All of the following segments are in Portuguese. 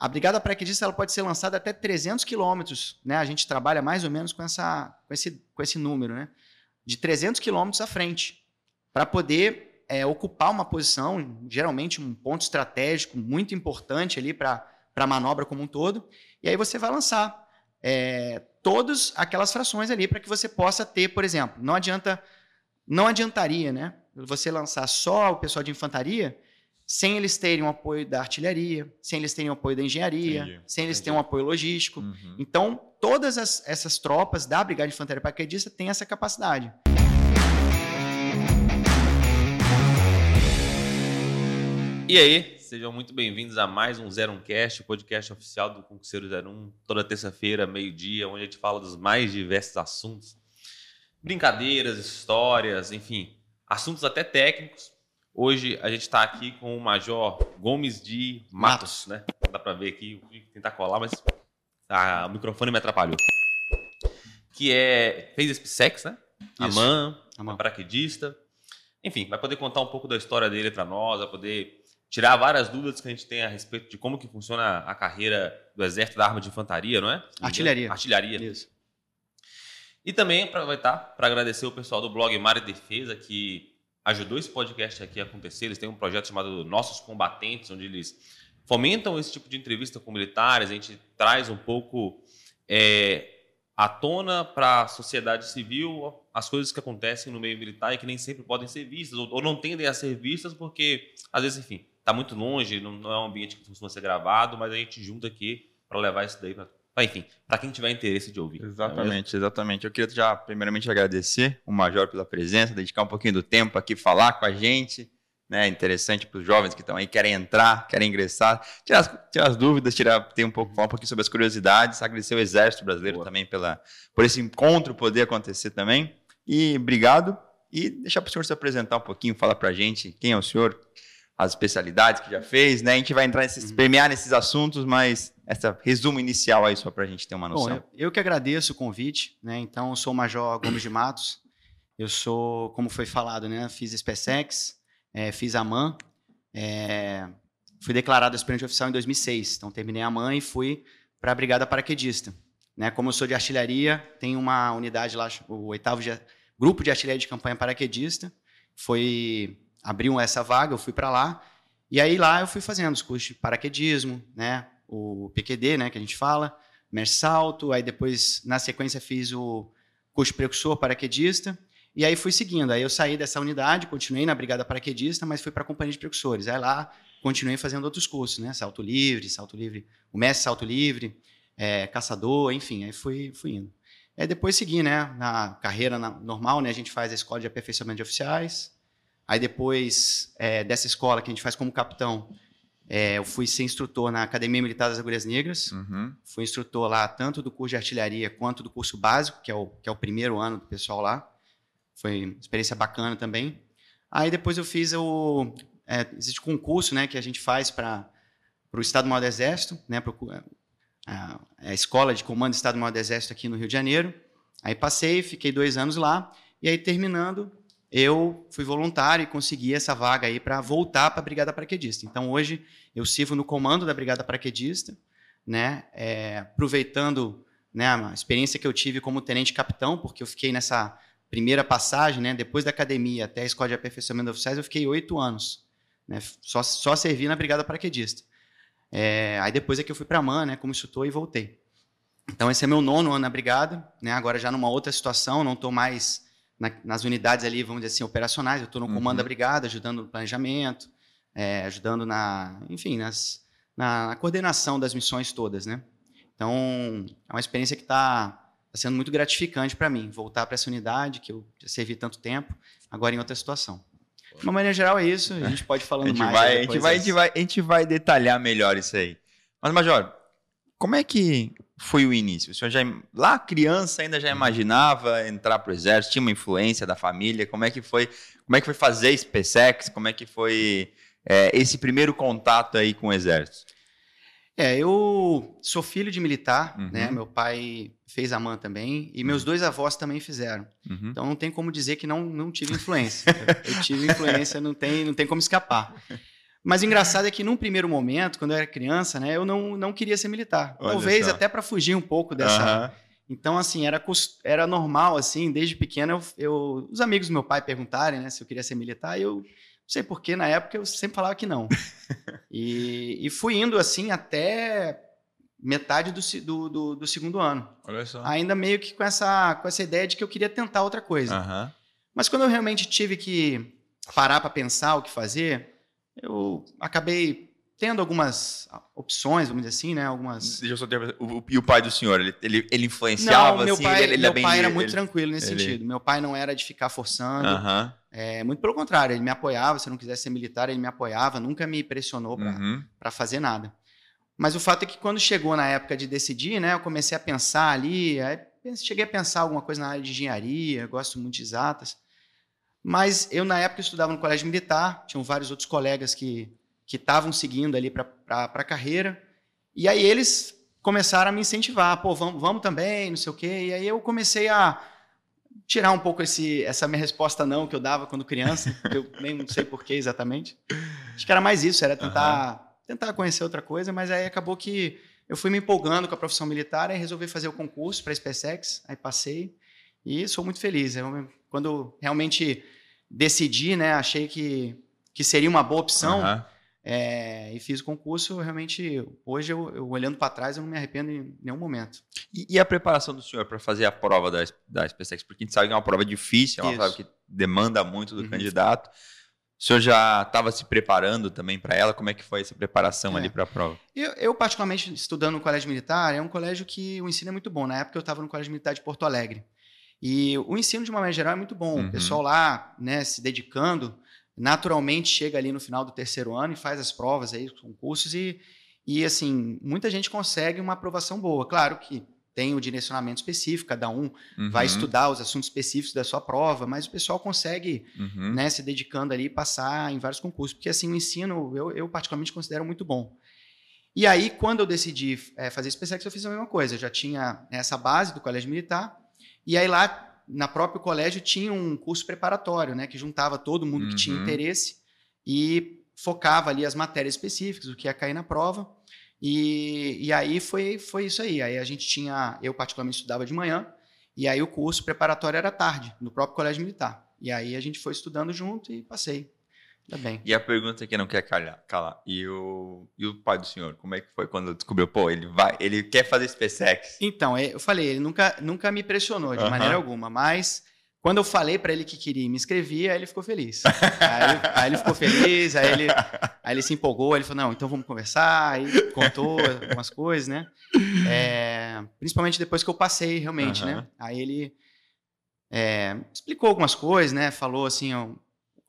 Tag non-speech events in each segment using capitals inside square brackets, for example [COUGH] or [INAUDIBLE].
A Brigada Paraquedista ela pode ser lançada até 300 quilômetros, né? A gente trabalha mais ou menos com, essa, com, esse, com esse número, né? De 300 quilômetros à frente, para poder é, ocupar uma posição, geralmente um ponto estratégico muito importante ali para a manobra como um todo. E aí você vai lançar é, todas aquelas frações ali para que você possa ter, por exemplo, não adianta, não adiantaria, né? Você lançar só o pessoal de infantaria sem eles terem o apoio da artilharia, sem eles terem o apoio da engenharia, entendi, sem eles entendi. terem um apoio logístico. Uhum. Então, todas as, essas tropas da Brigada de Infantaria Paraquedista têm essa capacidade. E aí, sejam muito bem-vindos a mais um 01cast, o podcast oficial do Concurseiro 01, toda terça-feira, meio-dia, onde a gente fala dos mais diversos assuntos. Brincadeiras, histórias, enfim, assuntos até técnicos, Hoje a gente está aqui com o Major Gomes de Matos, né? Dá para ver aqui, vou tentar colar, mas ah, o microfone me atrapalhou. Que é fez SpaceX, né? Isso. Aman, Aman. paraquedista. Enfim, vai poder contar um pouco da história dele para nós, vai poder tirar várias dúvidas que a gente tem a respeito de como que funciona a carreira do Exército da Arma de Infantaria, não é? Artilharia. Artilharia. Isso. E também aproveitar para agradecer o pessoal do blog Mar e Defesa que ajudou esse podcast aqui a acontecer. Eles têm um projeto chamado Nossos Combatentes, onde eles fomentam esse tipo de entrevista com militares. A gente traz um pouco é, à tona para a sociedade civil as coisas que acontecem no meio militar e que nem sempre podem ser vistas ou, ou não tendem a ser vistas porque, às vezes, enfim, está muito longe, não, não, é um ambiente que costuma ser gravado, mas a gente junta aqui para levar isso daí para enfim, para quem tiver interesse de ouvir. Exatamente, é exatamente. Eu queria já, primeiramente, agradecer o Major pela presença, dedicar um pouquinho do tempo aqui, falar com a gente. Né, interessante para os jovens que estão aí, querem entrar, querem ingressar, tirar as, tirar as dúvidas, tirar, ter um pouco, falar um pouquinho sobre as curiosidades, agradecer o Exército Brasileiro Boa. também pela, por esse encontro poder acontecer também. E obrigado. E deixar para o senhor se apresentar um pouquinho, falar para a gente quem é o senhor, as especialidades que já fez, né? A gente vai entrar nesses, uhum. permear nesses assuntos, mas essa resumo inicial aí só para a gente ter uma noção. Bom, eu, eu, que agradeço o convite, né? Então, eu sou o Major Gomes de Matos. Eu sou, como foi falado, né? Fiz SpaceX, é, fiz a MAN, é, fui declarado aspirante oficial em 2006. Então, terminei a MAN e fui para a Brigada Paraquedista. Né? Como eu sou de artilharia, tem uma unidade lá, o oitavo de, grupo de artilharia de campanha paraquedista. Foi abriu essa vaga, eu fui para lá. E aí lá eu fui fazendo os cursos de paraquedismo, né? O PQD, né, que a gente fala, mersalto, aí depois na sequência fiz o curso precursor paraquedista. E aí fui seguindo. Aí eu saí dessa unidade, continuei na brigada paraquedista, mas fui para a companhia de precursores. Aí lá continuei fazendo outros cursos, né? Salto livre, salto livre, o mestre salto livre, é, caçador, enfim, aí fui, fui indo. Aí depois segui, né? Na carreira na, normal, né? A gente faz a escola de aperfeiçoamento de oficiais, Aí depois é, dessa escola que a gente faz como capitão, é, eu fui ser instrutor na Academia Militar das Agulhas Negras. Uhum. Fui instrutor lá tanto do curso de artilharia quanto do curso básico, que é o, que é o primeiro ano do pessoal lá. Foi uma experiência bacana também. Aí depois eu fiz o. É, existe concurso né, que a gente faz para o Estado-Maior do Exército, né, pro, a, a Escola de Comando do Estado-Maior do Exército aqui no Rio de Janeiro. Aí passei, fiquei dois anos lá. E aí, terminando, eu fui voluntário e consegui essa vaga aí para voltar para a Brigada Paraquedista. Então, hoje, eu sirvo no comando da Brigada Paraquedista, né, é, aproveitando né, a experiência que eu tive como tenente-capitão, porque eu fiquei nessa primeira passagem, né, depois da academia até a Escola de Aperfeiçoamento de Oficiais, eu fiquei oito anos. Né, só, só servi na Brigada Paraquedista. É, aí depois é que eu fui para a MAN, né, como instrutor, e voltei. Então, esse é meu nono ano na Brigada, né, agora já numa outra situação, não estou mais na, nas unidades ali, vamos dizer assim, operacionais. Eu estou no comando uhum. da brigada, ajudando no planejamento, é, ajudando na, enfim, nas, na, na, coordenação das missões todas, né? Então, é uma experiência que está tá sendo muito gratificante para mim, voltar para essa unidade que eu já servi tanto tempo, agora em outra situação. De uma maneira geral é isso, a gente pode ir falando [LAUGHS] a mais. Vai, a, gente vai, a, gente vai, a gente vai detalhar melhor isso aí. Mas, Major, como é que foi o início? O senhor já, lá criança ainda já imaginava entrar para o exército, tinha uma influência da família, como é que foi, como é que foi fazer SpaceX, como é que foi é, esse primeiro contato aí com o exército? É, eu sou filho de militar, uhum. né? Meu pai fez a MAN também e meus uhum. dois avós também fizeram. Uhum. Então não tem como dizer que não, não tive influência. eu, [LAUGHS] eu tive influência, não tem, não tem como escapar. Mas o engraçado é que num primeiro momento, quando eu era criança, né, eu não, não queria ser militar. Olha Talvez só. até para fugir um pouco dessa. Aham. Então, assim, era, era normal, assim, desde pequeno, eu, eu- os amigos do meu pai perguntarem, né, se eu queria ser militar, e eu não sei porquê, na época eu sempre falava que não. [LAUGHS] e, e fui indo, assim, até metade do, do, do, do segundo ano. Olha só. Ainda meio que com essa, com essa ideia de que eu queria tentar outra coisa. Aham. Mas quando eu realmente tive que parar para pensar o que fazer, eu acabei tendo algumas opções, vamos dizer assim, né? Algumas. Deixa eu só ter... o, E o pai do senhor, ele, ele, ele influenciava, Não, meu assim? pai, ele, ele meu é bem- pai era muito ele- tranquilo nesse sentido. Meu pai não era de ficar forçando. Aham. É, muito pelo contrário, ele me apoiava. Se eu não quisesse ser militar, ele me apoiava, nunca me pressionou para Uhum. para fazer nada. Mas o fato é que quando chegou na época de decidir, né, eu comecei a pensar ali, pense- cheguei a pensar alguma coisa na área de engenharia, gosto muito de exatas. Mas eu na época estudava no colégio militar, tinham vários outros colegas que que estavam seguindo ali para a carreira, e aí eles começaram a me incentivar, pô, vamos, vamos também, não sei o quê. E aí eu comecei a tirar um pouco esse, essa minha resposta não que eu dava quando criança, [LAUGHS] que eu nem não sei porquê exatamente. Acho que era mais isso, era tentar, tentar conhecer outra coisa, mas aí acabou que eu fui me empolgando com a profissão militar e resolvi fazer o concurso para a SpaceX, aí passei e sou muito feliz. Eu, quando realmente decidi, né, achei que, que seria uma boa opção Aham. é, e fiz o concurso, realmente, hoje eu, eu olhando para trás, eu não me arrependo em nenhum momento. E, e a preparação do senhor para fazer a prova da, da SpaceX? Porque a gente sabe que é uma prova difícil, é uma Isso. prova que demanda muito do Uhum. candidato. O senhor já estava se preparando também para ela? Como é que foi essa preparação É. ali para a prova? Eu, eu, particularmente, estudando no Colégio Militar, é um colégio que o ensino é muito bom. Na época, eu estava no Colégio Militar de Porto Alegre. E o ensino, de uma maneira geral, é muito bom. Uhum. O pessoal lá, né, se dedicando, naturalmente chega ali no final do terceiro ano e faz as provas aí, os concursos, e, e assim, muita gente consegue uma aprovação boa. Claro que tem o direcionamento específico, cada um vai Uhum, estudar os assuntos específicos da sua prova, mas o pessoal consegue uhum. né, se dedicando ali e passar em vários concursos, porque assim o ensino eu, eu particularmente considero muito bom. E aí quando eu decidi eh, fazer SpaceX eu fiz a mesma coisa, eu já tinha essa base do colégio militar e aí lá na próprio colégio tinha um curso preparatório, né, que juntava todo mundo que tinha Uhum. interesse e focava ali as matérias específicas, o que ia cair na prova. E, e aí foi, foi isso aí. Aí a gente tinha, eu particularmente estudava de manhã, e aí o curso preparatório era tarde, no próprio colégio militar. E aí a gente foi estudando junto e passei. Ainda bem. E a pergunta que não quer calhar, calar. E o, e o pai do senhor, como é que foi quando descobriu? Pô, ele vai, ele quer fazer SpaceX. Então, é, eu falei, ele nunca, nunca me pressionou de maneira alguma, mas quando eu falei para ele que queria e me inscrevi, aí ele ficou feliz. [LAUGHS] aí, ele, aí ele ficou feliz, aí ele, aí ele se empolgou, ele falou, não, então vamos conversar, aí contou algumas coisas, né? É, principalmente depois que eu passei, realmente, né? Aí ele é, explicou algumas coisas, né? Falou assim,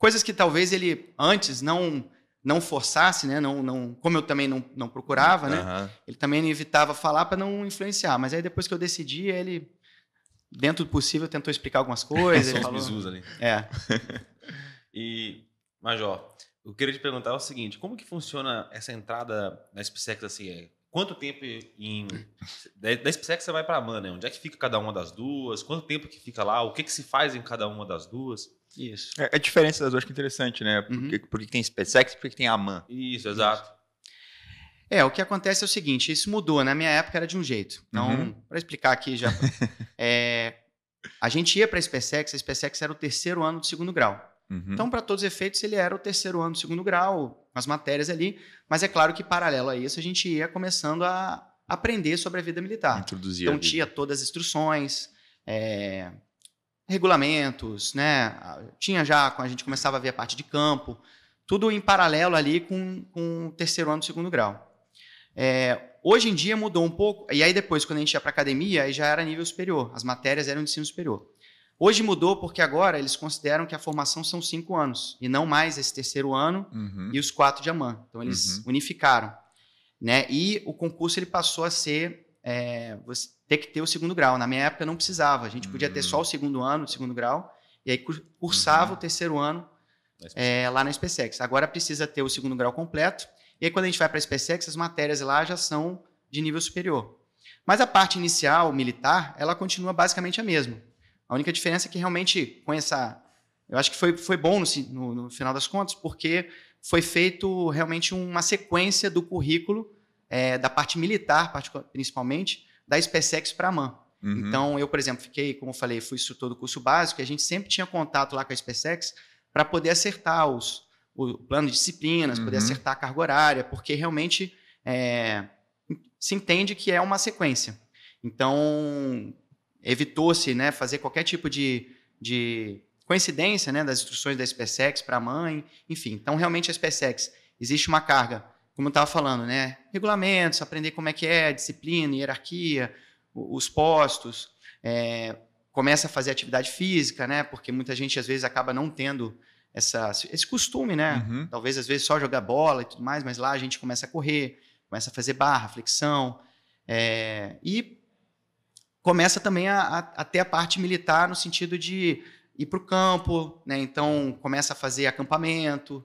coisas que talvez ele antes não não forçasse, né? Não, não, como eu também não, não procurava, né? Aham. Ele também evitava falar para não influenciar. Mas aí depois que eu decidi, ele, dentro do possível, tentou explicar algumas coisas. São falou, bisus ali. é. [LAUGHS] E, Major, eu queria te perguntar o seguinte: como que funciona essa entrada na SpaceX assim? É, quanto tempo em. Da da SpaceX você vai para a MAN, né? Onde é que fica cada uma das duas? Quanto tempo que fica lá? O que, que se faz em cada uma das duas? Isso. É, a diferença das duas que é interessante, né? Por Uhum. que, por que tem SpaceX e por que tem a MAN? Isso, exato. É, o que acontece é o seguinte: isso mudou. Na minha época era de um jeito. Então, Uhum. para explicar aqui já. [LAUGHS] é, a gente ia para a SpaceX, a SpaceX era o terceiro ano do segundo grau. Uhum. Então, para todos os efeitos, ele era o terceiro ano do segundo grau, as matérias ali. Mas é claro que, paralelo a isso, a gente ia começando a aprender sobre a vida militar. introduzir Então tinha todas as instruções, é, regulamentos, né? Ah, Tinha já, quando a gente começava a ver a parte de campo, tudo em paralelo ali com, com o terceiro ano do segundo grau. É, hoje em dia mudou um pouco, e aí depois, quando a gente ia para academia, aí já era nível superior, as matérias eram de ensino superior. Hoje mudou porque agora eles consideram que a formação são cinco anos, e não mais esse terceiro ano Uhum. e os quatro de AMAN. Então eles Uhum. unificaram. Né? E o concurso ele passou a ser. é, você ter que ter o segundo grau. Na minha época não precisava. A gente podia ter Hum. só o segundo ano, o segundo grau, e aí cur- cursava Uhum. o terceiro ano é, lá na SpaceX. Agora precisa ter o segundo grau completo. E aí, quando a gente vai para a SpaceX, as matérias lá já são de nível superior. Mas a parte inicial, militar, ela continua basicamente a mesma. A única diferença é que realmente com essa. Eu acho que foi, foi bom no, no- no final das contas, porque foi feito realmente uma sequência do currículo é, da parte militar, principalmente, da SpaceX para a MAN. Uhum. Então, eu, por exemplo, fiquei, como eu falei, fui instrutor do curso básico, e a gente sempre tinha contato lá com a SpaceX para poder acertar os, o plano de disciplinas, uhum. poder acertar a carga horária, porque realmente é, se entende que é uma sequência. Então, evitou-se né, fazer qualquer tipo de, de coincidência né, das instruções da SpaceX para a mãe, enfim. Então, realmente, a SpaceX, existe uma carga, como eu estava falando, né, regulamentos, aprender como é que é, disciplina, hierarquia, os postos, é, começa a fazer atividade física, né, porque muita gente, às vezes, acaba não tendo essa, esse costume, né? Uhum. Talvez, às vezes, só jogar bola e tudo mais, mas lá a gente começa a correr, começa a fazer barra, flexão, é, e começa também a, a, a, ter a parte militar no sentido de ir para o campo, né? Então começa a fazer acampamento,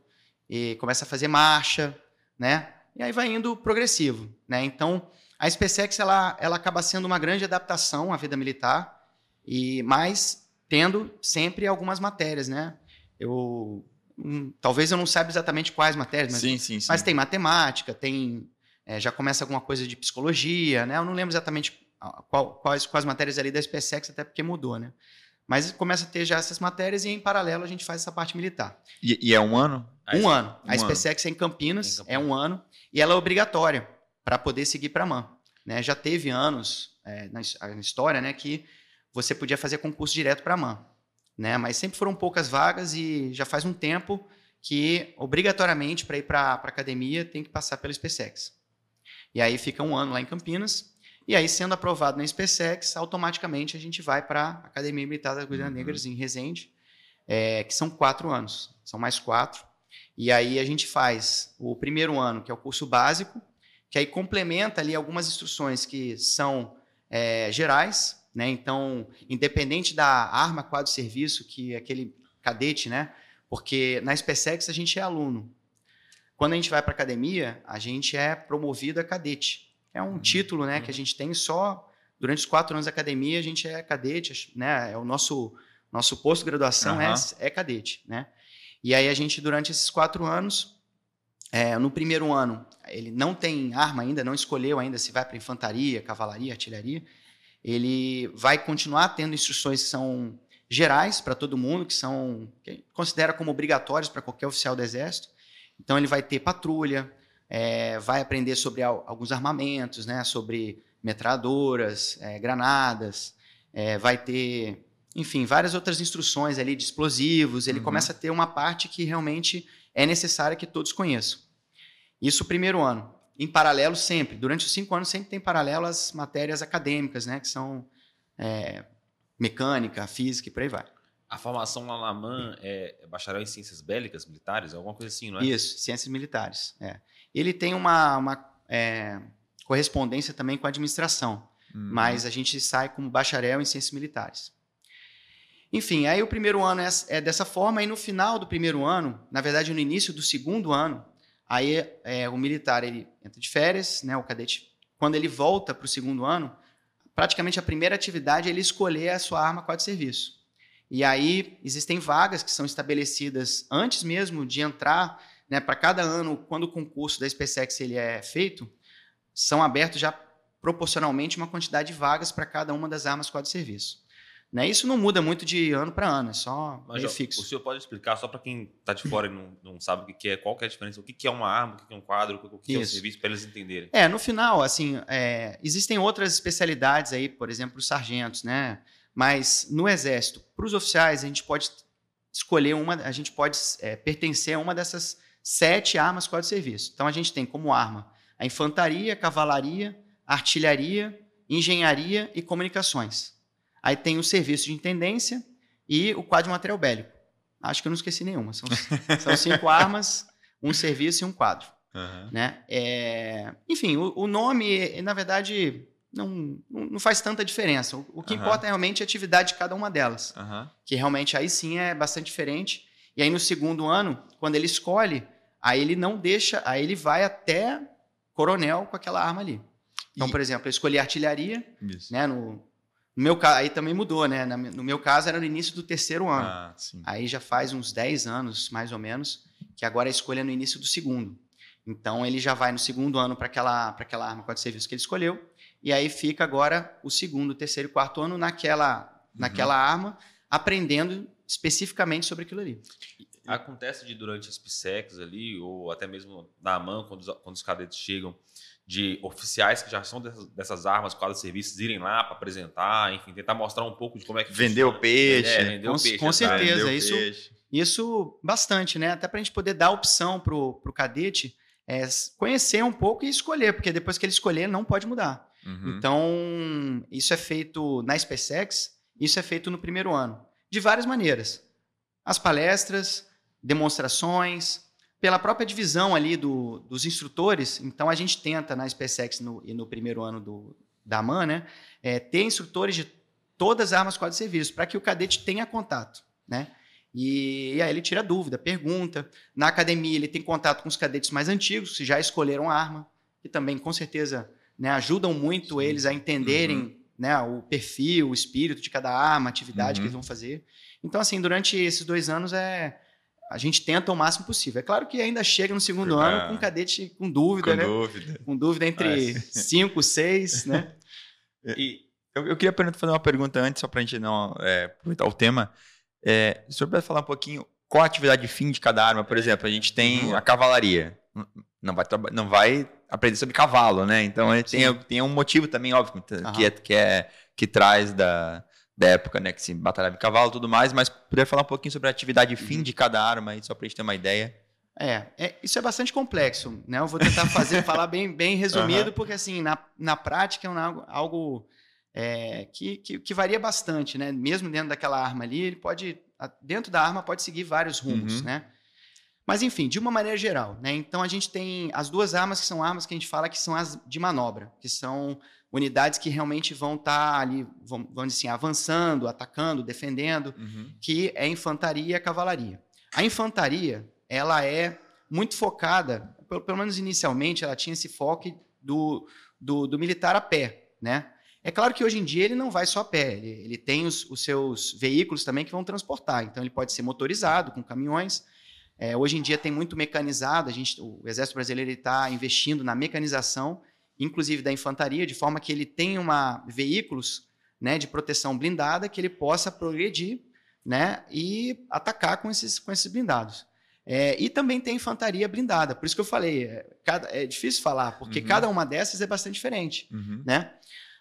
e começa a fazer marcha, né? E aí vai indo progressivo, né? Então a SpaceX ela, ela acaba sendo uma grande adaptação à vida militar e mais tendo sempre algumas matérias, né? Eu hum, talvez eu não saiba exatamente quais matérias, mas, sim, sim, sim. mas tem matemática, tem é, já começa alguma coisa de psicologia, né? Eu não lembro exatamente qual, quais, quais matérias ali da SpaceX, até porque mudou, né? Mas começa a ter já essas matérias e em paralelo a gente faz essa parte militar. E, e é um ano? Um ano. Um a SpaceX ano. é em Campinas, em Campinas, é um ano, e ela é obrigatória para poder seguir para a MAN. Né? Já teve anos é, na, na, história né, que você podia fazer concurso direto para a MAN. Né? Mas sempre foram poucas vagas e já faz um tempo que, obrigatoriamente, para ir para a academia, tem que passar pela SpaceX. E aí fica um ano lá em Campinas, e aí, sendo aprovado na SpaceX, automaticamente a gente vai para a Academia Militar das Guianas uhum. Negras em Resende, é, que são quatro anos, são mais quatro. E aí a gente faz o primeiro ano, que é o curso básico, que aí complementa ali algumas instruções que são é, gerais, né? Então, independente da arma, quadro, serviço, que é aquele cadete, né? Porque na SpaceX a gente é aluno. Quando a gente vai para a academia, a gente é promovido a cadete. É um uhum. título né, que a uhum. gente tem só durante os quatro anos da academia, a gente é cadete, né? É o nosso, nosso posto de graduação uhum. é, é cadete, né? E aí a gente, durante esses quatro anos, é, no primeiro ano, ele não tem arma ainda, não escolheu ainda se vai para infantaria, cavalaria, artilharia. Ele vai continuar tendo instruções que são gerais para todo mundo, que são que considera como obrigatórios para qualquer oficial do exército. Então ele vai ter patrulha, é, vai aprender sobre alguns armamentos, né, sobre metralhadoras, é, granadas, é, vai ter, enfim, várias outras instruções ali de explosivos. Ele uhum. começa a ter uma parte que realmente é necessária que todos conheçam. Isso primeiro ano. Em paralelo, sempre. Durante os cinco anos, sempre tem paralelo as matérias acadêmicas, né, que são é, mecânica, física e por aí vai. A formação lá na MAN é bacharel em ciências bélicas, militares, alguma coisa assim, não é? Isso, ciências militares. É. Ele tem uma, uma é, correspondência também com a administração, uhum. mas a gente sai como bacharel em ciências militares. Enfim, aí o primeiro ano é, é, dessa forma, e no final do primeiro ano, na verdade no início do segundo ano, aí é, o militar ele entra de férias, né, o cadete, quando ele volta para o segundo ano, praticamente a primeira atividade é ele escolher a sua arma quadro de serviço. E aí existem vagas que são estabelecidas antes mesmo de entrar né, para cada ano, quando o concurso da SpaceX ele é feito, são abertos já proporcionalmente uma quantidade de vagas para cada uma das armas quadro de serviço. Né? Isso não muda muito de ano para ano, é só Mas, meio fixo. O senhor pode explicar, só para quem está de fora e não, não sabe o que é, qual que é a diferença, o que é uma arma, o que é um quadro, o que é um serviço, para eles entenderem. É, no final, assim, é, existem outras especialidades aí, por exemplo, os sargentos, né? Mas no Exército, para os oficiais, a gente pode escolher uma, a gente pode é, pertencer a uma dessas sete armas quadro de serviço. Então a gente tem como arma a infantaria, a cavalaria, a artilharia, engenharia e comunicações. Aí tem o serviço de intendência e o quadro de material bélico. Acho que eu não esqueci nenhuma. São, [LAUGHS] são cinco armas, um serviço e um quadro. Uhum. Né? É, enfim, o, o, nome, na verdade, não, não faz tanta diferença. O, o que uhum. importa é realmente a atividade de cada uma delas. Uhum. Que realmente aí sim é bastante diferente. E aí no segundo ano, quando ele escolhe, Aí ele não deixa, aí ele vai até coronel com aquela arma ali. Então, e... por exemplo, eu escolhi artilharia, Isso. né? No, no meu caso, aí também mudou, né? No meu caso era no início do terceiro ano. Ah, aí já faz uns 10 anos, mais ou menos, que agora a escolha é no início do segundo. Então ele já vai no segundo ano para aquela, aquela arma quadro serviço que ele escolheu, e aí fica agora o segundo, terceiro e quarto ano naquela, uhum. naquela arma, aprendendo especificamente sobre aquilo ali. Acontece de durante as PSECs ali, ou até mesmo na mão, quando os, quando os cadetes chegam, de oficiais que já são dessas, dessas armas, quadros de serviços, irem lá para apresentar, enfim, tentar mostrar um pouco de como é que Vender funciona. o peixe. É, vender com, o peixe. Com certeza, isso, peixe. isso bastante, né? Até para a gente poder dar opção para o cadete é, conhecer um pouco e escolher, porque depois que ele escolher, não pode mudar. Uhum. Então, isso é feito na SpaceX, isso é feito no primeiro ano, de várias maneiras. As palestras, demonstrações, pela própria divisão ali do, dos instrutores. Então, a gente tenta na SpaceX no, e no primeiro ano do, da AMAN, né, é, ter instrutores de todas as armas quadro de serviço, para que o cadete tenha contato. Né? E, e, aí ele tira dúvida, pergunta. Na academia, ele tem contato com os cadetes mais antigos, que já escolheram arma, que também, com certeza, né, ajudam muito Sim. eles a entenderem uhum. né, o perfil, o espírito de cada arma, a atividade uhum. que eles vão fazer. Então, assim, durante esses dois anos é a gente tenta o máximo possível. É claro que ainda chega no segundo ah, ano com cadete com dúvida, com né? Dúvida. Com dúvida entre ah, [LAUGHS] [LAUGHS] cinco, seis, né? E eu, eu queria fazer uma pergunta antes, só para a gente não é, aproveitar o tema. É, o senhor pode falar um pouquinho qual a atividade fim de cada arma? Por exemplo, a gente tem uhum. a cavalaria. Não vai, não vai aprender sobre cavalo, né? Então tem, tem um motivo também, óbvio, que, é, que, é, que traz da, da época, né? Que se batalhava em cavalo e tudo mais, mas poderia falar um pouquinho sobre a atividade fim uhum. de cada arma, aí, só para a gente ter uma ideia. É, é, isso é bastante complexo, né? Eu vou tentar fazer, [LAUGHS] falar bem, bem resumido, uhum. porque assim, na, na prática é um, algo, algo é, que, que, que, varia bastante, né? Mesmo dentro daquela arma ali, ele pode, dentro da arma pode seguir vários rumos, uhum. né? Mas enfim, de uma maneira geral, né? Então a gente tem as duas armas que são armas que a gente fala que são as de manobra, que são unidades que realmente vão estar tá ali, vamos, vamos dizer assim, avançando, atacando, defendendo, uhum. que é a infantaria e a cavalaria. A infantaria, ela é muito focada, pelo, pelo menos inicialmente, ela tinha esse foco do, do, do, militar a pé, né? É claro que hoje em dia ele não vai só a pé, ele, ele tem os, os, seus veículos também que vão transportar, então ele pode ser motorizado, com caminhões. É, hoje em dia tem muito mecanizado, a gente, o Exército Brasileiro está investindo na mecanização, inclusive da infantaria, de forma que ele tenha uma, veículos né, de proteção blindada que ele possa progredir né, e atacar com esses, com esses blindados. É, e também tem infantaria blindada, por isso que eu falei, é, cada, é difícil falar, porque uhum. cada uma dessas é bastante diferente. Uhum. Né?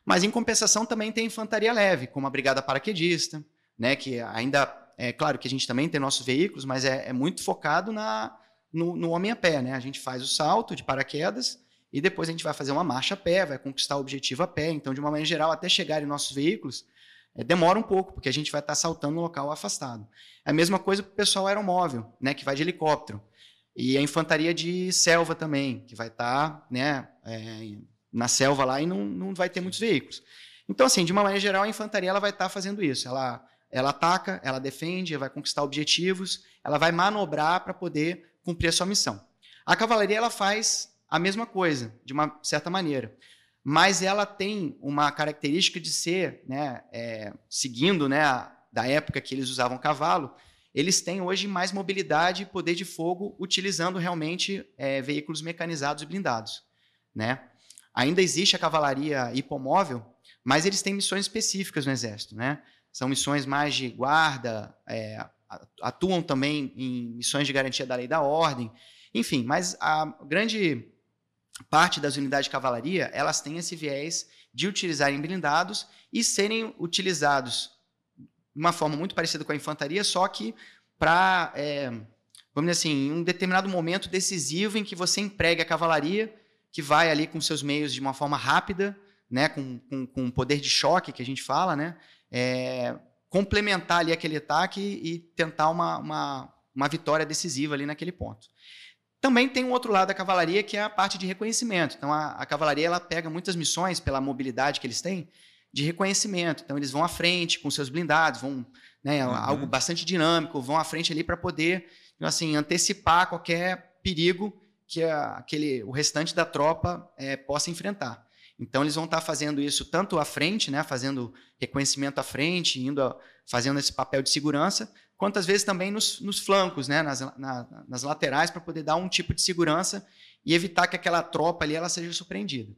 Mas, em compensação, também tem infantaria leve, como a Brigada Paraquedista, né, que ainda, é claro que a gente também tem nossos veículos, mas é, é muito focado na, no, no homem a pé. Né? A gente faz o salto de paraquedas, e depois a gente vai fazer uma marcha a pé, vai conquistar o objetivo a pé. Então, de uma maneira geral, até chegarem nossos veículos, é, demora um pouco, porque a gente vai estar saltando no local afastado. É a mesma coisa para o pessoal aeromóvel, né, que vai de helicóptero. E a infantaria de selva também, que vai estar né, é, na selva lá e não, não vai ter muitos veículos. Então, assim, de uma maneira geral, a infantaria ela vai estar fazendo isso. Ela, ela ataca, ela defende, ela vai conquistar objetivos, ela vai manobrar para poder cumprir a sua missão. A cavalaria ela faz a mesma coisa, de uma certa maneira. Mas ela tem uma característica de ser, né, é, seguindo né, a, da época que eles usavam cavalo, eles têm hoje mais mobilidade e poder de fogo utilizando realmente é, veículos mecanizados e blindados. Né? Ainda existe a cavalaria hipomóvel, mas eles têm missões específicas no Exército. Né? São missões mais de guarda, é, atuam também em missões de garantia da lei e da ordem, enfim, mas a grande parte das unidades de cavalaria, elas têm esse viés de utilizarem blindados e serem utilizados de uma forma muito parecida com a infantaria, só que para, é, vamos dizer assim, em um determinado momento decisivo em que você emprega a cavalaria, que vai ali com seus meios de uma forma rápida, né, com, com, com poder de choque, que a gente fala, né, é, complementar ali aquele ataque e tentar uma, uma, uma vitória decisiva ali naquele ponto. Também tem um outro lado da cavalaria, que é a parte de reconhecimento. Então, a, a cavalaria ela pega muitas missões, pela mobilidade que eles têm, de reconhecimento. Então, eles vão à frente com seus blindados, vão né, uhum. algo bastante dinâmico, vão à frente ali para poder assim, antecipar qualquer perigo que a, aquele, o restante da tropa é, possa enfrentar. Então, eles vão estar tá fazendo isso tanto à frente, né, fazendo reconhecimento à frente, indo a, fazendo esse papel de segurança, quanto às vezes também nos, nos flancos, né, nas, na, nas laterais, para poder dar um tipo de segurança e evitar que aquela tropa ali ela seja surpreendida.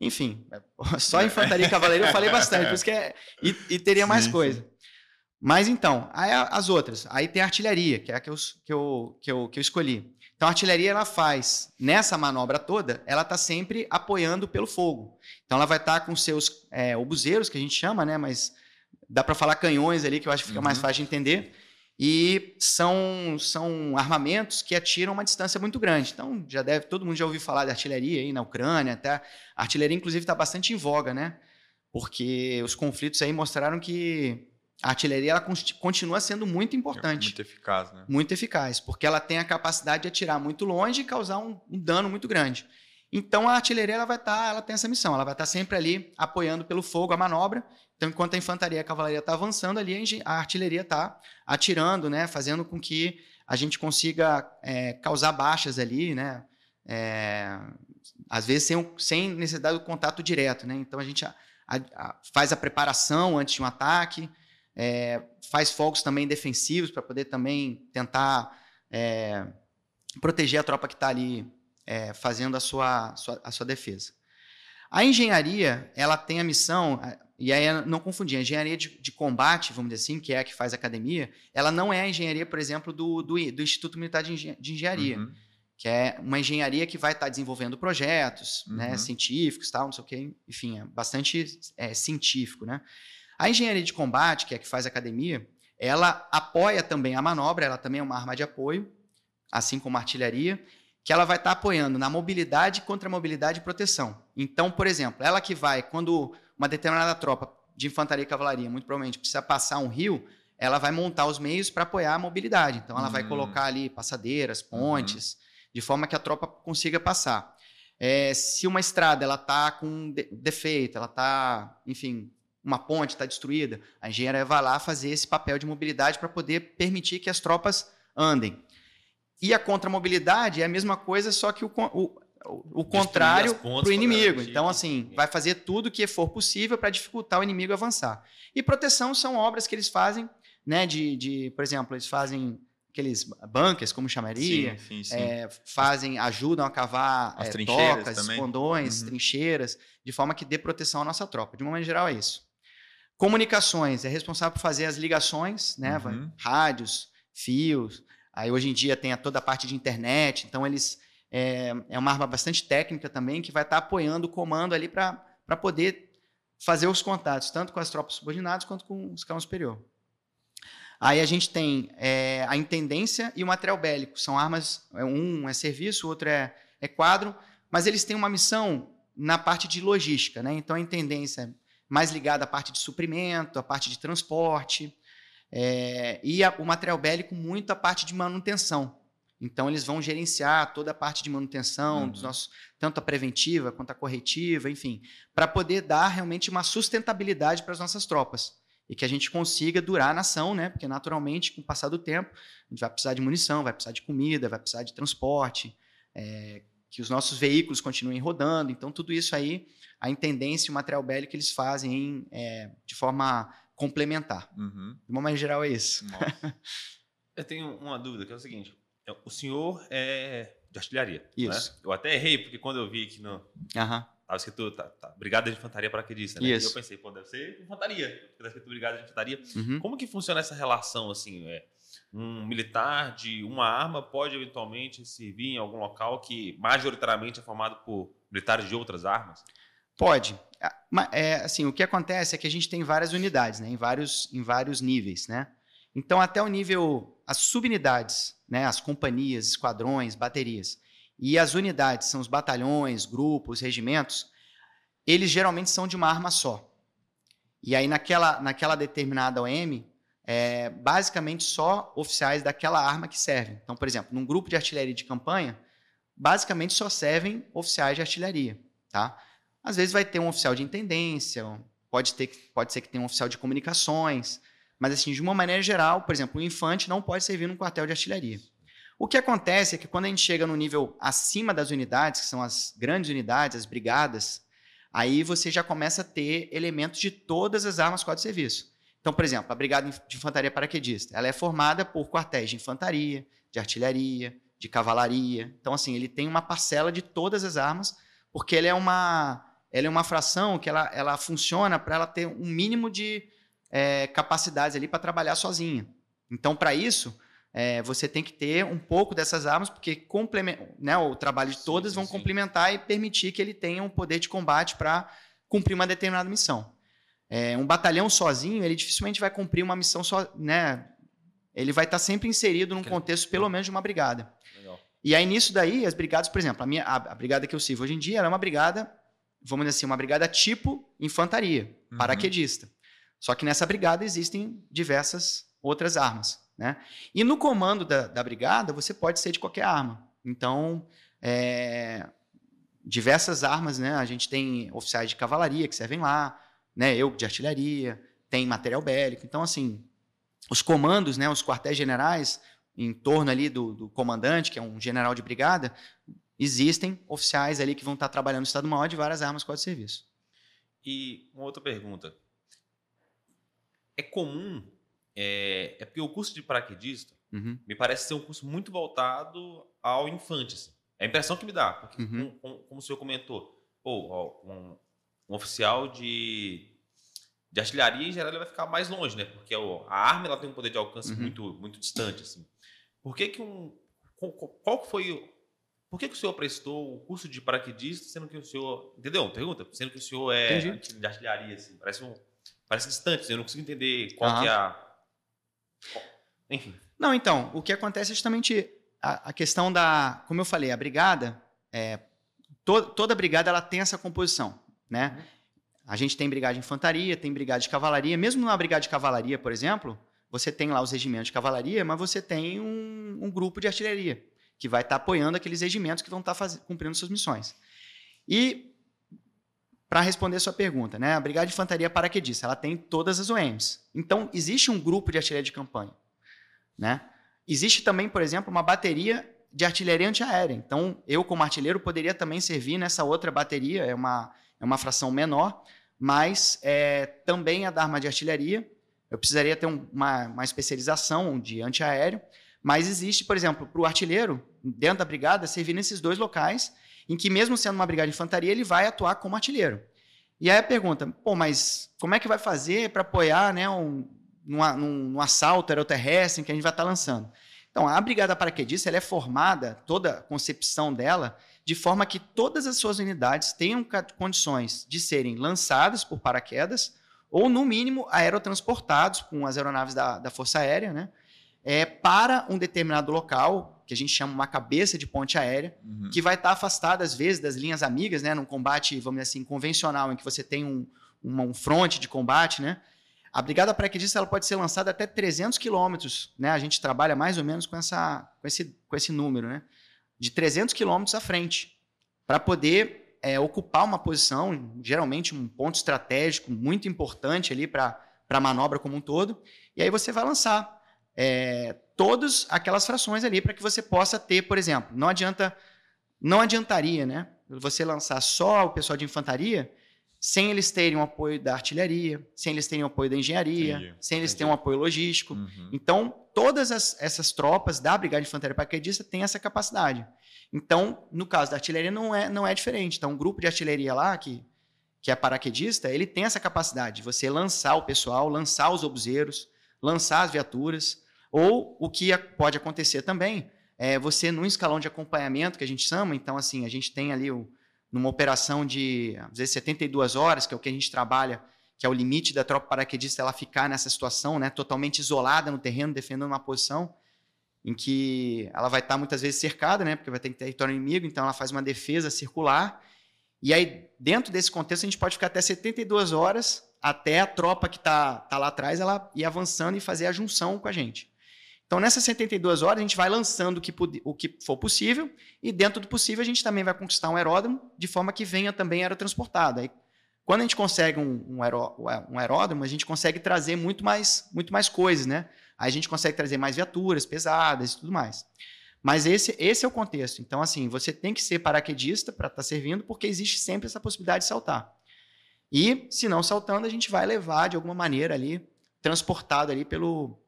Enfim, [LAUGHS] só infantaria e cavalaria eu falei bastante, por isso que é, e, e teria mais sim, coisa. Sim. Mas então, aí as outras. Aí tem a artilharia, que é a que eu, que eu, que eu, que eu escolhi. Então, a artilharia ela faz, nessa manobra toda, ela está sempre apoiando pelo fogo. Então, ela vai estar tá com seus é, obuseiros, que a gente chama, né? Mas dá para falar canhões ali, que eu acho que fica uhum. mais fácil de entender. E são, são armamentos que atiram uma distância muito grande. Então, já deve, todo mundo já ouviu falar de artilharia aí na Ucrânia, até. A artilharia, inclusive, está bastante em voga, né? Porque os conflitos aí mostraram que a artilharia ela continua sendo muito importante. Muito eficaz, né? Muito eficaz, porque ela tem a capacidade de atirar muito longe e causar um, um dano muito grande. Então a artilharia ela vai estar, tá, ela tem essa missão, ela vai estar tá sempre ali apoiando pelo fogo a manobra. Então enquanto a infantaria e a cavalaria está avançando ali, a artilharia está atirando, né, fazendo com que a gente consiga é, causar baixas ali, né, é, às vezes sem, sem necessidade do contato direto, né. Então a gente a, a, faz a preparação antes de um ataque, é, faz fogos também defensivos para poder também tentar é, proteger a tropa que está ali é, fazendo a sua, sua, a sua defesa. A engenharia, ela tem a missão, e aí não confundir, a engenharia de, de, combate, vamos dizer assim, que é a que faz academia, ela não é a engenharia, por exemplo, do, do, do Instituto Militar de, de Engenharia, uhum. que é uma engenharia que vai estar tá desenvolvendo projetos né, uhum. né, científicos, tal, não sei o quê, enfim, é bastante é, científico, né? A engenharia de combate, que é a que faz academia, ela apoia também a manobra, ela também é uma arma de apoio, assim como a artilharia, que ela vai estar apoiando na mobilidade, contra mobilidade e proteção. Então, por exemplo, ela que vai, quando uma determinada tropa de infantaria e cavalaria, muito provavelmente precisa passar um rio, ela vai montar os meios para apoiar a mobilidade. Então, ela uhum. vai colocar ali passadeiras, pontes, uhum. de forma que a tropa consiga passar. É, se uma estrada ela está com defeito, ela está, enfim, uma ponte está destruída, a engenharia vai lá fazer esse papel de mobilidade para poder permitir que as tropas andem. E a contramobilidade é a mesma coisa, só que o, o, o contrário para o inimigo. Então, assim, vai fazer tudo o que for possível para dificultar o inimigo avançar. E proteção são obras que eles fazem, né? De, de por exemplo, eles fazem aqueles bunkers, como chamaria, sim, sim, sim. É, fazem, ajudam a cavar As é, tocas, também. escondões, uhum. trincheiras, de forma que dê proteção à nossa tropa. De uma maneira geral, é isso. Comunicações é responsável por fazer as ligações, né? Uhum. Rádios, fios. Aí hoje em dia tem toda a parte de internet, então eles é, é uma arma bastante técnica também que vai estar tá apoiando o comando ali para poder fazer os contatos, tanto com as tropas subordinadas quanto com o escalão superior. Aí a gente tem é, a intendência e o material bélico. São armas, é, um é serviço, o outro é, é quadro, mas eles têm uma missão na parte de logística. Né? Então a intendência mais ligada à parte de suprimento, à parte de transporte, é, e a, o material bélico muito à parte de manutenção. Então, eles vão gerenciar toda a parte de manutenção, uhum. dos nossos, tanto a preventiva quanto a corretiva, enfim, para poder dar realmente uma sustentabilidade para as nossas tropas. E que a gente consiga durar na ação, né? Porque, naturalmente, com o passar do tempo, a gente vai precisar de munição, vai precisar de comida, vai precisar de transporte, é, que os nossos veículos continuem rodando. Então, tudo isso aí a intendência e o material bélico eles fazem é, de forma complementar. Uhum. De uma maneira geral, é isso. [LAUGHS] Eu tenho uma dúvida, que é o seguinte: o senhor é de artilharia. Né? Isso. Né? Eu até errei, porque quando eu vi aqui no. Uhum. Tava escrito tá, tá, Brigada de Infantaria Paraquedista, né? Isso. E eu pensei, pô, deve ser infantaria, tá escrito Brigada de Infantaria. Uhum. Como que funciona essa relação, assim? É, um militar de uma arma pode eventualmente servir em algum local que majoritariamente é formado por militares de outras armas? Pode. É, assim, o que acontece é que a gente tem várias unidades, né, em, vários, em vários níveis. Né? Então, até o nível, as subunidades, né, as companhias, esquadrões, baterias, e as unidades, são os batalhões, grupos, regimentos, eles geralmente são de uma arma só. E aí, naquela, naquela determinada OM, é basicamente só oficiais daquela arma que servem. Então, por exemplo, num grupo de artilharia de campanha, basicamente só servem oficiais de artilharia. Tá? Às vezes vai ter um oficial de intendência, pode, ter, pode ser que tenha um oficial de comunicações, mas assim, de uma maneira geral, por exemplo, o infante não pode servir num quartel de artilharia. O que acontece é que quando a gente chega no nível acima das unidades, que são as grandes unidades, as brigadas, aí você já começa a ter elementos de todas as armas quadro de serviço. Então, por exemplo, a Brigada de Infantaria Paraquedista, ela é formada por quartéis de infantaria, de artilharia, de cavalaria. Então, assim, ele tem uma parcela de todas as armas, porque ele é uma, ela é uma fração que ela, ela funciona para ela ter um mínimo de é, capacidades ali para trabalhar sozinha. Então, para isso, é, você tem que ter um pouco dessas armas, porque né, o trabalho de todas sim, vão sim. complementar e permitir que ele tenha um poder de combate para cumprir uma determinada missão. É, um batalhão sozinho, ele dificilmente vai cumprir uma missão só, né? Ele vai estar tá sempre inserido num contexto, pelo menos, de uma brigada. Legal. E aí, nisso daí, as brigadas, por exemplo, a, minha, a, a brigada que eu sirvo hoje em dia, é uma brigada, vamos dizer assim, uma brigada tipo infantaria, uhum. paraquedista. Só que nessa brigada existem diversas outras armas. Né? E no comando da, da brigada, você pode ser de qualquer arma. Então, é, diversas armas, né? A gente tem oficiais de cavalaria que servem lá, né? Eu de artilharia, tem material bélico. Então, assim, os comandos, né? Os quartéis generais em torno ali do, do comandante, que é um general de brigada, existem oficiais ali que vão estar trabalhando no Estado Maior de várias armas de serviço. E uma outra pergunta. É comum, é, é porque o curso de paraquedista uhum. me parece ser um curso muito voltado ao infante. Assim. É a impressão que me dá, porque, uhum. como, como, como, o senhor comentou, um, um, oficial de, de artilharia, em geral, ele vai ficar mais longe, né? Porque a arma ela tem um poder de alcance uhum. muito, muito distante. Assim. Por que, que um. Qual foi. Por que, que o senhor prestou o curso de paraquedista, sendo que o senhor. Entendeu? Pergunta? Sendo que o senhor é Entendi. de artilharia, assim. Parece, um, parece distante, assim, eu não consigo entender qual que é a. Enfim. Não, então, o que acontece é justamente a, a questão da, como eu falei, a brigada, é, to, toda brigada ela tem essa composição, né? Uhum. A gente tem brigada de infantaria, tem brigada de cavalaria. Mesmo numa brigada de cavalaria, por exemplo, você tem lá os regimentos de cavalaria, mas você tem um, um grupo de artilharia que vai estar tá apoiando aqueles regimentos que vão estar tá cumprindo suas missões. E para responder sua pergunta, né, a Brigada de Infantaria Paraquedista, ela tem todas as OMs. Então, existe um grupo de artilharia de campanha. Né? Existe também, por exemplo, uma bateria de artilharia antiaérea. Então, eu, como artilheiro, poderia também servir nessa outra bateria, é uma, é uma fração menor, mas é, também é da arma de artilharia. Eu precisaria ter um, uma, uma especialização de antiaéreo, mas existe, por exemplo, para o artilheiro, dentro da brigada, servir nesses dois locais, em que, mesmo sendo uma brigada de infantaria, ele vai atuar como artilheiro. E aí a pergunta, pô, mas como é que vai fazer para apoiar né, um, num, num, assalto aeroterrestre que a gente vai estar tá lançando. Então, a Brigada Paraquedista ela é formada, toda a concepção dela, de forma que todas as suas unidades tenham condições de serem lançadas por paraquedas ou, no mínimo, aerotransportados com as aeronaves da, da Força Aérea, né? É, para um determinado local, que a gente chama uma cabeça de ponte aérea, uhum. que vai estar afastada, às vezes, das linhas amigas, né? num combate, vamos dizer assim, convencional, em que você tem um, um, um fronte de combate, né? A brigada paraquedista ela pode ser lançada até 300 quilômetros, né? A gente trabalha mais ou menos com, essa, com, esse, com esse número, né? De 300 quilômetros à frente, para poder é, ocupar uma posição, geralmente um ponto estratégico muito importante ali para a manobra como um todo. E aí você vai lançar é, todas aquelas frações ali para que você possa ter, por exemplo, não adianta, não adiantaria, né? Você lançar só o pessoal de infantaria sem eles terem o apoio da artilharia, sem eles terem o apoio da engenharia, Entendi. sem eles Entendi. terem um apoio logístico. Uhum. Então, todas as, essas tropas da Brigada de Infantaria Paraquedista têm essa capacidade. Então, no caso da artilharia, não é, não é diferente. Então, um grupo de artilharia lá, que, que é paraquedista, ele tem essa capacidade de você lançar o pessoal, lançar os obuseiros, lançar as viaturas, ou o que pode acontecer também é você, num escalão de acompanhamento, que a gente chama, então, assim, a gente tem ali o numa operação de, às vezes, 72 horas, que é o que a gente trabalha, que é o limite da tropa paraquedista ela ficar nessa situação, né, totalmente isolada no terreno, defendendo uma posição em que ela vai estar muitas vezes cercada, né, porque vai ter território inimigo, então ela faz uma defesa circular. E aí, dentro desse contexto, a gente pode ficar até 72 horas até a tropa que está tá lá atrás ela ir avançando e fazer a junção com a gente. Então, nessas 72 horas, a gente vai lançando o que, o que for possível, e dentro do possível, a gente também vai conquistar um aeródromo, de forma que venha também aerotransportado. Aí, quando a gente consegue um, um, aeró, um aeródromo, a gente consegue trazer muito mais, muito mais coisas, né? Aí a gente consegue trazer mais viaturas pesadas e tudo mais. Mas esse, esse é o contexto. Então, assim, você tem que ser paraquedista para estar tá servindo, porque existe sempre essa possibilidade de saltar. E, se não saltando, a gente vai levar de alguma maneira ali transportado ali pelo,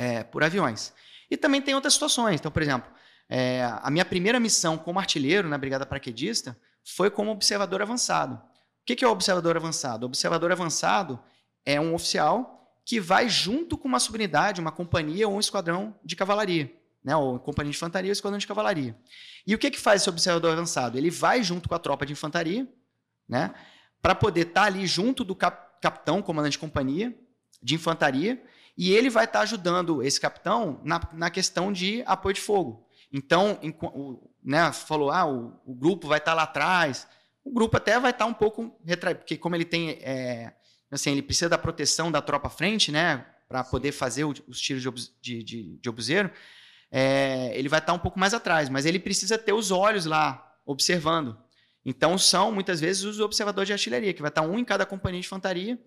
é, por aviões. E também tem outras situações. Então, por exemplo, é, a minha primeira missão como artilheiro na Brigada Paraquedista foi como observador avançado. O que, que é o observador avançado? O observador avançado é um oficial que vai junto com uma subunidade, uma companhia ou um esquadrão de cavalaria, né? ou companhia de infantaria ou esquadrão de cavalaria. E o que, que faz esse observador avançado? Ele vai junto com a tropa de infantaria, né? para poder estar tá ali junto do cap capitão, comandante de companhia de infantaria, e ele vai estar tá ajudando esse capitão na, na questão de apoio de fogo. Então, em, o, né, falou, ah, o, o grupo vai estar tá lá atrás. O grupo até vai estar tá um pouco retraído, porque como ele tem, é, assim, ele precisa da proteção da tropa à frente, né, para poder fazer o, os tiros de, de, de obuseiro, é, ele vai estar um pouco mais atrás, mas ele precisa ter os olhos lá observando. Então, são muitas vezes os observadores de artilharia, que vai estar um em cada companhia de infantaria.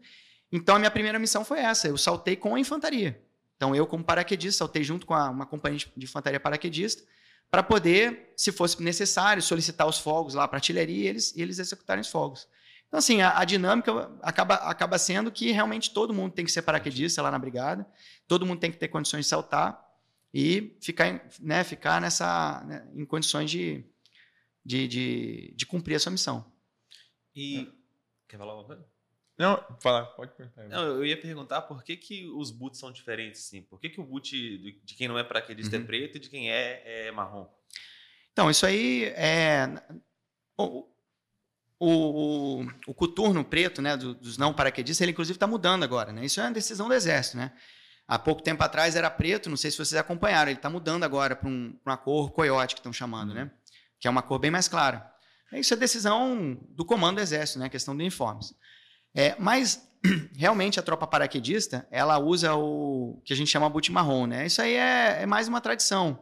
Então, a minha primeira missão foi essa: eu saltei com a infantaria. Então, eu, como paraquedista, saltei junto com a, uma companhia de infantaria paraquedista para poder, se fosse necessário, solicitar os fogos lá para a artilharia e eles, eles executarem os fogos. Então, assim, a, a, dinâmica acaba, acaba sendo que realmente todo mundo tem que ser paraquedista lá na brigada, todo mundo tem que ter condições de saltar e ficar, né, ficar nessa, né, em condições de, de, de, de cumprir a sua missão. E. Quer falar alguma coisa? Não, fala, pode perguntar. Não, eu ia perguntar por que, que os boots são diferentes, sim. Por que, que o boot de quem não é paraquedista é uhum. é preto e de quem é, é marrom? Então, isso aí é. O, o, o, o coturno preto, né, dos não paraquedistas, ele inclusive está mudando agora, né? Isso é uma decisão do Exército, né? Há pouco tempo atrás era preto, não sei se vocês acompanharam, ele está mudando agora para um, uma cor coiote que estão chamando, uhum. né? Que é uma cor bem mais clara. Isso é decisão do comando do Exército, né? A questão de uniformes. É, mas [CLEARS THROAT] realmente a tropa paraquedista ela usa o que a gente chama boot marrom, né? Isso aí é, é, mais uma tradição,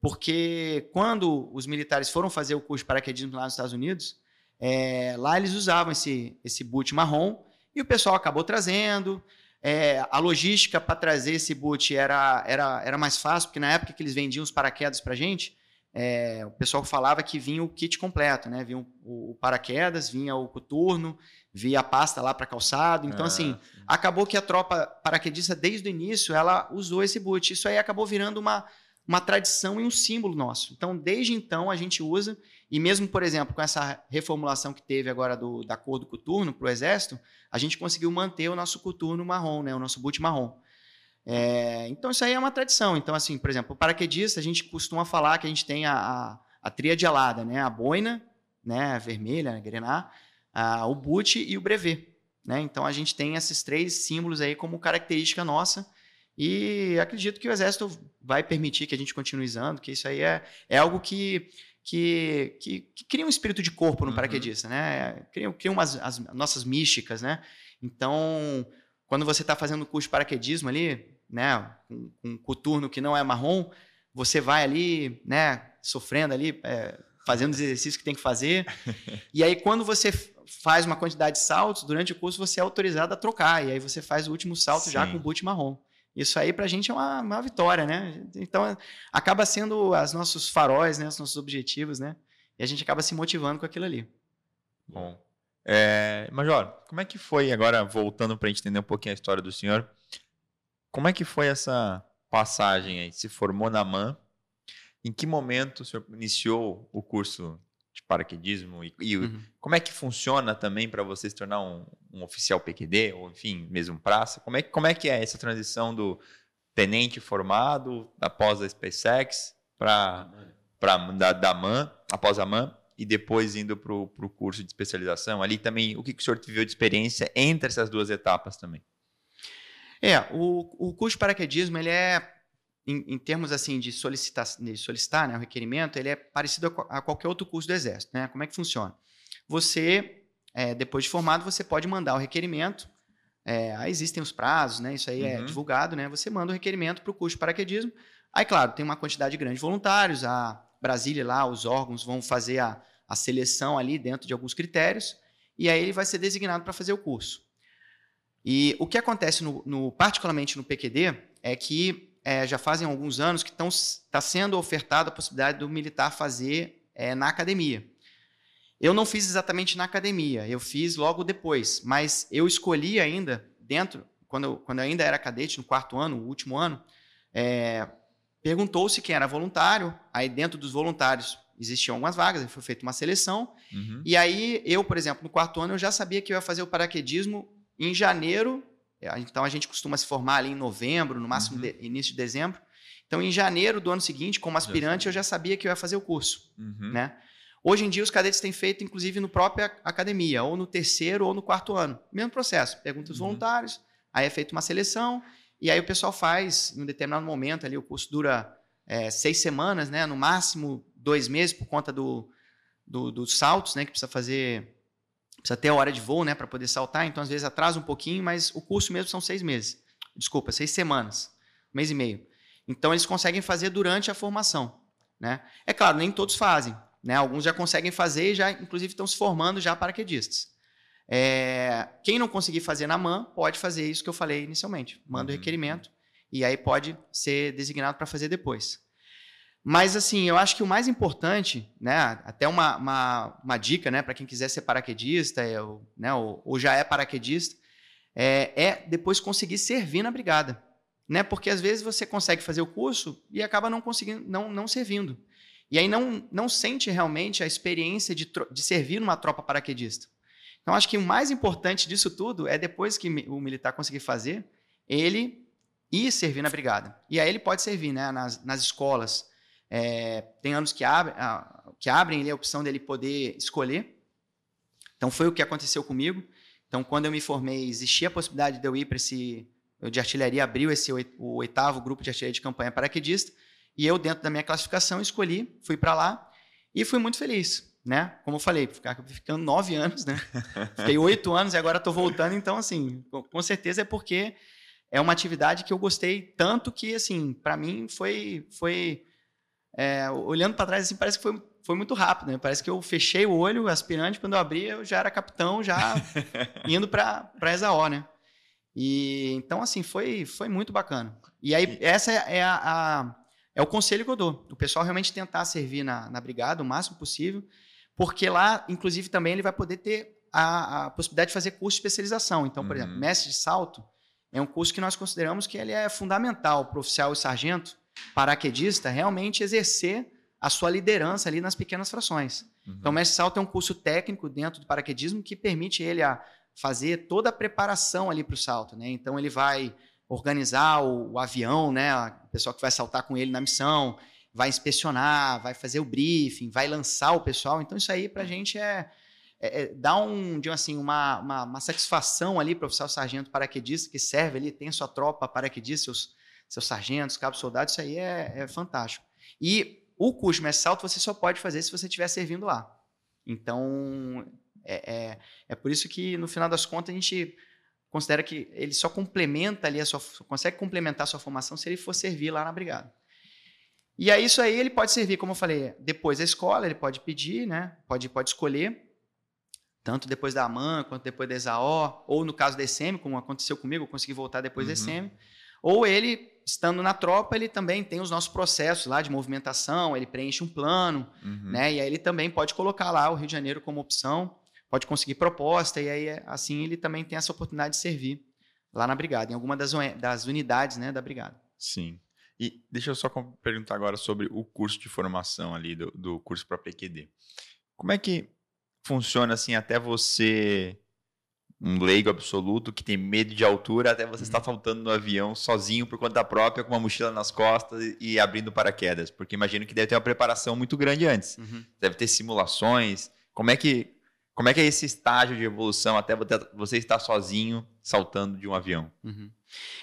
porque quando os militares foram fazer o curso de paraquedismo lá nos Estados Unidos, é, lá eles usavam esse esse boot marrom e o pessoal acabou trazendo. É, a logística para trazer esse boot era, era, era mais fácil, porque na época que eles vendiam os paraquedas para gente, é, o pessoal falava que vinha o kit completo, né? Vinha o, o paraquedas, vinha o coturno, via a pasta lá para calçado. Então, assim, acabou que a tropa paraquedista, desde o início, ela usou esse boot. Isso aí acabou virando uma, uma tradição e um símbolo nosso. Então, desde então, a gente usa, e mesmo, por exemplo, com essa reformulação que teve agora do, da cor do coturno para o Exército, a gente conseguiu manter o nosso coturno marrom, né? o nosso boot marrom. É, então, isso aí é uma tradição. Então, assim, por exemplo, o paraquedista, a gente costuma falar que a gente tem a, a, a tríade alada, né? A boina, né? Vermelha, a grená, a, o boot e o brevet. Né? Então, a gente tem esses três símbolos aí como característica nossa e acredito que o Exército vai permitir que a gente continue usando, que isso aí é, é algo que, que, que, que cria um espírito de corpo no uhum. paraquedista, né? Cria, cria umas as nossas místicas, né? Então, quando você está fazendo o curso de paraquedismo ali, né, com, com um coturno que não é marrom, você vai ali, né, sofrendo ali, é, fazendo os exercícios que tem que fazer. [LAUGHS] e aí, quando você faz uma quantidade de saltos, durante o curso você é autorizado a trocar. E aí você faz o último salto Sim. já com o boot marrom. Isso aí para a gente é uma, uma vitória, né? Então, acaba sendo os nossos faróis, né? Os nossos objetivos, né? E a gente acaba se motivando com aquilo ali. Bom. É, Major, como é que foi, agora voltando para a gente entender um pouquinho a história do senhor, como é que foi essa passagem aí? Se formou na MAN, em que momento o senhor iniciou o curso paraquedismo e, e uhum. como é que funciona também para você se tornar um, um, oficial PQD ou enfim mesmo praça? Como é, como é que é essa transição do tenente formado após a SpaceX para da, da MAN após a MAN e depois indo para o curso de especialização? Ali também, o que, que o senhor teve de experiência entre essas duas etapas também? É, o, o curso de paraquedismo, ele é, em, em termos assim de solicitar, de solicitar né, o requerimento, ele é parecido a, a, qualquer outro curso do Exército. Né? Como é que funciona? Você, é, depois de formado, você pode mandar o requerimento, é, aí existem os prazos, né? Isso aí é uhum. é divulgado, né? Você manda o requerimento para o curso de paraquedismo. Aí, claro, tem uma quantidade grande de voluntários, a Brasília lá, os órgãos vão fazer a, a seleção ali dentro de alguns critérios, e aí ele vai ser designado para fazer o curso. E o que acontece, no, no particularmente no PQD, é que é, já fazem alguns anos que está sendo ofertada a possibilidade do militar fazer é, na academia. Eu não fiz exatamente na academia, eu fiz logo depois, mas eu escolhi ainda, dentro, quando eu, quando eu ainda era cadete, no quarto ano, o último ano, é, perguntou-se quem era voluntário. Aí, dentro dos voluntários, existiam algumas vagas, foi feita uma seleção. Uhum. E aí, eu, por exemplo, no quarto ano, eu já sabia que eu ia fazer o paraquedismo em janeiro. É, Então, a gente costuma se formar ali em novembro, no máximo Uhum. de- início de dezembro. Então, em janeiro do ano seguinte, como aspirante, eu já sabia que eu ia fazer o curso, Uhum. né? Hoje em dia, os cadetes têm feito, inclusive, no própria academia, ou no terceiro ou no quarto ano. Mesmo processo. Pergunta os Uhum. voluntários, aí é feita uma seleção, e aí o pessoal faz, em um determinado momento ali, o curso dura é, seis semanas, né? No máximo dois meses, por conta do, do- dos saltos, né? Que precisa fazer. Precisa ter a hora de voo, né? Para poder saltar. Então, às vezes, atrasa um pouquinho, mas o curso mesmo são seis meses. Desculpa, seis semanas. Um mês e meio. Então, eles conseguem fazer durante a formação. Né? É claro, nem todos fazem. Né? Alguns já conseguem fazer e já, inclusive, estão se formando já paraquedistas. É, quem não conseguir fazer na MAN, pode fazer isso que eu falei inicialmente. Manda o Uhum. requerimento e aí pode ser designado para fazer depois. Mas, assim, eu acho que o mais importante, né, até uma, uma, uma dica né, para quem quiser ser paraquedista ou, né, ou, ou já é paraquedista, é, é depois conseguir servir na brigada. Né? Porque às vezes você consegue fazer o curso e acaba não conseguindo, não, não servindo. E aí não, não sente realmente a experiência de, de servir numa tropa paraquedista. Então, acho que o mais importante disso tudo é depois que o militar conseguir fazer, ele ir servir na brigada. E aí ele pode servir né, nas, nas escolas. É, tem anos que, abre, ah, que abrem a opção dele poder escolher. Então, foi o que aconteceu comigo. Então, quando eu me formei, existia a possibilidade de eu ir para esse. De artilharia abriu esse o oitavo grupo de artilharia de campanha paraquedista. E eu, dentro da minha classificação, escolhi, fui para lá e fui muito feliz. Né? Como eu falei, ficar ficando nove anos, né? [LAUGHS] Fiquei oito anos e agora estou voltando. Então, assim, com, com certeza é porque é uma atividade que eu gostei tanto que, assim, para mim foi. foi é, olhando para trás, assim, parece que foi, foi muito rápido, né? Parece que eu fechei o olho, aspirante, quando eu abri, eu já era capitão, já [LAUGHS] indo para a ESAO, né? E então, assim, foi, foi muito bacana. E aí, essa é, é a, a- é o conselho que eu dou. O pessoal realmente tentar servir na, na brigada o máximo possível, porque lá, inclusive, também ele vai poder ter a, a possibilidade de fazer curso de especialização. Então, por Uhum. exemplo, mestre de salto é um curso que nós consideramos que ele é fundamental para oficial e sargento paraquedista realmente exercer a sua liderança ali nas pequenas frações. Uhum. Então, o mestre salto é um curso técnico dentro do paraquedismo que permite ele a fazer toda a preparação ali para o salto, né? Então, ele vai organizar o, o avião, né? O pessoal que vai saltar com ele na missão, vai inspecionar, vai fazer o briefing, vai lançar o pessoal. Então, isso aí para a gente é, é, é- dá um, digamos assim, uma, uma, uma satisfação ali para o oficial sargento paraquedista que serve ali, tem a sua tropa paraquedista, seus, seus sargentos, cabos soldados, isso aí é, é fantástico. E o curso mestre salto você só pode fazer se você estiver servindo lá. Então, é, é, é por isso que, no final das contas, a gente considera que ele só complementa ali a sua, consegue complementar a sua formação se ele for servir lá na brigada. E aí isso aí ele pode servir, como eu falei, depois da escola, ele pode pedir, né? Pode, pode escolher, tanto depois da AMAN, quanto depois da ESAO, ou no caso da ECM, como aconteceu comigo, eu consegui voltar depois da Uhum. ECM. Ou ele, estando na tropa, ele também tem os nossos processos lá de movimentação, ele preenche um plano, Uhum. né? E aí ele também pode colocar lá o Rio de Janeiro como opção, pode conseguir proposta, e aí assim ele também tem essa oportunidade de servir lá na brigada, em alguma das, das unidades né, da brigada. Sim. E deixa eu só perguntar agora sobre o curso de formação ali do, do curso para PQD. Como é que funciona assim até você, um leigo absoluto que tem medo de altura, até você estar saltando no avião sozinho por conta própria, com uma mochila nas costas e, abrindo paraquedas? Porque imagino que deve ter uma preparação muito grande antes. Deve ter simulações. Como é que como é que é esse estágio de evolução até você- estar sozinho saltando de um avião? Uhum.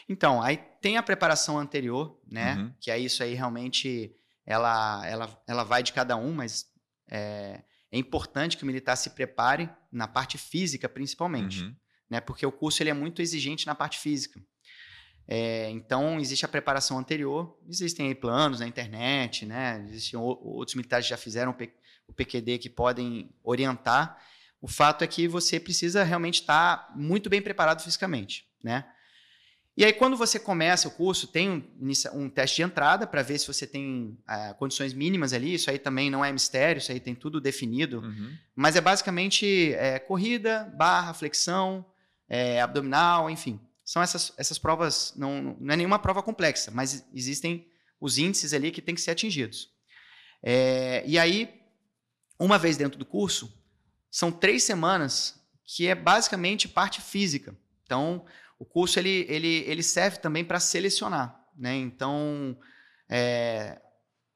Então, aí tem a preparação anterior, né? Uhum. Que aí isso aí realmente ela, ela, ela vai de cada um, mas é, é importante que o militar se prepare na parte física, principalmente. Uhum. né? Porque o curso ele é muito exigente na parte física. É, então, existe a preparação anterior, existem aí planos na internet, né? Existem outros militares que já fizeram o PQD que podem orientar. O fato é que você precisa realmente estar muito bem preparado fisicamente, né? E aí, quando você começa o curso, tem um, um teste de entrada para ver se você tem ah, condições mínimas ali. Isso aí também não é mistério, isso aí tem tudo definido. Uhum. Mas é basicamente é, corrida, barra, flexão, é, abdominal, enfim. são essas, essas provas, não, não é nenhuma prova complexa, mas existem os índices ali que têm que ser atingidos. É, e aí, uma vez dentro do curso, são três semanas que é basicamente parte física. Então, o curso ele, ele, ele serve também para selecionar. Né? Então, é,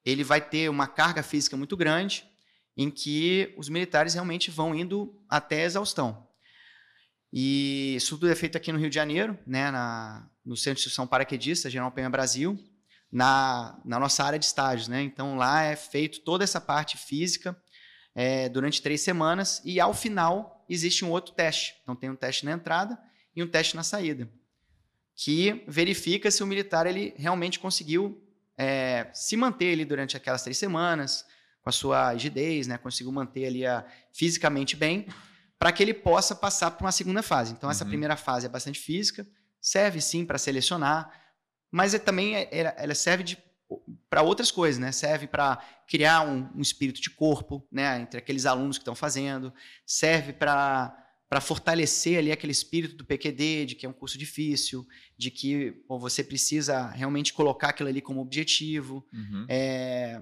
ele vai ter uma carga física muito grande, em que os militares realmente vão indo até a exaustão. E isso tudo é feito aqui no Rio de Janeiro, né, na, no Centro de Instrução Paraquedista, General Penha Brasil, na, na nossa área de estágios. Né? Então, lá é feito toda essa parte física é, durante três semanas e, ao final, existe um outro teste. Então, tem um teste na entrada e um teste na saída, que verifica se o militar ele realmente conseguiu é, se manter ali durante aquelas três semanas, com a sua rigidez, né, conseguiu manter ali a, fisicamente bem, para que ele possa passar para uma segunda fase. Então, essa uhum. primeira fase é bastante física, serve sim para selecionar, mas é, também é, ela serve para outras coisas, né? Serve para criar um, um, espírito de corpo, né? Entre aqueles alunos que estão fazendo, serve para para fortalecer ali aquele espírito do PQD, de que é um curso difícil, de que pô, você precisa realmente colocar aquilo ali como objetivo, uhum. é,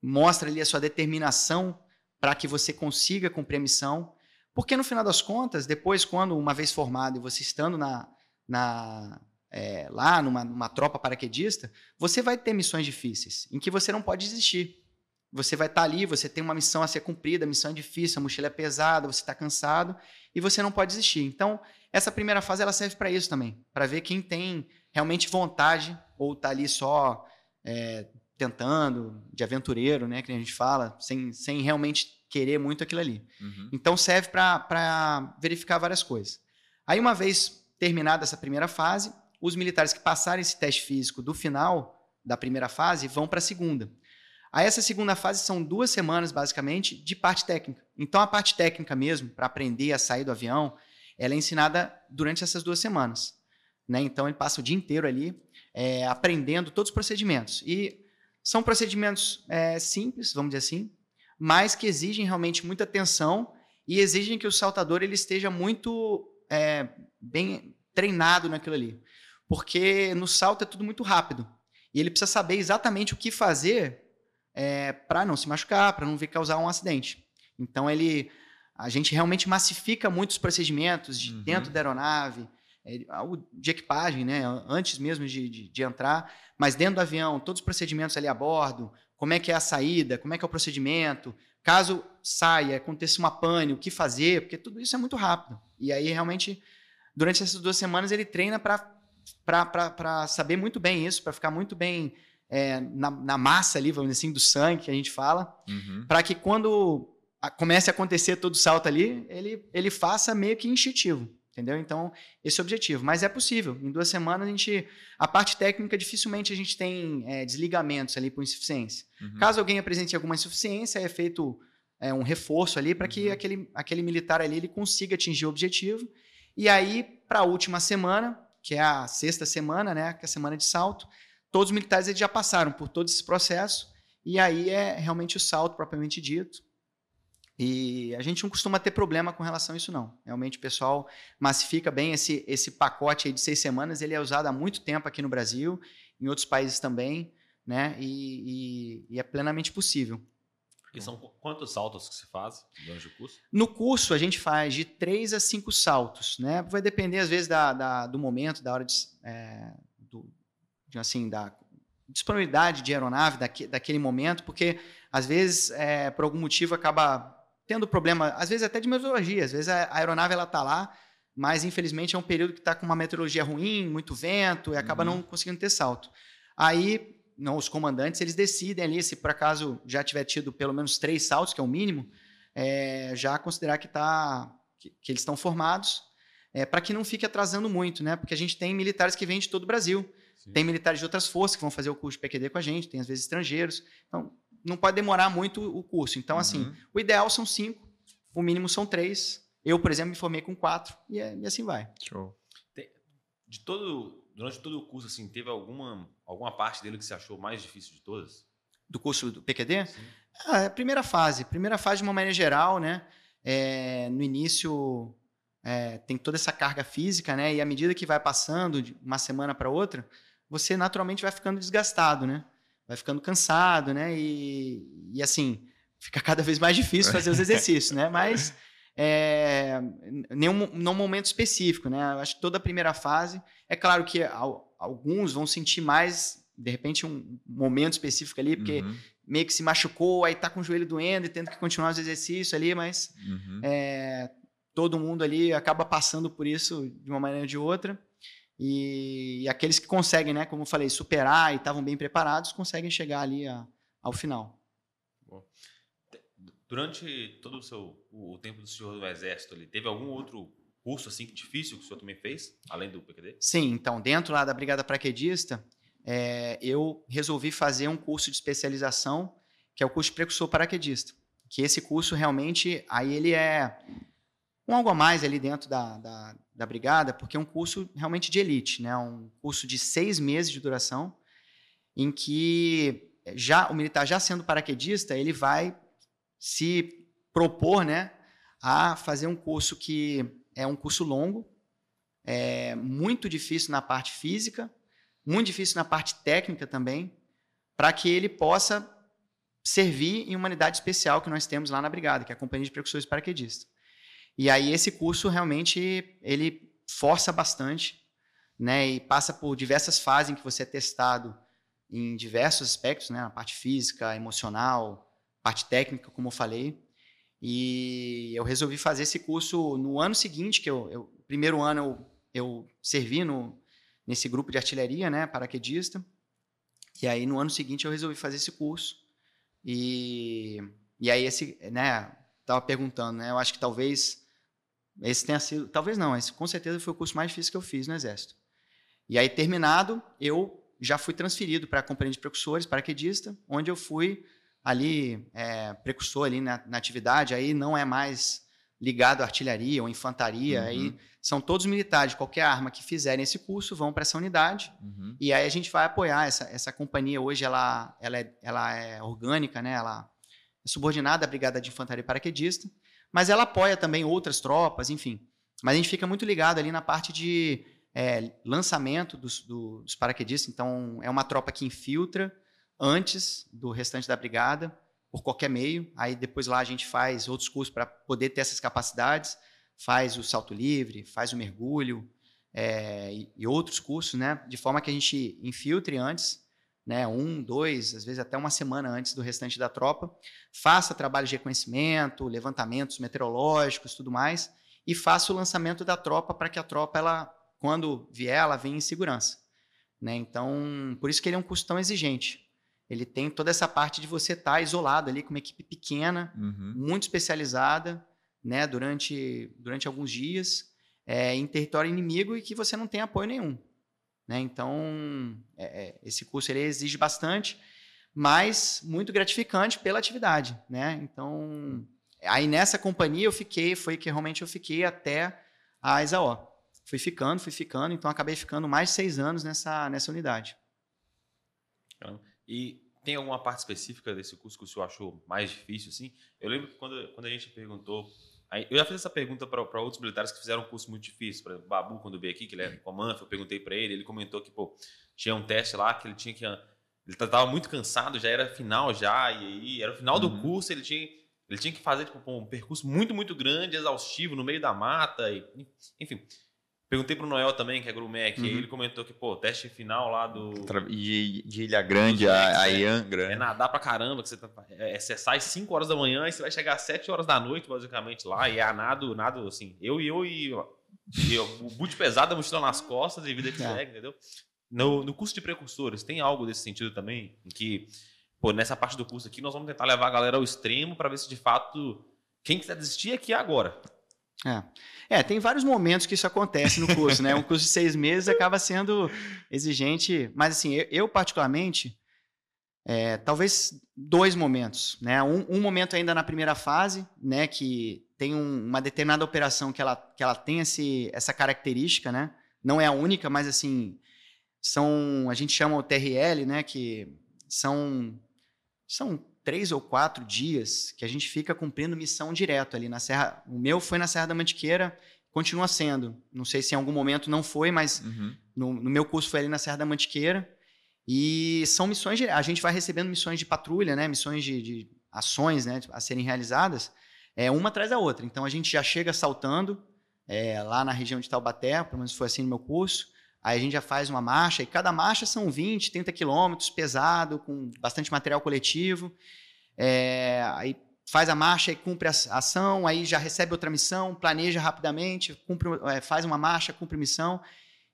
mostra ali a sua determinação para que você consiga cumprir a missão, porque no final das contas, depois, quando uma vez formado e você estando na, na é, lá numa, numa tropa paraquedista, você vai ter missões difíceis, em que você não pode desistir. Você vai estar tá ali, você tem uma missão a ser cumprida, a missão é difícil, a mochila é pesada, você está cansado e você não pode desistir. Então, essa primeira fase ela serve para isso também, para ver quem tem realmente vontade ou está ali só é, tentando, de aventureiro, né, que a gente fala, sem, sem realmente querer muito aquilo ali. Uhum. Então, serve para verificar várias coisas. Aí, uma vez terminada essa primeira fase, os militares que passarem esse teste físico do final da primeira fase vão para a segunda. Aí essa segunda fase são duas semanas, basicamente, de parte técnica. Então, a parte técnica mesmo, para aprender a sair do avião, ela é ensinada durante essas duas semanas. Né? Então, ele passa o dia inteiro ali é, aprendendo todos os procedimentos. E são procedimentos é, simples, vamos dizer assim, mas que exigem realmente muita atenção e exigem que o saltador ele esteja muito é, bem treinado naquilo ali. Porque no salto é tudo muito rápido. E ele precisa saber exatamente o que fazer é, para não se machucar, para não vir causar um acidente. Então ele, a gente realmente massifica muitos procedimentos de uhum. dentro da aeronave, é, de equipagem, né, antes mesmo de, de, de, entrar, mas dentro do avião, todos os procedimentos ali a bordo, como é que é a saída, como é que é o procedimento, caso saia, aconteça uma pane, o que fazer, porque tudo isso é muito rápido. E aí realmente, durante essas duas semanas, ele treina para saber muito bem isso, para ficar muito bem é, na, na, massa ali, vamos dizer assim, do sangue que a gente fala, uhum. para que quando a, comece a acontecer todo o salto ali, ele, ele faça meio que instintivo, entendeu? Então, esse é o objetivo. Mas é possível. Em duas semanas, a gente. A parte técnica, dificilmente a gente tem é, desligamentos ali por insuficiência. Uhum. Caso alguém apresente alguma insuficiência, é feito é, um reforço ali para que uhum. aquele, aquele militar ali ele consiga atingir o objetivo. E aí, para a última semana, que é a sexta semana, né, que é a semana de salto, todos os militares eles já passaram por todo esse processo, e aí é realmente o salto propriamente dito. E a gente não costuma ter problema com relação a isso, não. Realmente o pessoal massifica bem esse, esse pacote de seis semanas, ele é usado há muito tempo aqui no Brasil, em outros países também, né? E, e, e é plenamente possível. E são quantos saltos que se faz durante o curso? No curso, a gente faz de três a cinco saltos, né? Vai depender, às vezes, da, da do momento, da hora de, é, assim, da disponibilidade de aeronave daque, daquele momento, porque às vezes, é, por algum motivo, acaba tendo problema, às vezes até de meteorologia, às vezes a aeronave ela está lá, mas infelizmente é um período que está com uma meteorologia ruim, muito vento, e acaba uhum. não conseguindo ter salto. Aí, não, os comandantes, eles decidem ali, se por acaso já tiver tido pelo menos três saltos, que é o mínimo, é, já considerar que, tá, que, que eles estão formados, é, para que não fique atrasando muito, né? Porque a gente tem militares que vêm de todo o Brasil. Sim. Tem militares de outras forças que vão fazer o curso de PQD com a gente, tem às vezes estrangeiros. Então, não pode demorar muito o curso. Então, assim, uhum. assim, o ideal são cinco, o mínimo são três. Eu, por exemplo, me formei com quatro e, é, e assim vai. Show. De todo, durante todo o curso, assim, teve alguma, alguma parte dele que você achou mais difícil de todas? Do curso do PQD? Sim. Ah, é a primeira fase. Primeira fase, de uma maneira geral, né? É, no início, é, tem toda essa carga física, né? E à medida que vai passando de uma semana para outra, você naturalmente vai ficando desgastado, né? Vai ficando cansado, né? E, e assim, fica cada vez mais difícil fazer os [LAUGHS] exercícios, né? Mas é, nenhum, num momento específico, né? Eu acho que toda a primeira fase, é claro que alguns vão sentir mais, de repente, um momento específico ali, porque uhum. meio que se machucou, aí tá com o joelho doendo e tendo que continuar os exercícios ali, mas uhum. é, todo mundo ali acaba passando por isso de uma maneira ou de outra. E, e aqueles que conseguem, né, como eu falei, superar e estavam bem preparados, conseguem chegar ali a, ao final. Durante todo o seu o tempo do senhor do exército, ali, teve algum outro curso assim difícil que o senhor também fez, além do PQD? Sim, então dentro lá da Brigada Paraquedista, é, eu resolvi fazer um curso de especialização que é o curso de precursor paraquedista. Que esse curso realmente aí ele é um algo a mais ali dentro da, da, da, brigada, porque é um curso realmente de elite, né? Um curso de seis meses de duração, em que já o militar já sendo paraquedista, ele vai se propor, né, a fazer um curso que é um curso longo, é muito difícil na parte física, muito difícil na parte técnica também, para que ele possa servir em uma unidade especial que nós temos lá na brigada, que é a Companhia de Precursores Paraquedistas. E aí esse curso realmente ele força bastante, né, e passa por diversas fases em que você é testado em diversos aspectos, né, na parte física, emocional, parte técnica, como eu falei. E eu resolvi fazer esse curso no ano seguinte, que eu, eu primeiro ano eu, eu servi no, nesse grupo de artilharia, né, paraquedista. E aí no ano seguinte eu resolvi fazer esse curso. E, e aí esse, né, tava perguntando, né, eu acho que talvez esse tenha sido, talvez não, esse com certeza foi o curso mais difícil que eu fiz no Exército. E aí, terminado, eu já fui transferido para a Companhia de Precursores, paraquedista, onde eu fui ali, é, precursor ali na, na, atividade, aí não é mais ligado à artilharia ou infantaria, uhum. aí são todos militares, qualquer arma que fizerem esse curso vão para essa unidade, uhum. e aí a gente vai apoiar essa, essa companhia, hoje ela, ela, é, ela é orgânica, né, ela é subordinada à Brigada de Infantaria Paraquedista, mas ela apoia também outras tropas, enfim. Mas a gente fica muito ligado ali na parte de é, lançamento dos, dos paraquedistas. Então, é uma tropa que infiltra antes do restante da brigada, por qualquer meio. Aí depois lá a gente faz outros cursos para poder ter essas capacidades. Faz o salto livre, faz o mergulho é, e, e outros cursos, né? De forma que a gente infiltre antes né, um, dois, às vezes até uma semana antes do restante da tropa, faça trabalho de reconhecimento, levantamentos meteorológicos, tudo mais, e faça o lançamento da tropa para que a tropa, ela, quando vier, ela venha em segurança. Né? Então, por isso que ele é um curso tão exigente. Ele tem toda essa parte de você estar tá isolado ali com uma equipe pequena, uhum. muito especializada, né, durante, durante alguns dias, é, em território inimigo e que você não tem apoio nenhum. Né? Então, é, é, esse curso ele exige bastante, mas muito gratificante pela atividade. Né? Então, aí nessa companhia eu fiquei, foi que realmente eu fiquei até a Exaó. Fui ficando, fui ficando, então acabei ficando mais de seis anos nessa, nessa unidade. E tem alguma parte específica desse curso que o senhor achou mais difícil? Assim? Eu lembro que quando, quando a gente perguntou eu já fiz essa pergunta para outros militares que fizeram um curso muito difícil. Por exemplo, o Babu, quando veio aqui, que ele é comando, eu perguntei para ele, ele comentou que pô, tinha um teste lá que ele tinha que. Ele estava muito cansado, já era final já, e aí era o final uhum. do curso, ele tinha, ele tinha que fazer tipo, um percurso muito, muito grande, exaustivo, no meio da mata, e, enfim. Perguntei pro Noel também, que é Grumec, uhum. e ele comentou que, pô, teste final lá do. De, de Ilha Grande a, a Iangra. É, é, nadar pra caramba, que você, tá, é, você sai 5 horas da manhã e você vai chegar às 7 horas da noite, basicamente, lá, e é nado, nado assim, eu e eu e. e eu, o boot pesado, a mochila nas costas e vida que é. segue, entendeu? No, no curso de precursores, tem algo desse sentido também? Em que, pô, nessa parte do curso aqui, nós vamos tentar levar a galera ao extremo para ver se de fato. Quem quiser desistir aqui é agora. É. é, tem vários momentos que isso acontece no curso, né? Um curso de seis meses acaba sendo exigente, mas assim, eu, eu particularmente, é, talvez dois momentos, né? Um, um, momento ainda na primeira fase, né? Que tem um, uma determinada operação que ela, que ela tem esse, essa característica, né? Não é a única, mas assim, são, a gente chama o TRL, né? Que são, são três ou quatro dias que a gente fica cumprindo missão direto ali na Serra. O meu foi na Serra da Mantiqueira, continua sendo. Não sei se em algum momento não foi, mas Uhum. no, no meu curso foi ali na Serra da Mantiqueira. E são missões a gente vai recebendo missões de patrulha, né? Missões de, de ações, né? A serem realizadas, é uma atrás da outra. Então a gente já chega saltando é, lá na região de Taubaté, pelo menos foi assim no meu curso. Aí a gente já faz uma marcha, e cada marcha são 20, 30 quilômetros, pesado, com bastante material coletivo. É, aí faz a marcha e cumpre a ação, aí já recebe outra missão, planeja rapidamente, cumpre, é, faz uma marcha, cumpre missão.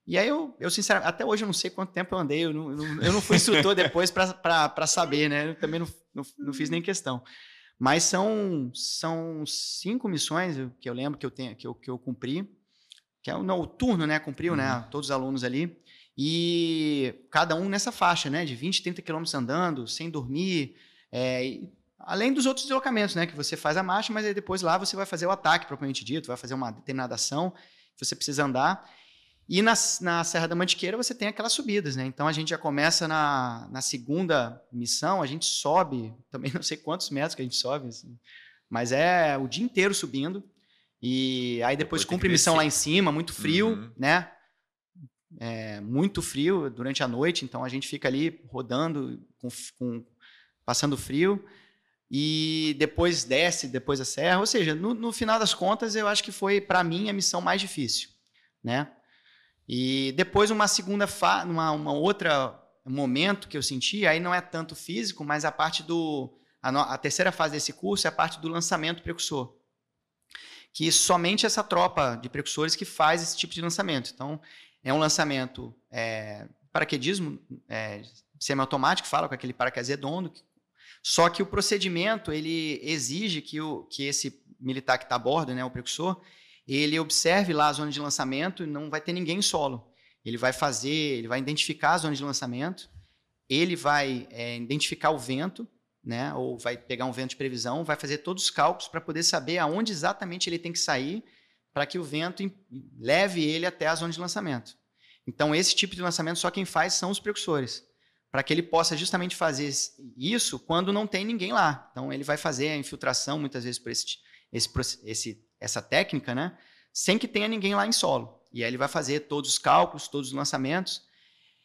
E aí eu, eu sinceramente, até hoje eu não sei quanto tempo eu andei, eu não, eu não, fui instrutor depois para saber, né? Eu também não, não, não, fiz nem questão. Mas são, são cinco missões que eu lembro que eu, tenho, que eu, que eu cumpri, que é o, não, o turno, né? Cumpriu, uhum. né? Todos os alunos ali. E cada um nessa faixa, né? De 20, 30 quilômetros andando, sem dormir. É, além dos outros deslocamentos, né? Que você faz a marcha, mas aí depois lá você vai fazer o ataque, propriamente dito, vai fazer uma determinada ação, que você precisa andar. E na, na Serra da Mantiqueira você tem aquelas subidas, né? Então a gente já começa na, na segunda missão, a gente sobe, também não sei quantos metros que a gente sobe, assim, mas é o dia inteiro subindo. E aí depois, depois cumpre missão lá em cima, muito frio, uhum. né? É, muito frio durante a noite, então a gente fica ali rodando, com, com, passando frio, e depois desce, depois a serra. Ou seja, no, no final das contas, eu acho que foi, para mim, a missão mais difícil, né? E depois uma segunda fa uma, uma outra momento que eu senti, aí não é tanto físico, mas a parte do a, no, a terceira fase desse curso é a parte do lançamento precursor. Que somente essa tropa de precursores que faz esse tipo de lançamento. Então, é um lançamento é, paraquedismo é, semiautomático, fala com aquele paraquedas redondo, só que o procedimento ele exige que, o, que esse militar que está a bordo, né, o precursor, ele observe lá a zona de lançamento e não vai ter ninguém em solo. Ele vai fazer, ele vai identificar a zona de lançamento, ele vai é, identificar o vento, né, ou vai pegar um vento de previsão, vai fazer todos os cálculos para poder saber aonde exatamente ele tem que sair para que o vento leve ele até a zona de lançamento. Então, esse tipo de lançamento só quem faz são os precursores, para que ele possa justamente fazer isso quando não tem ninguém lá. Então, ele vai fazer a infiltração, muitas vezes, por esse, esse, esse essa técnica, né? Sem que tenha ninguém lá em solo. E aí ele vai fazer todos os cálculos, todos os lançamentos.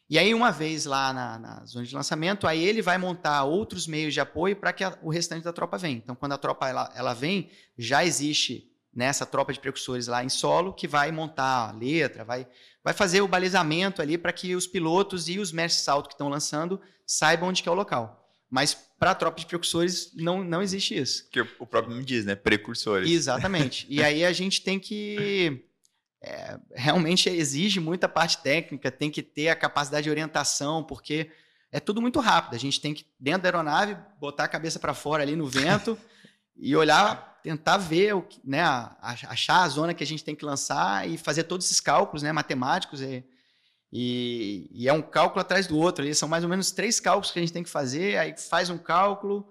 E aí, uma vez lá na, na zona de lançamento, aí ele vai montar outros meios de apoio para que a, o restante da tropa venha. Então, quando a tropa ela, ela vem, já existe nessa tropa de precursores lá em solo que vai montar a letra, vai, vai fazer o balizamento ali para que os pilotos e os mestres salto que estão lançando saibam onde que é o local. Mas para a tropa de precursores não, não existe isso. Que o próprio nome diz, né? Precursores. Exatamente. e aí a gente tem que. [LAUGHS] É, realmente exige muita parte técnica, tem que ter a capacidade de orientação, porque é tudo muito rápido. A gente tem que, dentro da aeronave, botar a cabeça para fora ali no vento [LAUGHS] e olhar, tentar ver, o, né, achar a zona que a gente tem que lançar e fazer todos esses cálculos né, matemáticos. E, e, e, é um cálculo atrás do outro. Ali são mais ou menos três cálculos que a gente tem que fazer. Aí faz um cálculo,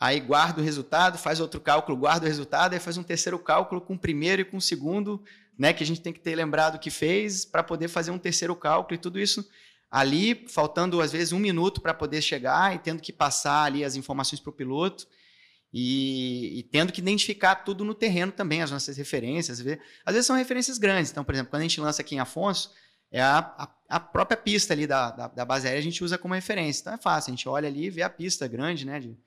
aí guarda o resultado, faz outro cálculo, guarda o resultado, aí faz um terceiro cálculo com o primeiro e com o segundo, né? Que a gente tem que ter lembrado que fez para poder fazer um terceiro cálculo e tudo isso ali, faltando às vezes um minuto para poder chegar e tendo que passar ali as informações para o piloto. E, e, tendo que identificar tudo no terreno também, as nossas referências. Às vezes são referências grandes. Então, por exemplo, quando a gente lança aqui em Afonso, é a, a, a, própria pista ali da, da, da, base aérea a gente usa como referência. Então é fácil, a gente olha ali e vê a pista grande, né? De,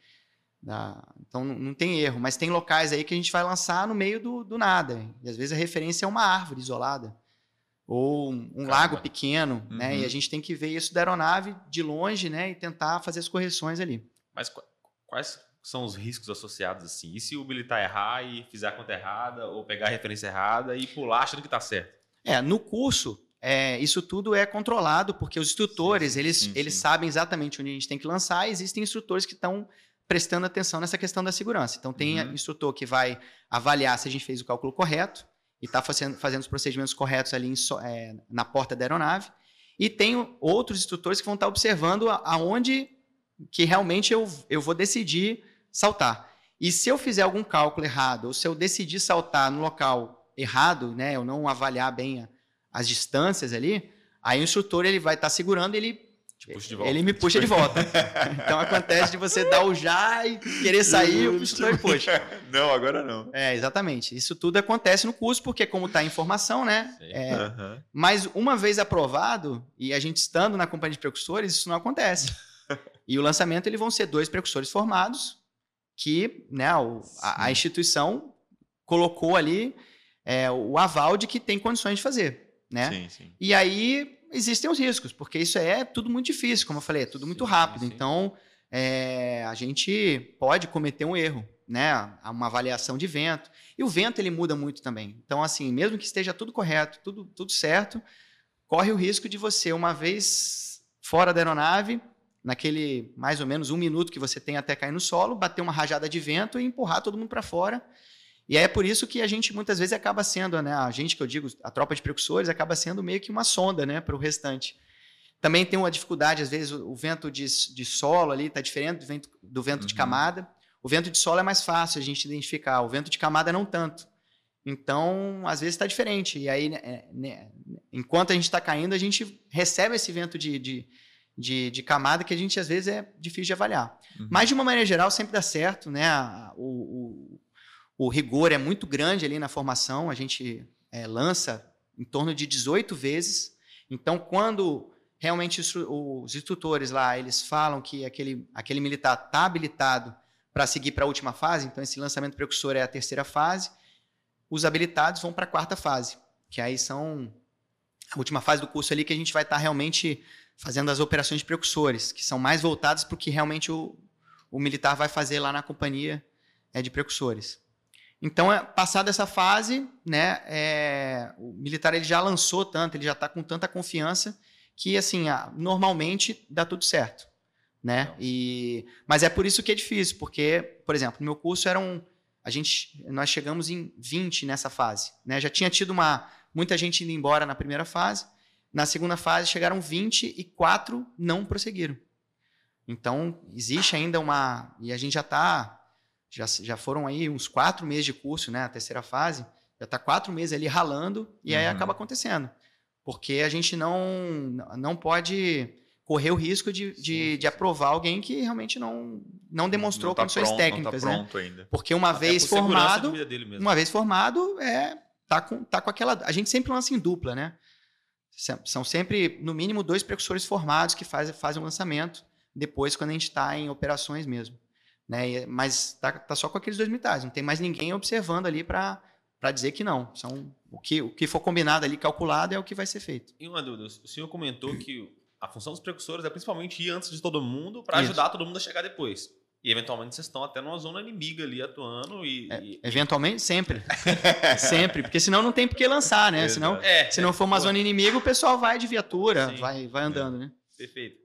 da, então não, tem erro, mas tem locais aí que a gente vai lançar no meio do, do nada. E às vezes a referência é uma árvore isolada. Ou um, lago pequeno, uhum. né? E a gente tem que ver isso da aeronave de longe, né? E tentar fazer as correções ali. Mas quais são os riscos associados assim? E se o militar errar e fizer a conta errada, ou pegar a referência errada e pular achando que está certo? É, no curso, é, isso tudo é controlado, porque os instrutores, sim, eles, sim, eles sim. sabem exatamente onde a gente tem que lançar, e existem instrutores que estão prestando atenção nessa questão da segurança. Então, tem uhum. instrutor que vai avaliar se a gente fez o cálculo correto e está fazendo, fazendo os procedimentos corretos ali em, é, na porta da aeronave, e tem outros instrutores que vão estar observando aonde que realmente eu, eu vou decidir saltar. E se eu fizer algum cálculo errado, ou se eu decidir saltar no local errado, né, eu não avaliar bem a, as distâncias ali, aí o instrutor ele vai estar tá segurando, ele. Ele me puxa de volta. então acontece de você dar o já e querer sair, o instrutor me puxa. [LAUGHS] Não, agora não. É, exatamente. Isso tudo acontece no curso, porque como está em formação, né? É, Aham. mas uma vez aprovado, e a gente estando na companhia de precursores, isso não acontece. [LAUGHS] e o lançamento, eles vão ser dois precursores formados, que né, o- a, a instituição colocou ali é, o aval de que tem condições de fazer. Né? Sim, sim. E aí existem os riscos, porque isso é tudo muito difícil, como eu falei, é tudo muito Sim, rápido. sim. Então, é, a gente pode cometer um erro, né? Uma avaliação de vento. E o vento, ele muda muito também. Então, assim, mesmo que esteja tudo correto, tudo, tudo certo, corre o risco de você, uma vez fora da aeronave, naquele mais ou menos um minuto que você tem até cair no solo, bater uma rajada de vento e empurrar todo mundo para fora. E é por isso que a gente muitas vezes acaba sendo, né, a gente que eu digo, a tropa de precursores acaba sendo meio que uma sonda, né, para o restante. Também tem uma dificuldade, às vezes o, o vento de, de solo ali está diferente do vento, do vento de Uhum. camada. O vento de solo é mais fácil a gente identificar, o vento de camada não tanto. Então, às vezes está diferente. E aí, né, né, enquanto a gente está caindo, a gente recebe esse vento de, de, de, de camada que a gente às vezes é difícil de avaliar. Uhum. Mas de uma maneira geral sempre dá certo, né? O, o rigor é muito grande ali na formação, a gente é, lança em torno de 18 vezes. Então, quando realmente os, os instrutores lá eles falam que aquele, aquele militar está habilitado para seguir para a última fase, então esse lançamento precursor é a terceira fase, os habilitados vão para a quarta fase, que aí são a última fase do curso ali que a gente vai estar realmente fazendo as operações de precursores, que são mais voltadas para o que realmente o, o militar vai fazer lá na companhia é, de precursores. Então, é, passada essa fase, né, é, o militar ele já lançou tanto, ele já está com tanta confiança que, assim, ah, normalmente dá tudo certo, né? E, mas é por isso que é difícil, porque, por exemplo, no meu curso eram a gente, nós chegamos em 20 nessa fase, né? Já tinha tido uma muita gente indo embora na primeira fase, na segunda fase chegaram 20 e quatro não prosseguiram. Então, existe ainda uma. E a gente já está. Já, já foram aí uns quatro meses de curso, né? A terceira fase. Já está quatro meses ali ralando e aí Uhum. acaba acontecendo. Porque a gente não, não pode correr o risco de, de, Sim, de aprovar alguém que realmente não, não demonstrou Não tá condições pronto, técnicas, Não tá né? pronto ainda. Porque uma Até vez por formado, uma vez formado, é tá com, tá com aquela. A gente sempre lança em dupla, né? São sempre, no mínimo, dois precursores formados que fazem, fazem o lançamento depois, quando a gente está em operações mesmo. Né? Mas tá, tá só com aqueles dois militares, não tem mais ninguém observando ali para dizer que não. São, o, que, o que for combinado ali, calculado, é o que vai ser feito. E uma dúvida, o senhor comentou que a função dos precursores é principalmente ir antes de todo mundo para ajudar todo mundo a chegar depois. E eventualmente vocês estão até numa zona inimiga ali atuando e. É, e- Eventualmente, sempre. [LAUGHS] sempre. Porque senão não tem por que lançar, né? Senão, É, se não for uma pô, zona inimiga, o pessoal vai de viatura, Sim. vai, vai andando, né? Perfeito.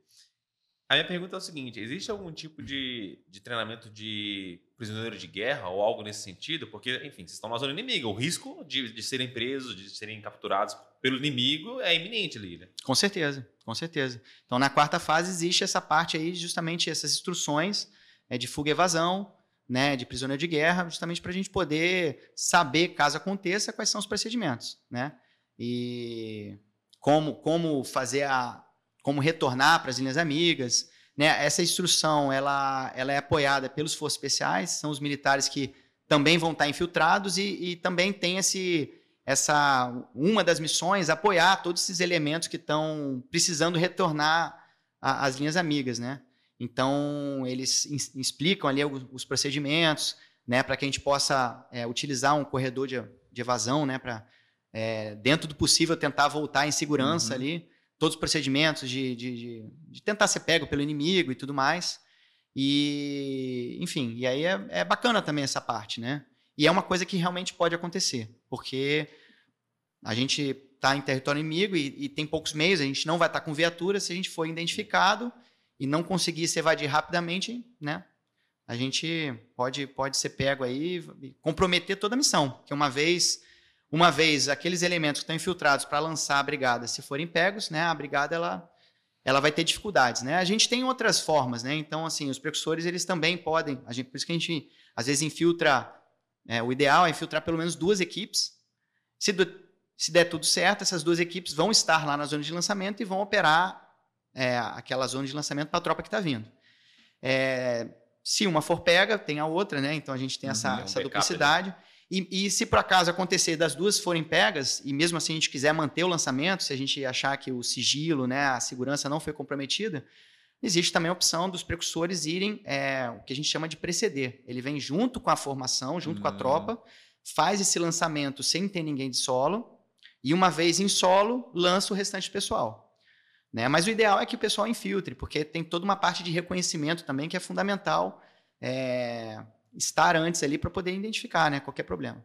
A minha pergunta é o seguinte: existe algum tipo de, de treinamento de prisioneiro de guerra ou algo nesse sentido? Porque, enfim, vocês estão na zona inimiga. O risco de, de serem presos, de serem capturados pelo inimigo é iminente ali, né? Com certeza, com certeza. Então, na quarta fase, existe essa parte aí, justamente essas instruções é, de fuga e evasão, né, de prisioneiro de guerra, justamente para a gente poder saber, caso aconteça, quais são os procedimentos, né? E como, como fazer a. como retornar para as linhas amigas. Né? Essa instrução ela, ela é apoiada pelos forças especiais, são os militares que também vão estar infiltrados e, e também tem esse, essa uma das missões apoiar todos esses elementos que estão precisando retornar às linhas amigas, né? Então eles explicam ali os, os procedimentos, né, para que a gente possa é, utilizar um corredor de, de evasão, né, para dentro do possível tentar voltar em segurança Uhum. ali, todos os procedimentos de, de, de, de tentar ser pego pelo inimigo e tudo mais. E, enfim, e aí é, é bacana também essa parte, né? E é uma coisa que realmente pode acontecer, porque a gente está em território inimigo e, e tem poucos meios, a gente não vai estar com viatura se a gente for identificado e não conseguir se evadir rapidamente, né? A gente pode, pode ser pego aí e comprometer toda a missão, que uma vez uma vez aqueles elementos que estão infiltrados para lançar a brigada, se forem pegos, né, a brigada ela, ela vai ter dificuldades, né? A gente tem outras formas, né? Então, assim, os precursores eles também podem, a gente, por isso que a gente às vezes infiltra, é, o ideal é infiltrar pelo menos duas equipes. Se, do- se der tudo certo, essas duas equipes vão estar lá na zona de lançamento e vão operar é, aquela zona de lançamento para a tropa que está vindo. É, se uma for pega, tem a outra, né? Então a gente tem essa, Uhum, é um essa backup, duplicidade. E, e se por acaso acontecer das duas forem pegas, e mesmo assim a gente quiser manter o lançamento, se a gente achar que o sigilo, né, a segurança não foi comprometida, existe também a opção dos precursores irem, é, o que a gente chama de preceder. Ele vem junto com a formação, junto com a Hum. tropa, faz esse lançamento sem ter ninguém de solo, e uma vez em solo, lança o restante pessoal. Né? Mas o ideal é que o pessoal infiltre, porque tem toda uma parte de reconhecimento também que é fundamental é, estar antes ali para poder identificar né, qualquer problema.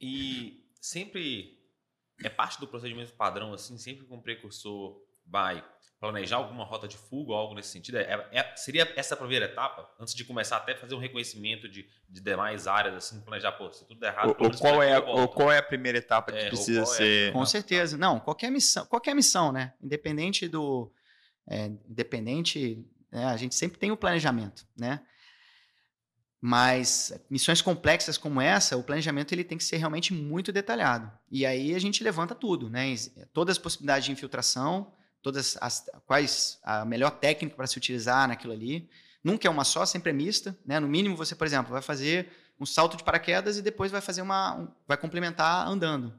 E sempre é parte do procedimento padrão, assim, sempre que um precursor vai planejar alguma rota de fuga ou algo nesse sentido, é- é- seria essa a primeira etapa? Antes de começar até fazer um reconhecimento de, de demais áreas, assim, planejar, pô, se tudo der errado, Ou, qual é, ou qual é a primeira etapa que É, precisa é- ser. Com certeza. Não, qualquer missão, qualquer missão, né? Independente do. é, independente. né, a gente sempre tem o planejamento, né? Mas missões complexas como essa, o planejamento ele tem que ser realmente muito detalhado. E aí a gente levanta tudo, né? Todas as possibilidades de infiltração, todas as quais a melhor técnica para se utilizar naquilo ali. Nunca é uma só, sempre é mista, né? No mínimo você, por exemplo, vai fazer um salto de paraquedas e depois vai fazer uma um- vai complementar andando.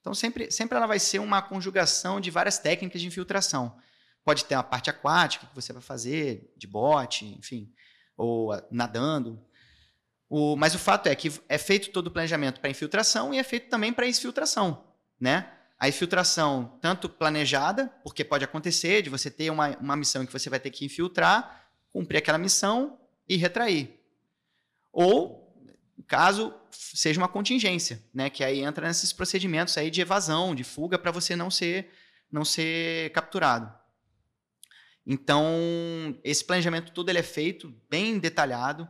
Então sempre sempre ela vai ser uma conjugação de várias técnicas de infiltração. Pode ter a parte aquática que você vai fazer de bote, enfim, ou nadando. O, mas o fato é que é feito todo o planejamento para infiltração e é feito também para exfiltração, né? A infiltração, tanto planejada, porque pode acontecer de você ter uma, uma missão que você vai ter que infiltrar, cumprir aquela missão e retrair. Ou, caso seja uma contingência, né? Que aí entra nesses procedimentos aí de evasão, de fuga, para você não ser, não ser capturado. Então, esse planejamento todo ele é feito bem detalhado,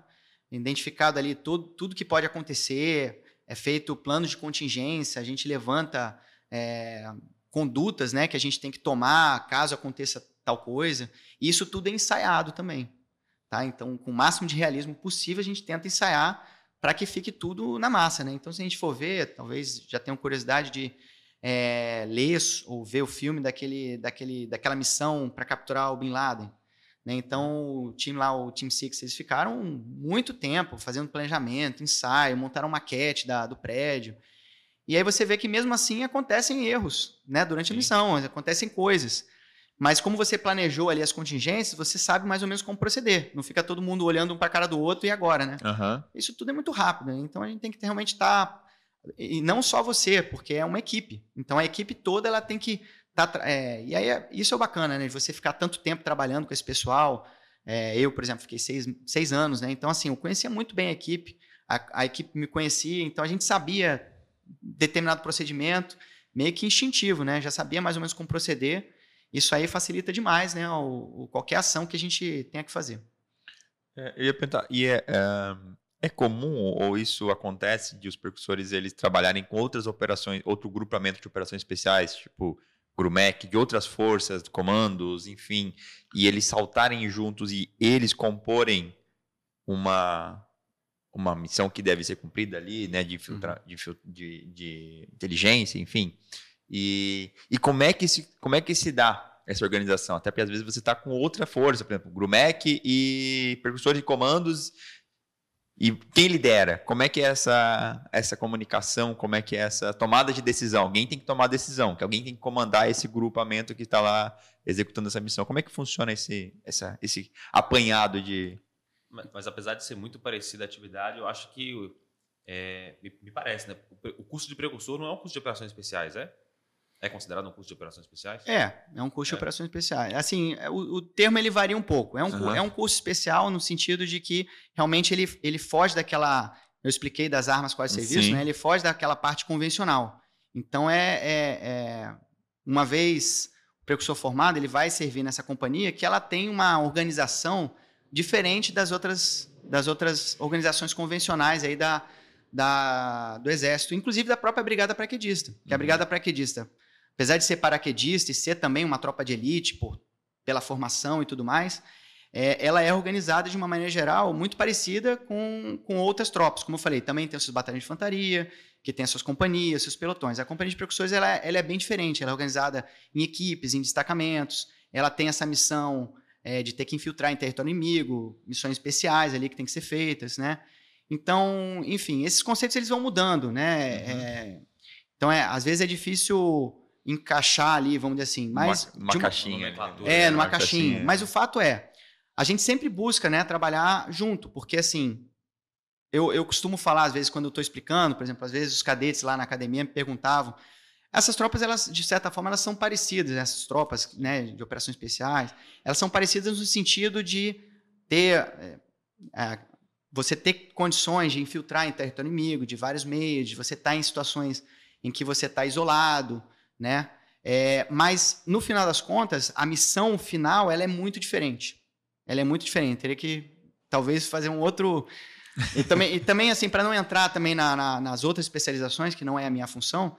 identificado ali tudo, tudo que pode acontecer, é feito plano de contingência, a gente levanta é, condutas né, que a gente tem que tomar caso aconteça tal coisa. E isso tudo é ensaiado também. Tá? Então, com o máximo de realismo possível, a gente tenta ensaiar para que fique tudo na massa. Né? Então, se a gente for ver, talvez já tenham curiosidade de é, ler ou ver o filme daquele, daquele, daquela missão para capturar o Bin Laden. Né? Então, o time lá, o Team Six, eles ficaram muito tempo fazendo planejamento, ensaio, montaram maquete da, do prédio. E aí você vê que mesmo assim acontecem erros né? durante a Sim. missão, acontecem coisas. Mas como você planejou ali as contingências, você sabe mais ou menos como proceder. Não fica todo mundo olhando um para a cara do outro e agora, né? Aham. Isso tudo é muito rápido, né? então a gente tem que realmente estar e não só você, porque é uma equipe. Então a equipe toda ela tem que estar. é, e aí é- isso é bacana, né? de Você ficar tanto tempo trabalhando com esse pessoal. É, eu, por exemplo, fiquei seis, seis anos, né? Então assim, eu conhecia muito bem a equipe. A, a equipe me conhecia, então a gente sabia determinado procedimento, meio que instintivo, né? Já sabia mais ou menos como proceder. Isso aí facilita demais, né? O, o- qualquer ação que a gente tenha que fazer. É, eu ia perguntar, e é, é, é comum ou isso acontece de os percussores eles trabalharem com outras operações, outro grupamento de operações especiais, tipo Grumec, de outras forças, comandos, enfim, e eles saltarem juntos e eles comporem uma uma missão que deve ser cumprida ali, né, de, filtra, de, fil- de, de inteligência, enfim. E, e como é que se como é que se dá essa organização? Até porque às vezes você está com outra força, por exemplo, Grumec e percussores de comandos. E quem lidera? Como é que é essa, essa comunicação? Como é que é essa tomada de decisão? Alguém tem que tomar a decisão, que alguém tem que comandar esse grupamento que está lá executando essa missão. Como é que funciona esse, essa, esse apanhado de. Mas, mas apesar de ser muito parecida a atividade, eu acho que é, me, me parece, né? O, o custo de precursor não é um custo de operações especiais, é? É considerado um custo de operações especiais? É, é um curso de É. operações especiais. Assim, é, o, o termo ele varia um pouco. É um, Aham. é um curso especial no sentido de que realmente ele, ele foge daquela. Eu expliquei das armas quais serviço, Sim. né? Ele foge daquela parte convencional. Então é, é- é- uma vez o precursor formado, ele vai servir nessa companhia que ela tem uma organização diferente das outras, das outras organizações convencionais aí da, da, do Exército, inclusive da própria Brigada Paraquedista. Que a Uhum. Brigada Paraquedista, apesar de ser paraquedista e ser também uma tropa de elite por, pela formação e tudo mais, é, ela é organizada de uma maneira geral muito parecida com, com outras tropas. Como eu falei, também tem os seus batalhões de infantaria, que tem as suas companhias, seus pelotões. A companhia de percussores ela, é- ela é bem diferente, ela é organizada em equipes, em destacamentos, ela tem essa missão é, de ter que infiltrar em território inimigo, missões especiais ali que tem que ser feitas, né? Então, enfim, esses conceitos eles vão mudando, né? Uhum. É, então, é, às vezes é difícil encaixar ali, vamos dizer assim, mas uma, uma de uma- caixinha. nomenclatura, é, né? numa Uma caixinha. caixinha. Mas o fato é, a gente sempre busca, né, trabalhar junto, porque assim, eu, eu costumo falar, às vezes, quando eu estou explicando, por exemplo, às vezes os cadetes lá na academia me perguntavam. Essas tropas, elas, de certa forma, elas são parecidas, essas tropas né, de operações especiais, elas são parecidas no sentido de ter. é, é, você ter condições de infiltrar em território inimigo, de vários meios, de você estar em situações em que você está isolado, né? É, mas, no final das contas, a missão final ela é muito diferente. Ela é muito diferente. Teria que, talvez, fazer um outro... E também, e também assim, para não entrar também na- na- nas outras especializações, que não é a minha função,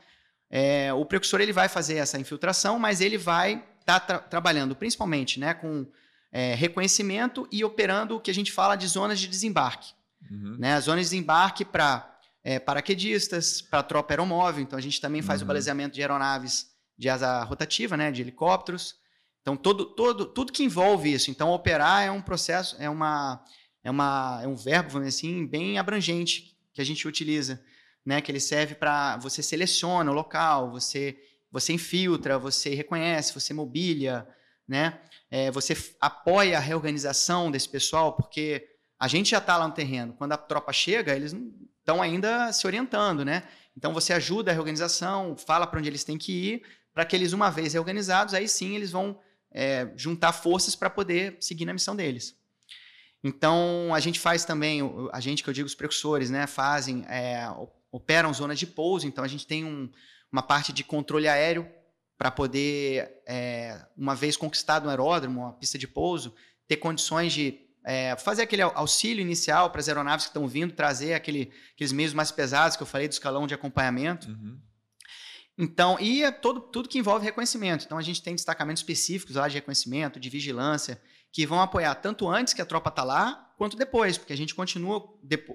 é, o precursor ele vai fazer essa infiltração, mas ele vai estar trabalhando principalmente né, com é, reconhecimento e operando o que a gente fala de zonas de desembarque Uhum. né? As zonas de desembarque para paraquedistas, para tropa aeromóvel. Então a gente também faz o Uhum. balisamento de aeronaves de asa rotativa, né? De helicópteros. Então todo, todo, tudo que envolve isso. Então operar é um processo, é uma, é uma, é um verbo, vamos dizer assim, bem abrangente que a gente utiliza, né? Que ele serve para você seleciona o local, você você infiltra, você reconhece, você mobília, né? É, você apoia a reorganização desse pessoal, porque a gente já está lá no terreno. Quando a tropa chega, eles não estão ainda se orientando, né? Então você ajuda a reorganização, fala para onde eles têm que ir, para que eles, uma vez reorganizados, aí sim eles vão é, juntar forças para poder seguir na missão deles. Então a gente faz também, a gente que eu digo os precursores, né? Fazem, é, operam zonas de pouso. Então a gente tem um- uma parte de controle aéreo para poder, é, uma vez conquistado um aeródromo, uma pista de pouso, ter condições de é, fazer aquele au- auxílio inicial para as aeronaves que estão vindo, trazer aquele, aqueles meios mais pesados que eu falei do escalão de acompanhamento. Uhum. Então, e é todo, tudo que envolve reconhecimento. Então, a gente tem destacamentos específicos lá de reconhecimento, de vigilância, que vão apoiar tanto antes que a tropa está lá, quanto depois, porque a gente continua,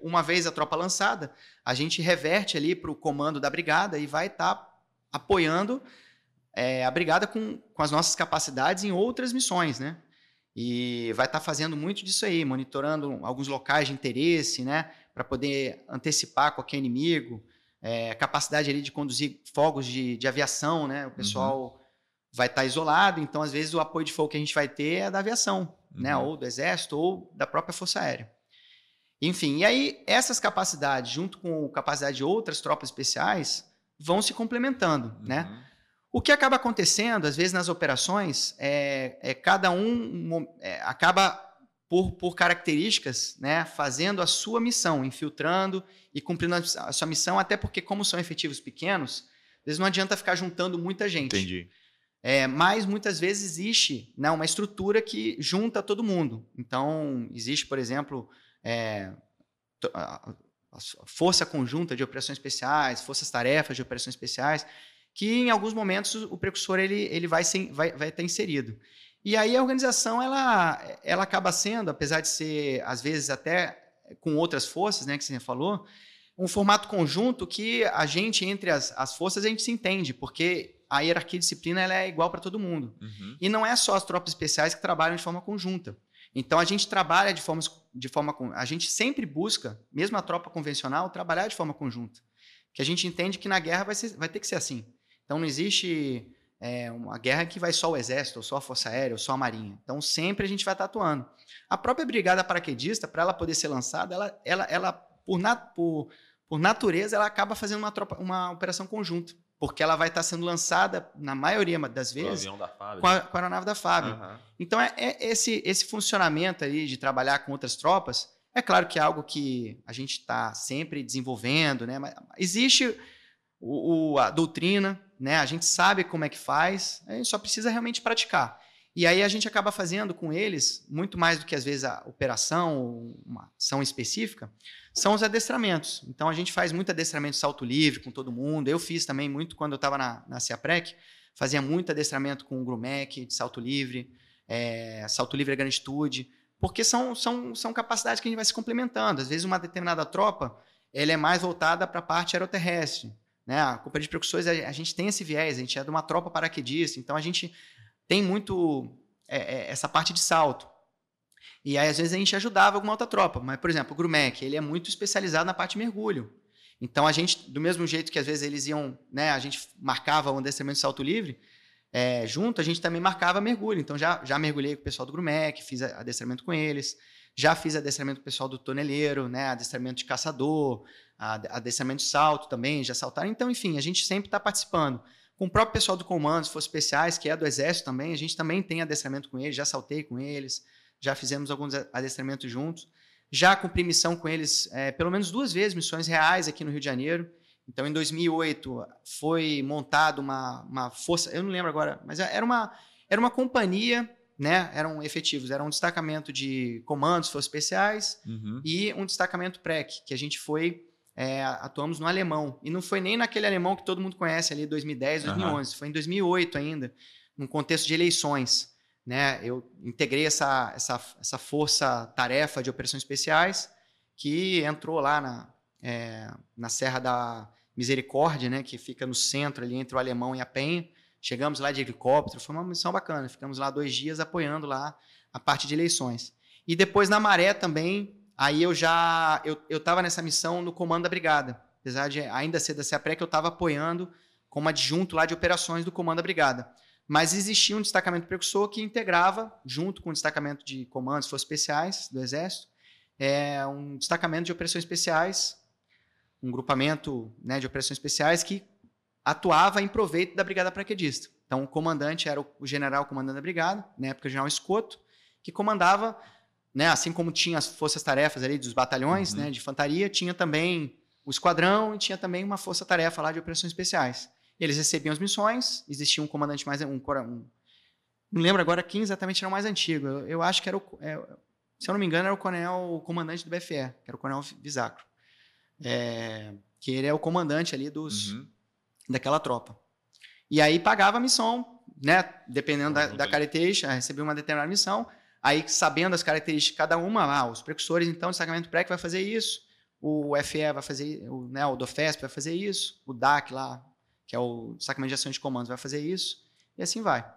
uma vez a tropa lançada, a gente reverte ali para o comando da brigada e vai estar apoiando é, a brigada com, com as nossas capacidades em outras missões, né? E vai estar fazendo muito disso aí, monitorando alguns locais de interesse, né? Para poder antecipar qualquer inimigo, é, capacidade ali de conduzir fogos de, de aviação, né? O pessoal vai estar isolado, então às vezes o apoio de fogo que a gente vai ter é da aviação, né? Uhum. Ou do exército ou da própria força aérea. Enfim, e aí essas capacidades, junto com a capacidade de outras tropas especiais, vão se complementando, né? O que acaba acontecendo, às vezes, nas operações, é, é cada um é, acaba, por, por características, né, fazendo a sua missão, infiltrando e cumprindo a, sua missão, até porque, como são efetivos pequenos, às vezes não adianta ficar juntando muita gente. Entendi. É, mas muitas vezes existe né, uma estrutura que junta todo mundo. Então, existe, por exemplo, é, a força conjunta de operações especiais, forças-tarefas de operações especiais, que em alguns momentos o precursor ele, ele vai, ser, vai, vai estar inserido. E aí a organização ela, ela acaba sendo, apesar de ser, às vezes, até com outras forças, né, que você falou, um formato conjunto que a gente, entre as, as forças, a gente se entende, porque a hierarquia de disciplina ela é igual para todo mundo. Uhum. E não é só as tropas especiais que trabalham de forma conjunta. Então a gente trabalha de forma, de forma a gente sempre busca, mesmo a tropa convencional, trabalhar de forma conjunta, que a gente entende que na guerra vai, ser- vai ter que ser assim. Então não existe é, uma guerra que vai só o exército, ou só a força aérea, ou só a marinha. Então sempre a gente vai estar atuando. A própria brigada paraquedista, para ela poder ser lançada, ela, ela, ela por, na- por- por natureza, ela acaba fazendo uma, tropa, uma operação conjunta, porque ela vai estar sendo lançada na maioria das O vezes avião da fábrica. com a, com a aeronave da FAB. Aham. Então, é, é esse, esse funcionamento ali de trabalhar com outras tropas, é claro que é algo que a gente está sempre desenvolvendo, né? Mas existe o, o- a doutrina, né? A gente sabe como é que faz, a gente só precisa realmente praticar. E aí a gente acaba fazendo com eles, muito mais do que às vezes a operação ou uma ação específica, são os adestramentos. Então a gente faz muito adestramento de salto livre com todo mundo. Eu fiz também muito quando eu estava na, na CIAPREC, fazia muito adestramento com o Grumec, de salto livre, é, salto livre a granditude, porque são, são, são capacidades que a gente vai se complementando. Às vezes uma determinada tropa ela é mais voltada para a parte aeroterrestre. Né? A Companhia de Percussões, a, gente tem esse viés, a gente é de uma tropa paraquedista, então a gente tem muito é, é, essa parte de salto. E aí, às vezes, a gente ajudava alguma outra tropa. Mas, por exemplo, o Grumec, ele é muito especializado na parte de mergulho. Então, a gente, do mesmo jeito que às vezes eles iam, né, a gente marcava um adestramento de salto livre, é, junto, a gente também marcava mergulho. Então, já, já mergulhei com o pessoal do Grumec, fiz adestramento com eles. Já fiz adestramento com o pessoal do toneleiro, né, adestramento de caçador, adestramento de salto também, já saltaram. Então, enfim, a gente sempre está participando. Com o próprio pessoal do comando, se for especiais, que é do Exército também, a gente também tem adestramento com eles, já saltei com eles, já fizemos alguns adestramentos juntos. Já cumpri missão com eles é, pelo menos duas vezes, missões reais aqui no Rio de Janeiro. Então, em 2008, foi montada uma, uma força, eu não lembro agora, mas era uma, era uma companhia, né? Eram efetivos, era um destacamento de comandos, forças especiais Uhum. e um destacamento PREC, que a gente foi, é, atuamos no alemão. E não foi nem naquele alemão que todo mundo conhece ali, 2010, 2011, foi em 2008 ainda, num contexto de eleições. Né? Eu integrei essa, essa, essa força-tarefa de operações especiais que entrou lá na, é, na Serra da Misericórdia, né? que fica no centro ali entre o Alemão e a Penha. Chegamos lá de helicóptero, foi uma missão bacana. Ficamos lá dois dias apoiando lá a parte de eleições. E depois na Maré também, aí eu já eu eu estava nessa missão no comando da brigada, apesar de ainda ser da CEAPRE que eu estava apoiando como adjunto lá de operações do comando da brigada. Mas existia um destacamento precursor que integrava, junto com o destacamento de comandos forças especiais do Exército, é um destacamento de operações especiais, um grupamento né, de operações especiais que atuava em proveito da brigada paraquedista. Então, o comandante era o, o general comandante da brigada, na época o general Escoto, que comandava, né, assim como tinha as forças-tarefas ali dos batalhões Uhum. né, de infantaria, tinha também o esquadrão e tinha também uma força-tarefa lá de operações especiais. Eles recebiam as missões, existia um comandante mais um, um não lembro agora quem exatamente era o mais antigo. Eu, eu acho que era o, é, se eu não me engano, era o coronel o comandante do BFE, que era o coronel Visacro. É, que ele é o comandante ali dos, Uhum. daquela tropa. E aí pagava a missão, né? Dependendo da, da característica, recebia uma determinada missão. Aí, sabendo as características de cada uma, lá, os precursores, então, o destacamento PREC vai fazer isso, o FE vai fazer, o, né, o DOFESP vai fazer isso, o DAC lá, que é o destacamento de ações de comandos, vai fazer isso, e assim vai.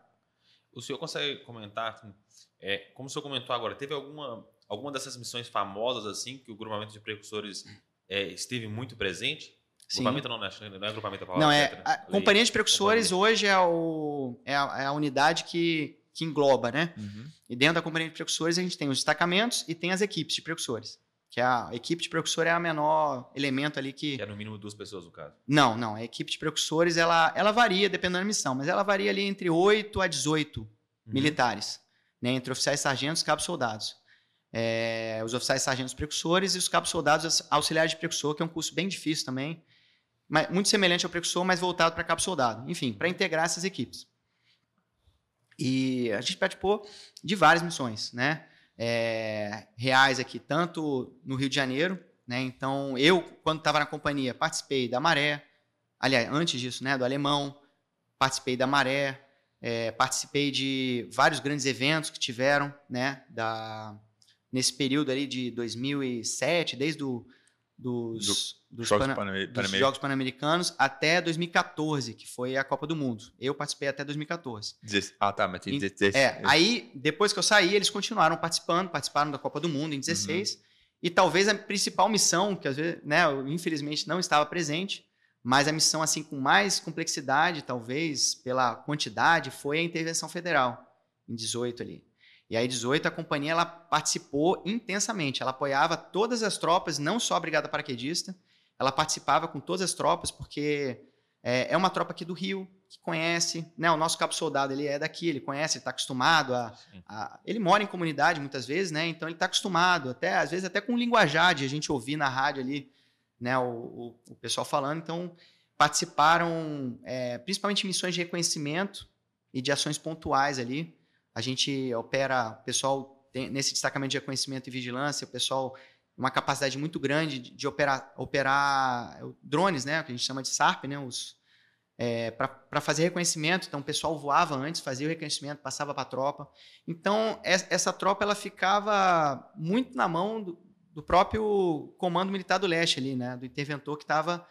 O senhor consegue comentar, assim, é, como o senhor comentou agora, teve alguma, alguma dessas missões famosas assim que o grupamento de precursores é, esteve muito presente? Sim. Grupamento não, né? não é grupamento a palavra Não, é, certa, né? a Lei. companhia de precursores hoje é, o, é, a, é a unidade que, que engloba, né? Uhum. E dentro da companhia de precursores a gente tem os destacamentos e tem as equipes de precursores. Que a equipe de precursor é a menor elemento ali que. Que é no mínimo duas pessoas, no caso. Não, não. A equipe de precursores ela, ela varia dependendo da missão, mas ela varia ali entre 8 a 18 Uhum. militares, né? Entre oficiais sargentos e cabos soldados. É, os oficiais sargentos precursores e os cabos soldados auxiliares de precursor, que é um curso bem difícil também, mas muito semelhante ao precursor, mas voltado para cabo soldado. Enfim, para integrar essas equipes. E a gente participou de várias missões, né? É, reais aqui, tanto no Rio de Janeiro, né? Então, eu, quando estava na companhia, participei da Maré, aliás, antes disso, né? Do Alemão, participei da Maré, é, participei de vários grandes eventos que tiveram, né? Da, nesse período ali de 2007, desde o, dos, dos, Jogos Panamericanos. Pan-Americanos até 2014, que foi a Copa do Mundo. Eu participei até 2014. Dezesse- Ah, tá, mas tem Em- 16. É, aí, depois que eu saí, eles continuaram participando, participaram da Copa do Mundo em 16. E talvez a principal missão, que às vezes, né, eu infelizmente não estava presente, mas a missão assim com mais complexidade, talvez pela quantidade, foi a intervenção federal em 18 ali. E aí 18 a companhia ela participou intensamente, ela apoiava todas as tropas, não só a brigada paraquedista, ela participava com todas as tropas porque é, é uma tropa aqui do Rio que conhece, né? O nosso cabo soldado ele é daqui, ele conhece, ele está acostumado a, a- ele mora em comunidade muitas vezes, né? Então ele está acostumado, até às vezes até com linguajar de a gente ouvir na rádio ali, né? O, o, o pessoal falando. Então participaram, é, principalmente em missões de reconhecimento e de ações pontuais ali. A gente opera, o pessoal tem, nesse destacamento de reconhecimento e vigilância, o pessoal uma capacidade muito grande de, de operar, operar drones, né? Que a gente chama de SARP, né? Os para fazer reconhecimento. Então, o pessoal voava antes, fazia o reconhecimento, passava para a tropa. Então, es- essa tropa ela ficava muito na mão do, do próprio Comando Militar do Leste ali, né? Do interventor que estava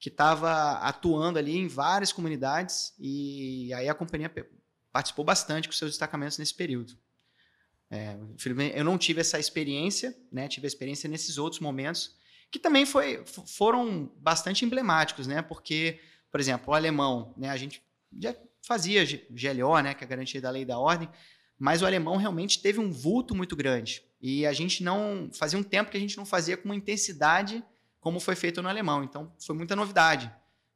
que estava atuando ali em várias comunidades e aí a companhia participou bastante com seus destacamentos nesse período. É, eu não tive essa experiência, né? Tive a experiência nesses outros momentos que também foi, foram bastante emblemáticos, né? Porque, por exemplo, o alemão, né? A gente já fazia GLO, né? Que é a garantia da lei da ordem, mas o alemão realmente teve um vulto muito grande e a gente não fazia um tempo que a gente não fazia com uma intensidade como foi feito no alemão. Então, foi muita novidade,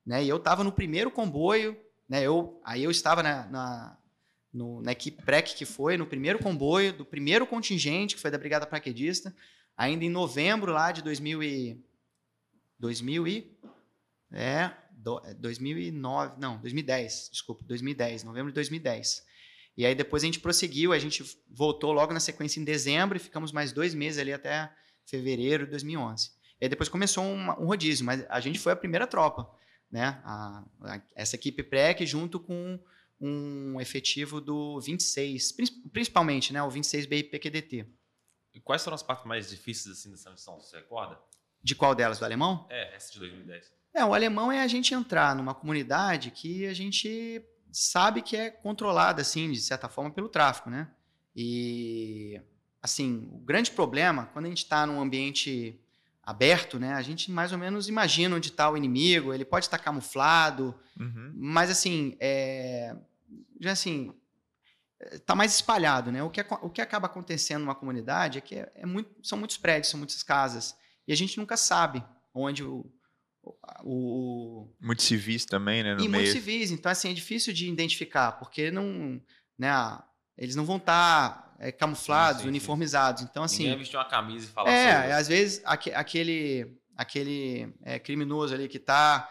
né? E eu estava no primeiro comboio, né? Eu aí eu estava na, na no, na equipe PREC que foi, no primeiro comboio, do primeiro contingente, que foi da Brigada Paraquedista, ainda em novembro lá de 2000 e, 2000 e, é, do, 2009, é, não, 2010, desculpa, 2010, novembro de 2010. E aí depois a gente prosseguiu, a gente voltou logo na sequência em dezembro e ficamos mais dois meses ali até fevereiro de 2011. E aí depois começou um, um rodízio, mas a gente foi a primeira tropa, né? A, a, essa equipe PREC junto com um efetivo do 26, principalmente, né, o 26 BIPQDT. E quais foram as partes mais difíceis assim dessa missão, você recorda? De qual delas? Do alemão? É, essa de 2010. É, o alemão é a gente entrar numa comunidade que a gente sabe que é controlada, assim, de certa forma, pelo tráfico, né? E, assim, o grande problema, quando a gente está num ambiente aberto, né? A gente mais ou menos imagina onde está o inimigo, ele pode estar camuflado, uhum. mas, assim, é, já assim, está mais espalhado, né? O que, o que acaba acontecendo numa comunidade é que é, é muito, são muitos prédios, são muitas casas, e a gente nunca sabe onde o, o, muitos civis também, né? e meio. muitos civis, então assim é difícil de identificar, porque não, né? Eles não vão estar tá, é, camuflados, sim, sim, uniformizados. Sim. Então assim. Ninguém vestir uma camisa e falar. É, às vezes aquele aquele é, criminoso ali que está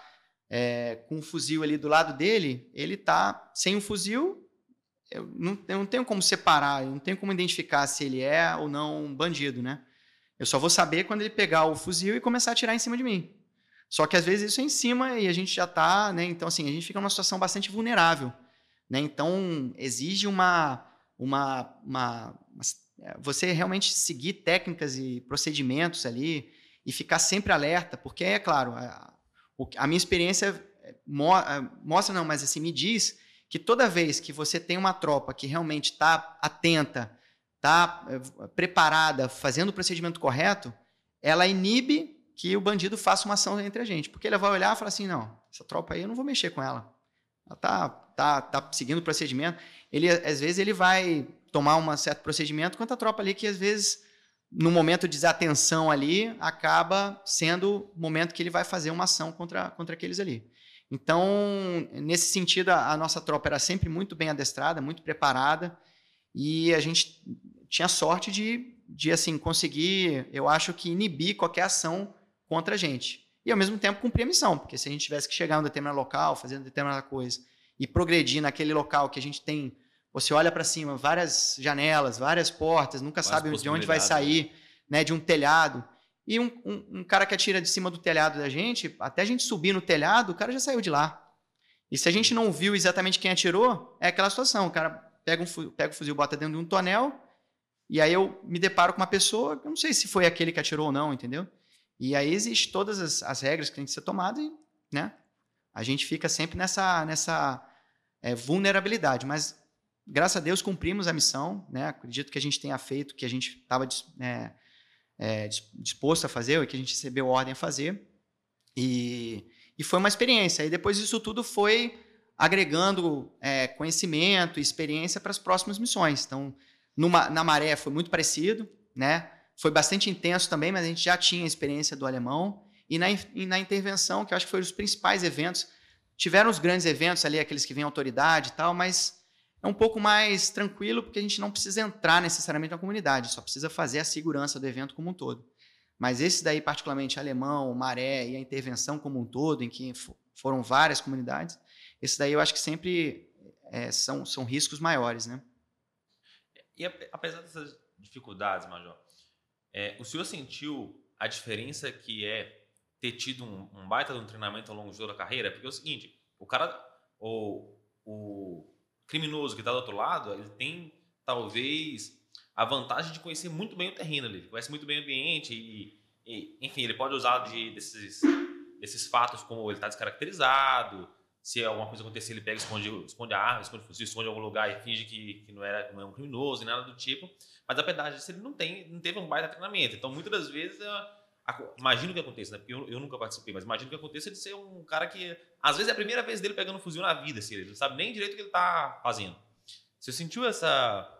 é, com um fuzil ali do lado dele, ele tá sem um fuzil, eu não, eu não tenho como separar, eu não tenho como identificar se ele é ou não um bandido, né? Eu só vou saber quando ele pegar o fuzil e começar a atirar em cima de mim. Só que às vezes isso é em cima e a gente já tá, né? Então assim, a gente fica numa situação bastante vulnerável, né? Então exige uma uma, uma, uma você realmente seguir técnicas e procedimentos ali e ficar sempre alerta, porque é claro, a, a minha experiência eh, eh, mostra, não, mas assim, me diz que toda vez que você tem uma tropa que realmente está atenta, está eh, preparada, fazendo o procedimento correto, ela inibe que o bandido faça uma ação entre a gente. Porque ele vai olhar e falar assim: não, essa tropa aí eu não vou mexer com ela. Ela tá, tá, tá seguindo o procedimento. Ele, às vezes, ele vai tomar um certo procedimento, quanto a tropa ali que às vezes no momento de desatenção ali, acaba sendo o momento que ele vai fazer uma ação contra, contra aqueles ali. Então, nesse sentido, a, a nossa tropa era sempre muito bem adestrada, muito preparada, e a gente tinha sorte de, de assim, conseguir, eu acho que inibir qualquer ação contra a gente. E ao mesmo tempo cumprir a missão, porque se a gente tivesse que chegar em um determinado local, fazendo determinada coisa, e progredir naquele local que a gente tem você olha para cima, várias janelas, várias portas, nunca várias sabe de onde vai sair, né, de um telhado. E um, um, um, cara que atira de cima do telhado da gente, até a gente subir no telhado, o cara já saiu de lá. E se a gente não viu exatamente quem atirou, é aquela situação. O cara pega, um, pega o fuzil, bota dentro de um tonel, e aí eu me deparo com uma pessoa, eu não sei se foi aquele que atirou ou não, entendeu? E aí existem todas as, as regras que tem que ser tomadas e, né? A gente fica sempre nessa, nessa é, vulnerabilidade. Mas graças a Deus cumprimos a missão, né? Acredito que a gente tenha feito o que a gente estava é, é, disposto a fazer, o que a gente recebeu ordem a fazer. E, e foi uma experiência. E depois isso tudo foi agregando é, conhecimento e experiência para as próximas missões. Então, numa, na Maré foi muito parecido, né? Foi bastante intenso também, mas a gente já tinha a experiência do alemão. E na, e na intervenção, que eu acho que foram os principais eventos, tiveram os grandes eventos ali, aqueles que vêm autoridade e tal, mas é um pouco mais tranquilo, porque a gente não precisa entrar necessariamente na comunidade, só precisa fazer a segurança do evento como um todo. Mas esse daí, particularmente alemão, maré e a intervenção como um todo, em que foram várias comunidades, esse daí eu acho que sempre é, são, são riscos maiores, né? E apesar dessas dificuldades, Major, é, o senhor sentiu a diferença que é ter tido um, um baita de um treinamento ao longo de toda a carreira? Porque é o seguinte, o cara, o, o criminoso que está do outro lado, ele tem talvez a vantagem de conhecer muito bem o terreno ali, conhece muito bem o ambiente e, e enfim, ele pode usar de, desses, desses fatos como ele está descaracterizado, se alguma coisa acontecer, ele pega, esconde, esconde a arma, esconde fuzil, esconde em algum lugar e finge que, que não, era, não é um criminoso, nem nada do tipo. Mas a verdade é que ele não, tem, não teve um baita treinamento. Então, muitas das vezes, imagino que aconteça, né? Porque eu, eu, nunca participei, mas imagino que aconteça ele ser um cara que, às vezes, é a primeira vez dele pegando um fuzil na vida, assim, ele não sabe nem direito o que ele está fazendo. Você sentiu essa.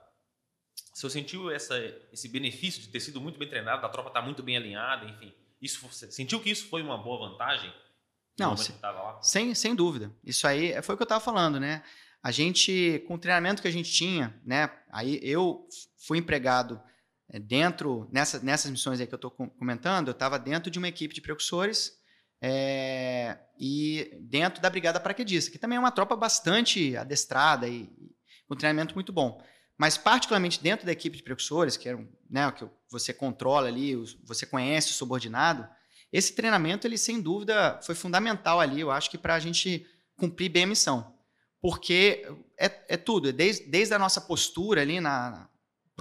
Você sentiu essa, esse benefício de ter sido muito bem treinado, da tropa estar tá muito bem alinhada, enfim. Isso, sentiu que isso foi uma boa vantagem? Não, sem, sem, sem dúvida. Isso aí foi o que eu estava falando, né? A gente, com o treinamento que a gente tinha, né? Aí eu fui empregado dentro, nessa, nessas missões aí que eu estou comentando, eu estava dentro de uma equipe de precursores é, e dentro da Brigada Paraquedista, que também é uma tropa bastante adestrada e, com treinamento muito bom. Mas, particularmente dentro da equipe de precursores, que é né, o que você controla ali, você conhece o subordinado, esse treinamento, ele sem dúvida foi fundamental ali, eu acho que para a gente cumprir bem a missão. Porque é, é tudo, é desde, desde a nossa postura ali, na,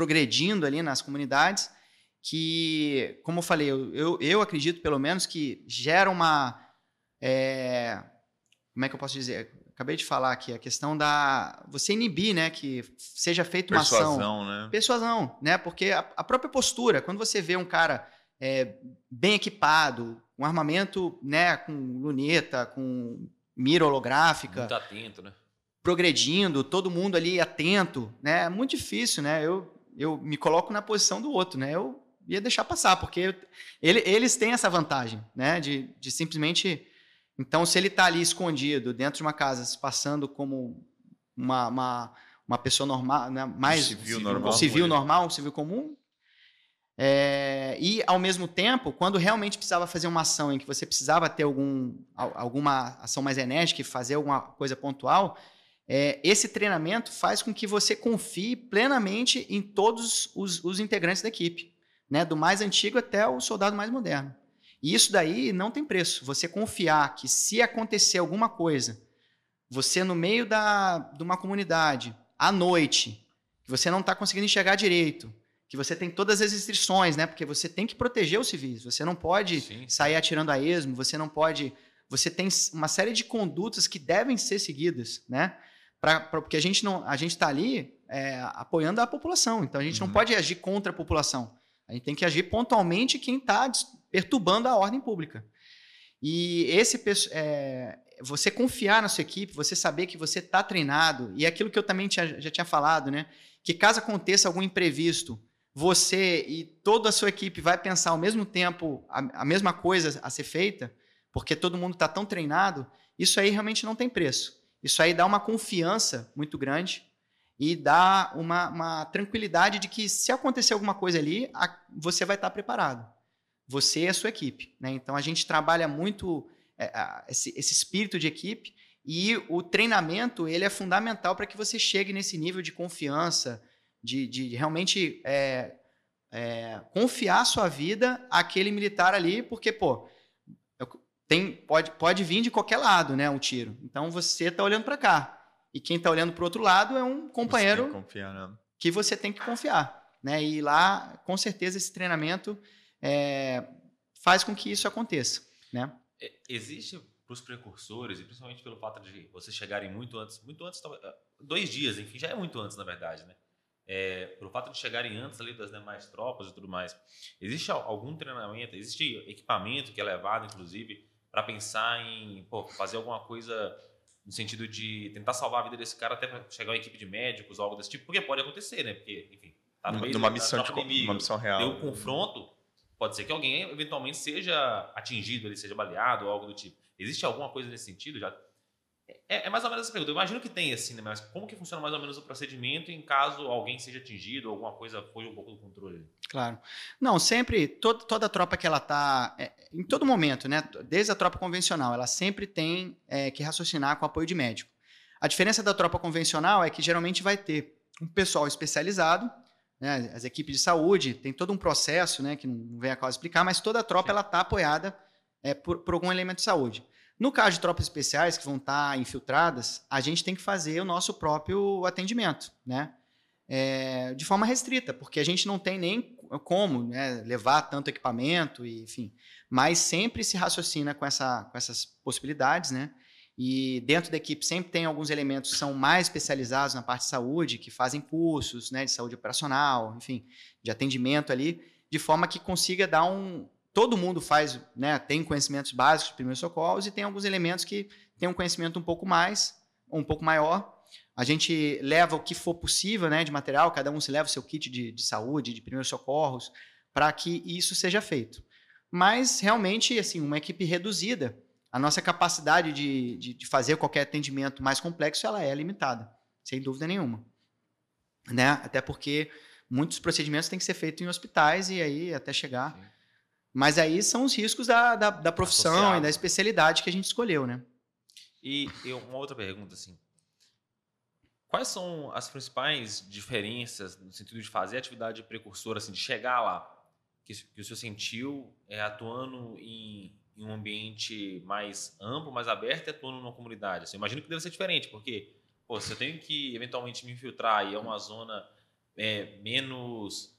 progredindo ali nas comunidades, que, como eu falei, eu, eu, acredito pelo menos que gera uma. É, como é que eu posso dizer? Acabei de falar aqui, a questão da. Você inibir, né? Que seja feita uma Persuasão, ação. Né? Persuasão, né? Porque a, a própria postura, quando você vê um cara é, bem equipado, um armamento né, com luneta, com mira holográfica. Muito atento, né? Progredindo, todo mundo ali atento, né? É muito difícil, né? Eu, eu me coloco na posição do outro, né? Eu ia deixar passar, porque ele, eles têm essa vantagem, né? De, de simplesmente. Então, se ele está ali escondido dentro de uma casa, se passando como uma, uma, uma pessoa normal, né? mais civil, civil normal, civil normal, um civil comum, é, e, ao mesmo tempo, quando realmente precisava fazer uma ação em que você precisava ter algum, alguma ação mais enérgica e fazer alguma coisa pontual, é, esse treinamento faz com que você confie plenamente em todos os, os integrantes da equipe, né? do mais antigo até o soldado mais moderno. E isso daí não tem preço. Você confiar que se acontecer alguma coisa, você no meio da, de uma comunidade, à noite, que você não está conseguindo enxergar direito, que você tem todas as restrições, né? Porque você tem que proteger os civis. Você não pode sim, sair atirando a esmo, você não pode. Você tem uma série de condutas que devem ser seguidas, né? Pra, pra porque a gente não, a gente está ali é, apoiando a população. Então a gente uhum. não pode agir contra a população. A gente tem que agir pontualmente quem está perturbando a ordem pública. E esse é, você confiar na sua equipe, você saber que você está treinado e aquilo que eu também tinha, já tinha falado, né? Que caso aconteça algum imprevisto, você e toda a sua equipe vai pensar ao mesmo tempo a, a mesma coisa a ser feita, porque todo mundo está tão treinado, isso aí realmente não tem preço. Isso aí dá uma confiança muito grande e dá uma, uma tranquilidade de que se acontecer alguma coisa ali, a, você vai estar preparado. Você e a sua equipe. Né? Então a gente trabalha muito é, esse, esse espírito de equipe e o treinamento ele é fundamental para que você chegue nesse nível de confiança, de, de realmente é, é, confiar sua vida àquele militar ali, porque, pô, tem, pode, pode vir de qualquer lado, né, um tiro. Então você está olhando para cá. E quem está olhando para o outro lado é um companheiro você confiar, né? que você tem que confiar. Né? E lá, com certeza, esse treinamento é, faz com que isso aconteça. Né? É, existe para os precursores, e principalmente pelo fato de vocês chegarem muito antes, muito antes, dois dias, enfim, já é muito antes, na verdade, né? é, pelo fato de chegarem antes ali das demais tropas e tudo mais, existe algum treinamento, existe equipamento que é levado, inclusive, para pensar em pô, fazer alguma coisa no sentido de tentar salvar a vida desse cara até chegar uma equipe de médicos ou algo desse tipo, porque pode acontecer, né? Porque, enfim, tá no meio uma missão de inimigo, uma missão real. Tem um confronto, pode ser que alguém eventualmente seja atingido, ele seja baleado ou algo do tipo. Existe alguma coisa nesse sentido? Já é, é, mais ou menos essa pergunta. Eu imagino que tem assim, né? Mas como que funciona mais ou menos o procedimento em caso alguém seja atingido ou alguma coisa foi um pouco do controle? Claro. Não, sempre, todo, toda tropa que ela está, é, em todo momento, né? Desde a tropa convencional, ela sempre tem é, que raciocinar com apoio de médico. A diferença da tropa convencional é que geralmente vai ter um pessoal especializado, né? As equipes de saúde, tem todo um processo, né? Que não vem a causa explicar, mas toda a tropa Sim. ela está apoiada é, por, por algum elemento de saúde. No caso de tropas especiais que vão estar infiltradas, a gente tem que fazer o nosso próprio atendimento, né? É, de forma restrita, porque a gente não tem nem como né, levar tanto equipamento, e, enfim. Mas sempre se raciocina com, essa, com essas possibilidades, né? E dentro da equipe sempre tem alguns elementos que são mais especializados na parte de saúde, que fazem cursos né, de saúde operacional, enfim, de atendimento ali, de forma que consiga dar um. Todo mundo faz, né, tem conhecimentos básicos de primeiros socorros e tem alguns elementos que tem um conhecimento um pouco mais, um pouco maior. A gente leva o que for possível né, de material, cada um se leva o seu kit de, de saúde, de primeiros socorros, para que isso seja feito. Mas realmente, assim, uma equipe reduzida a nossa capacidade de, de, de, fazer qualquer atendimento mais complexo ela é limitada, sem dúvida nenhuma. Né? Até porque muitos procedimentos têm que ser feitos em hospitais e aí até chegar. Sim. Mas aí são os riscos da, da, da profissão Associado. e da especialidade que a gente escolheu, né? E eu, uma outra pergunta, assim. Quais são as principais diferenças no sentido de fazer atividade precursora, assim, de chegar lá, que, que o senhor sentiu é, atuando em, em um ambiente mais amplo, mais aberto e atuando numa comunidade? Assim, imagino que deve ser diferente, porque pô, se eu tenho que eventualmente me infiltrar e é uma zona é, menos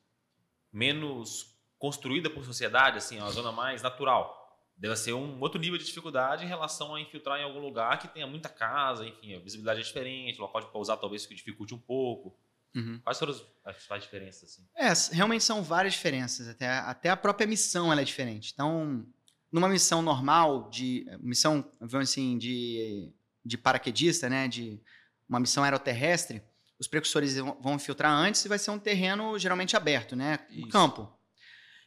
menos construída por sociedade, assim, é uma zona mais natural. Deve ser um outro nível de dificuldade em relação a infiltrar em algum lugar que tenha muita casa, enfim, a visibilidade é diferente, o local de pousar talvez que dificulte um pouco. Uhum. Quais foram as principais diferenças? Assim? É, realmente são várias diferenças. Até, até a própria missão é diferente. Então, numa missão normal de missão, vamos assim, de, de paraquedista, né, de uma missão aeroterrestre, os precursores vão infiltrar antes e vai ser um terreno geralmente aberto, né, um campo.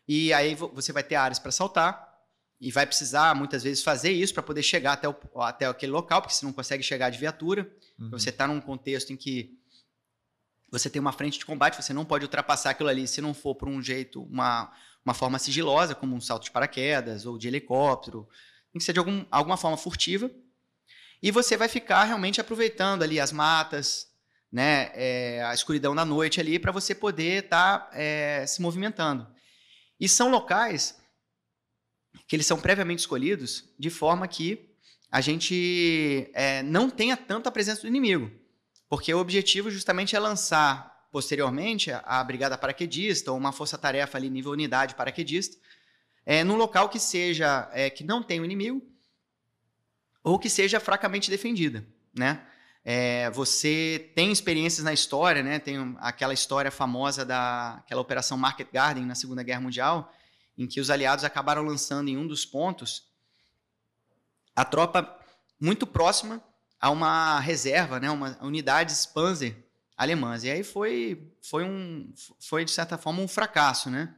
E aí você vai ter áreas para saltar e vai precisar muitas vezes fazer isso para poder chegar até, o, até aquele local, porque você não consegue chegar de viatura. Uhum. Você está num contexto em que você tem uma frente de combate, você não pode ultrapassar aquilo ali se não for por um jeito, uma, uma forma sigilosa, como um salto de paraquedas ou de helicóptero. Tem que ser de algum, alguma forma furtiva. E você vai ficar realmente aproveitando ali as matas, né, é, a escuridão da noite ali, para você poder estar tá, é, se movimentando. E são locais que eles são previamente escolhidos de forma que a gente é, não tenha tanta presença do inimigo. Porque o objetivo justamente é lançar posteriormente a brigada paraquedista ou uma força-tarefa ali nível unidade paraquedista, é, num local que seja é, que não tem o inimigo ou que seja fracamente defendida, né? É, você tem experiências na história, né? Tem aquela história famosa da aquela operação Market Garden na Segunda Guerra Mundial, em que os aliados acabaram lançando em um dos pontos a tropa muito próxima a uma reserva, né? Uma unidades Panzer alemãs. E aí foi, foi, um, foi de certa forma, um fracasso, né?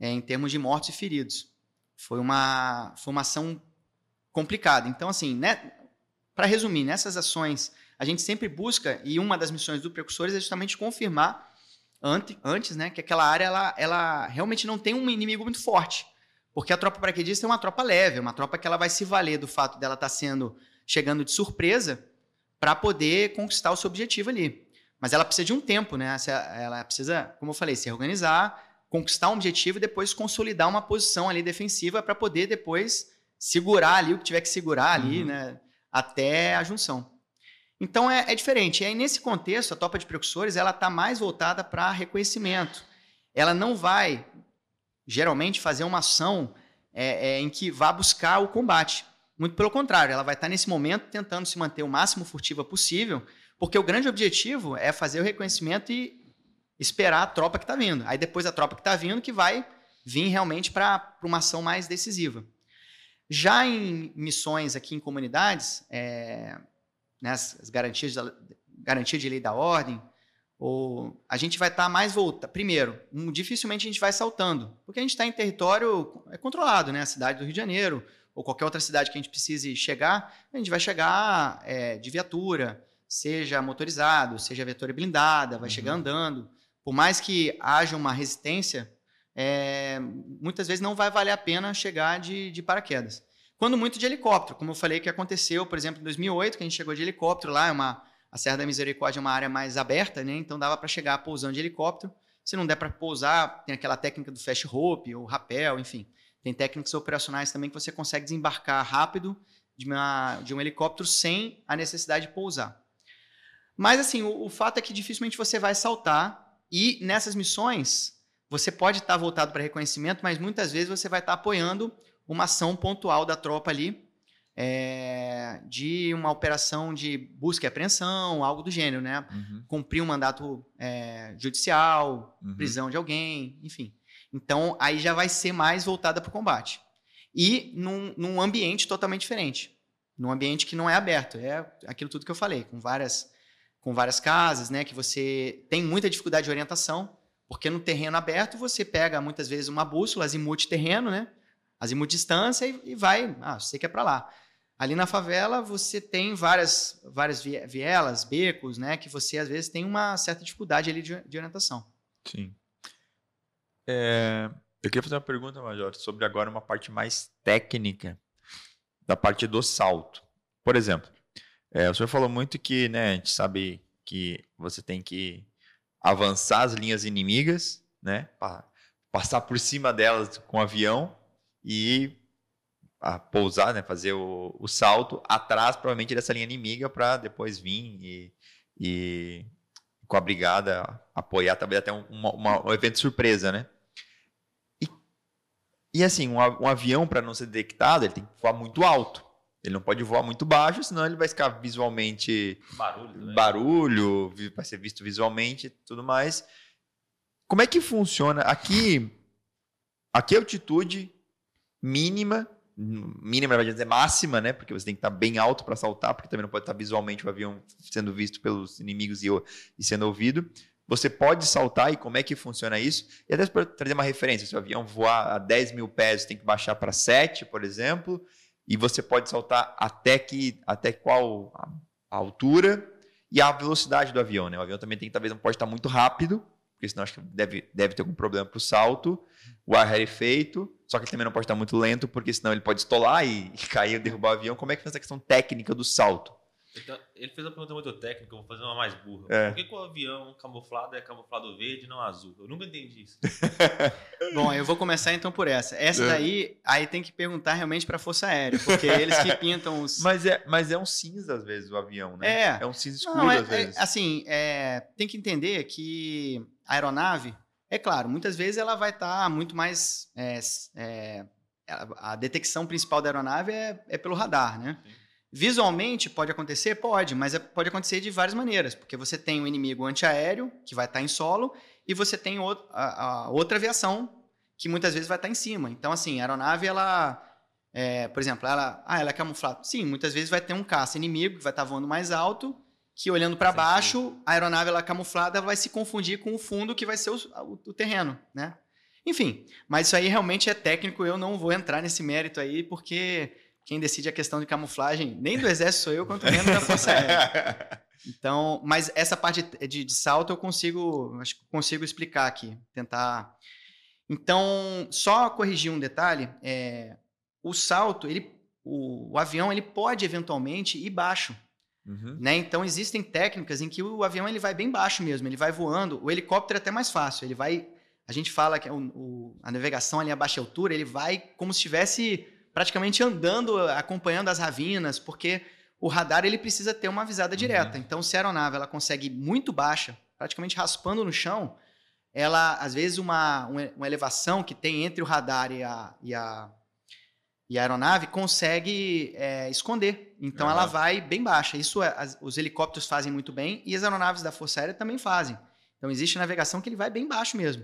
É, em termos de mortos e feridos. Foi uma, foi uma ação complicada. Então, assim, né, para resumir, nessas ações, a gente sempre busca, e uma das missões do Precursores é justamente confirmar antes, antes né, que aquela área ela, ela realmente não tem um inimigo muito forte. Porque a tropa paraquedista é uma tropa leve, uma tropa que ela vai se valer do fato dela estar tá sendo chegando de surpresa para poder conquistar o seu objetivo ali. Mas ela precisa de um tempo, né? Ela precisa, como eu falei, se organizar, conquistar um objetivo e depois consolidar uma posição ali defensiva para poder depois segurar ali o que tiver que segurar ali, uhum. né? Até a junção. Então é, é, diferente. E aí, nesse contexto, a topa de precursores ela está mais voltada para reconhecimento. Ela não vai, geralmente, fazer uma ação é, é, em que vá buscar o combate. Muito pelo contrário, ela vai estar tá nesse momento tentando se manter o máximo furtiva possível porque o grande objetivo é fazer o reconhecimento e esperar a tropa que está vindo. Aí depois a tropa que está vindo que vai vir realmente para uma ação mais decisiva. Já em missões aqui em comunidades, é, né, as garantias, da, garantia de lei da ordem, ou a gente vai estar tá mais volta. Primeiro, um, dificilmente a gente vai saltando, porque a gente está em território é controlado, né? A cidade do Rio de Janeiro ou qualquer outra cidade que a gente precise chegar, a gente vai chegar é, de viatura, seja motorizado, seja vetor blindada, vai uhum. chegar andando. Por mais que haja uma resistência, é, muitas vezes não vai valer a pena chegar de, de, paraquedas. Quando muito de helicóptero, como eu falei que aconteceu, por exemplo, em 2008, que a gente chegou de helicóptero lá, é uma, a Serra da Misericórdia é uma área mais aberta, né? então dava para chegar pousando de helicóptero. Se não der para pousar, tem aquela técnica do fast rope ou rapel, enfim. Tem técnicas operacionais também que você consegue desembarcar rápido de, uma, de um helicóptero sem a necessidade de pousar. Mas assim, o, o fato é que dificilmente você vai saltar e nessas missões você pode estar voltado para reconhecimento, mas muitas vezes você vai estar apoiando uma ação pontual da tropa ali, é, de uma operação de busca e apreensão, algo do gênero, né? Uhum. Cumprir um mandato é, judicial, Uhum. prisão de alguém, enfim. Então, aí já vai ser mais voltada para o combate. E num, num ambiente totalmente diferente. Num ambiente que não é aberto. É aquilo tudo que eu falei, com várias, com várias casas, né? Que você tem muita dificuldade de orientação, porque no terreno aberto você pega muitas vezes uma bússola, azimuth terreno, né? Azimuth distância e, e vai, ah, você quer para lá. Ali na favela você tem várias, várias vie- vielas, becos, né? Que você às vezes tem uma certa dificuldade ali de, de orientação. Sim. É, eu queria fazer uma pergunta, Major, sobre agora uma parte mais técnica da parte do salto. Por exemplo, é, o senhor falou muito que né, a gente sabe que você tem que avançar as linhas inimigas, né? pa- passar por cima delas com o avião e pousar, né? Fazer o, o salto atrás, provavelmente, dessa linha inimiga para depois vir e, e com a brigada apoiar talvez até um, uma- um evento surpresa, né? E, e assim, um, um avião para não ser detectado, ele tem que voar muito alto. Ele não pode voar muito baixo, senão ele vai ficar visualmente Barulho também. barulho, vai ser visto visualmente e tudo mais. Como é que funciona? Aqui, aqui é a altitude mínima, mínima vai dizer máxima, né? Porque você tem que estar bem alto para saltar, porque também não pode estar visualmente o avião sendo visto pelos inimigos e, e sendo ouvido. Você pode saltar e como é que funciona isso? E até para trazer uma referência, se o avião voar a 10 mil pés, você tem que baixar para 7, por exemplo, e você pode saltar até que até qual a, altura e a velocidade do avião, né? O avião também tem talvez não pode estar muito rápido, porque senão acho que deve, deve ter algum problema para o salto. O ar rarefeito, só que ele também não pode estar muito lento, porque senão ele pode estolar e, [LAUGHS] e cair, derrubar o avião. Como é que faz essa questão técnica do salto? Então, ele fez uma pergunta muito técnica, eu vou fazer uma mais burra. É. Por que, que o avião camuflado é camuflado verde e não azul? Eu nunca entendi isso. [LAUGHS] Bom, eu vou começar então por essa. Essa É. daí, aí tem que perguntar realmente para a Força Aérea, porque [LAUGHS] eles que pintam os. Mas é, mas é um cinza às vezes o avião, né? É. É um cinza escuro Não, é- às vezes. é, assim, é, tem que entender que a aeronave, é claro, muitas vezes ela vai estar muito mais. é, é, a, a detecção principal da aeronave é, é pelo radar, né? Sim. Visualmente pode acontecer? Pode, mas é- pode acontecer de várias maneiras, porque você tem um inimigo antiaéreo, que vai estar em solo, e você tem a, outra aviação, que muitas vezes vai estar em cima. Então, assim, a aeronave, ela. é, por exemplo, ela, ah, ela é camuflada. Sim, muitas vezes vai ter um caça inimigo que vai estar voando mais alto, que olhando para baixo, a aeronave ela camuflada ela vai se confundir com o fundo que vai ser o, o- o terreno, né? Enfim, mas isso aí realmente é técnico, eu não vou entrar nesse mérito aí, porque quem decide a questão de camuflagem, nem do exército sou eu, quanto menos da Força Aérea. [LAUGHS] Então, mas essa parte de, de salto eu consigo, acho que consigo explicar aqui, tentar. Então, só corrigir um detalhe, é, o salto, ele, o, o avião, ele pode eventualmente ir baixo, Uhum. né? Então existem técnicas em que o avião ele vai bem baixo mesmo, ele vai voando. O helicóptero é até mais fácil, ele vai. A gente fala que é o- o- a navegação ali a baixa altura, ele vai como se estivesse praticamente andando, acompanhando as ravinas, porque o radar ele precisa ter uma visada direta. Então, se a aeronave ela consegue ir muito baixa, praticamente raspando no chão, ela às vezes uma, uma elevação que tem entre o radar e a, e a, e a aeronave consegue é, esconder. Então ela Aham. vai bem baixa. Isso é- as- os helicópteros fazem muito bem e as aeronaves da Força Aérea também fazem. Então existe navegação que ele vai bem baixo mesmo.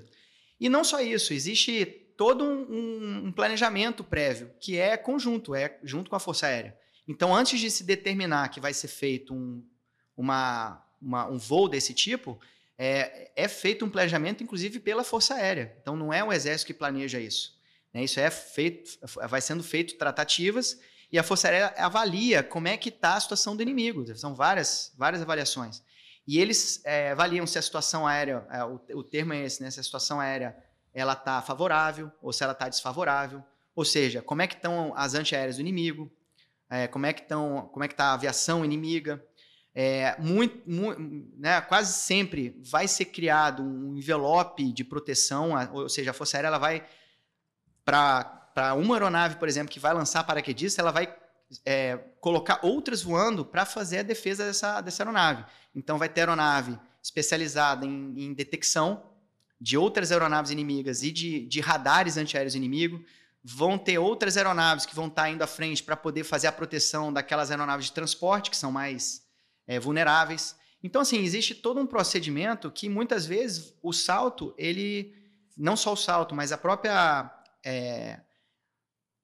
E não só isso, existe todo um, um- planejamento prévio que é conjunto, é junto com a Força Aérea. Então antes de se determinar que vai ser feito um, uma, uma- um voo desse tipo, é, é feito um planejamento, inclusive, pela Força Aérea. Então, não é o Exército que planeja isso. né? Isso é feito, vai sendo feito tratativas e a Força Aérea avalia como é que está a situação do inimigo. São várias, várias avaliações. E eles é, avaliam se a situação aérea, é, o, o termo é esse, né? Se a situação aérea ela está favorável ou se ela está desfavorável. Ou seja, como é que estão as antiaéreas do inimigo, é, como é que estão, como é que está a aviação inimiga, é, muito, mu- né, quase sempre vai ser criado um envelope de proteção, ou seja, a Força Aérea ela vai para uma aeronave, por exemplo, que vai lançar paraquedista, ela vai é, colocar outras voando para fazer a defesa dessa, dessa aeronave. Então vai ter aeronave especializada em, em detecção de outras aeronaves inimigas e de, de radares antiaéreos inimigos. vão ter outras aeronaves que vão estar indo à frente para poder fazer a proteção daquelas aeronaves de transporte que são mais é, vulneráveis. Então, assim, existe todo um procedimento que muitas vezes o salto, ele. Não só o salto, mas a própria é,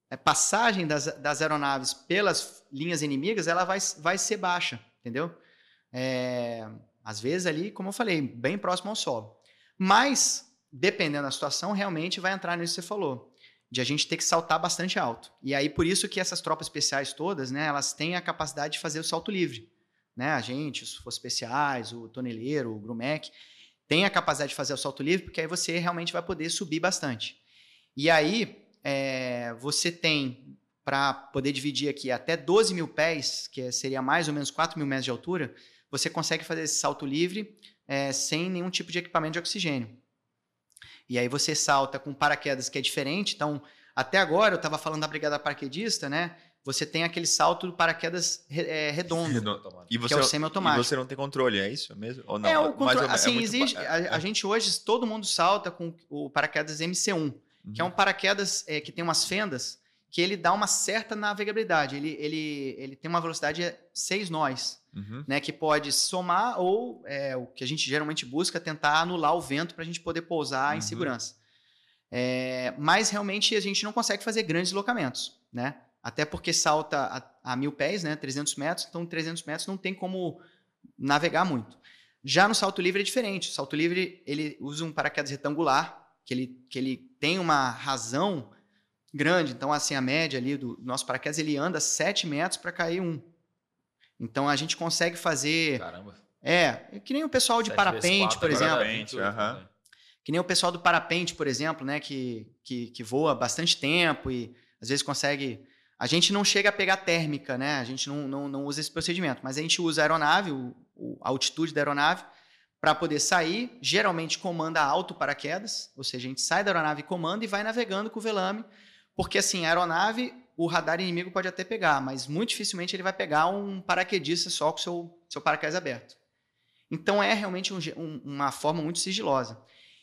é, passagem das, das aeronaves pelas linhas inimigas, ela vai, vai ser baixa, entendeu? É, às vezes ali, como eu falei, bem próximo ao solo. Mas, dependendo da situação, realmente vai entrar nisso que você falou de a gente ter que saltar bastante alto. E aí, por isso que essas tropas especiais todas, né, elas têm a capacidade de fazer o salto livre. Né? A gente, os Forças Especiais, o Toneleiro, o Grumec, tem a capacidade de fazer o salto livre, porque aí você realmente vai poder subir bastante. E aí, é, você tem, para poder dividir aqui, até 12 mil pés, que seria mais ou menos 4 mil metros de altura, você consegue fazer esse salto livre é, sem nenhum tipo de equipamento de oxigênio. E aí você salta com paraquedas que é diferente. Então, até agora, eu estava falando da brigada paraquedista, né? Você tem aquele salto do paraquedas é, redondo, redondo e você, que é o semi-automático. E você não tem controle, é isso mesmo? Ou não? É, o controle, é assim, é existe, a, a, é. gente hoje, todo mundo salta com o paraquedas MC1, uhum. que é um paraquedas é, que tem umas fendas que ele dá uma certa navegabilidade. Ele, ele, ele tem uma velocidade de 6 nós, uhum. né, que pode somar ou é, o que a gente geralmente busca tentar anular o vento para a gente poder pousar uhum. em segurança. É, mas realmente a gente não consegue fazer grandes deslocamentos, né? Até porque salta a, a mil pés, né, 300 metros, então 300 metros não tem como navegar muito. Já no salto livre é diferente. O salto livre ele usa um paraquedas retangular, que ele, que ele tem uma razão grande. Então, assim, a média ali do nosso paraquedas, ele anda 7 metros para cair um. Então, a gente consegue fazer... Caramba. É, que nem o pessoal de parapente, por exemplo. Parapente, uhum. Que nem o pessoal do parapente, por exemplo, né, que, que, que voa bastante tempo e às vezes consegue... A gente não chega a pegar térmica, né? A gente não, não, não usa esse procedimento, mas a gente usa a aeronave, o, o, a altitude da aeronave, para poder sair. Geralmente comanda alto paraquedas, ou seja, a gente sai da aeronave e comanda e vai navegando com o velame porque, assim, a aeronave, o radar inimigo pode até pegar, mas muito dificilmente ele vai pegar um paraquedista só com seu, seu paraquedas aberto. Então, é realmente um, um, uma forma muito sigilosa.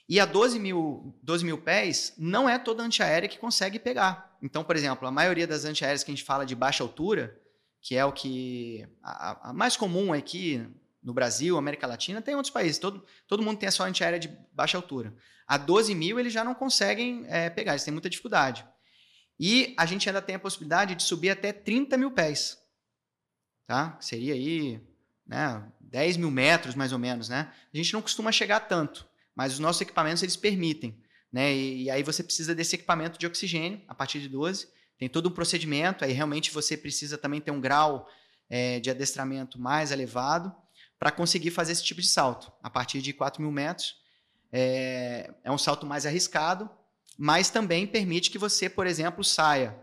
E a 12 mil, 12 mil pés, não é toda antiaérea que consegue pegar. Então, por exemplo, a maioria das antiaéreas que a gente fala de baixa altura, que é o que a, a mais comum aqui no Brasil, América Latina, tem outros países. Todo, todo mundo tem a sua antiaérea de baixa altura. A 12 mil eles já não conseguem é, pegar, eles têm muita dificuldade. E a gente ainda tem a possibilidade de subir até 30 mil pés. Tá? Seria aí né, 10 mil metros, mais ou menos. Né? A gente não costuma chegar tanto, mas os nossos equipamentos eles permitem. Né? E, e aí você precisa desse equipamento de oxigênio a partir de 12. Tem todo um procedimento, aí realmente você precisa também ter um grau é, de adestramento mais elevado para conseguir fazer esse tipo de salto. A partir de 4 mil metros, é, é um salto mais arriscado, mas também permite que você, por exemplo, saia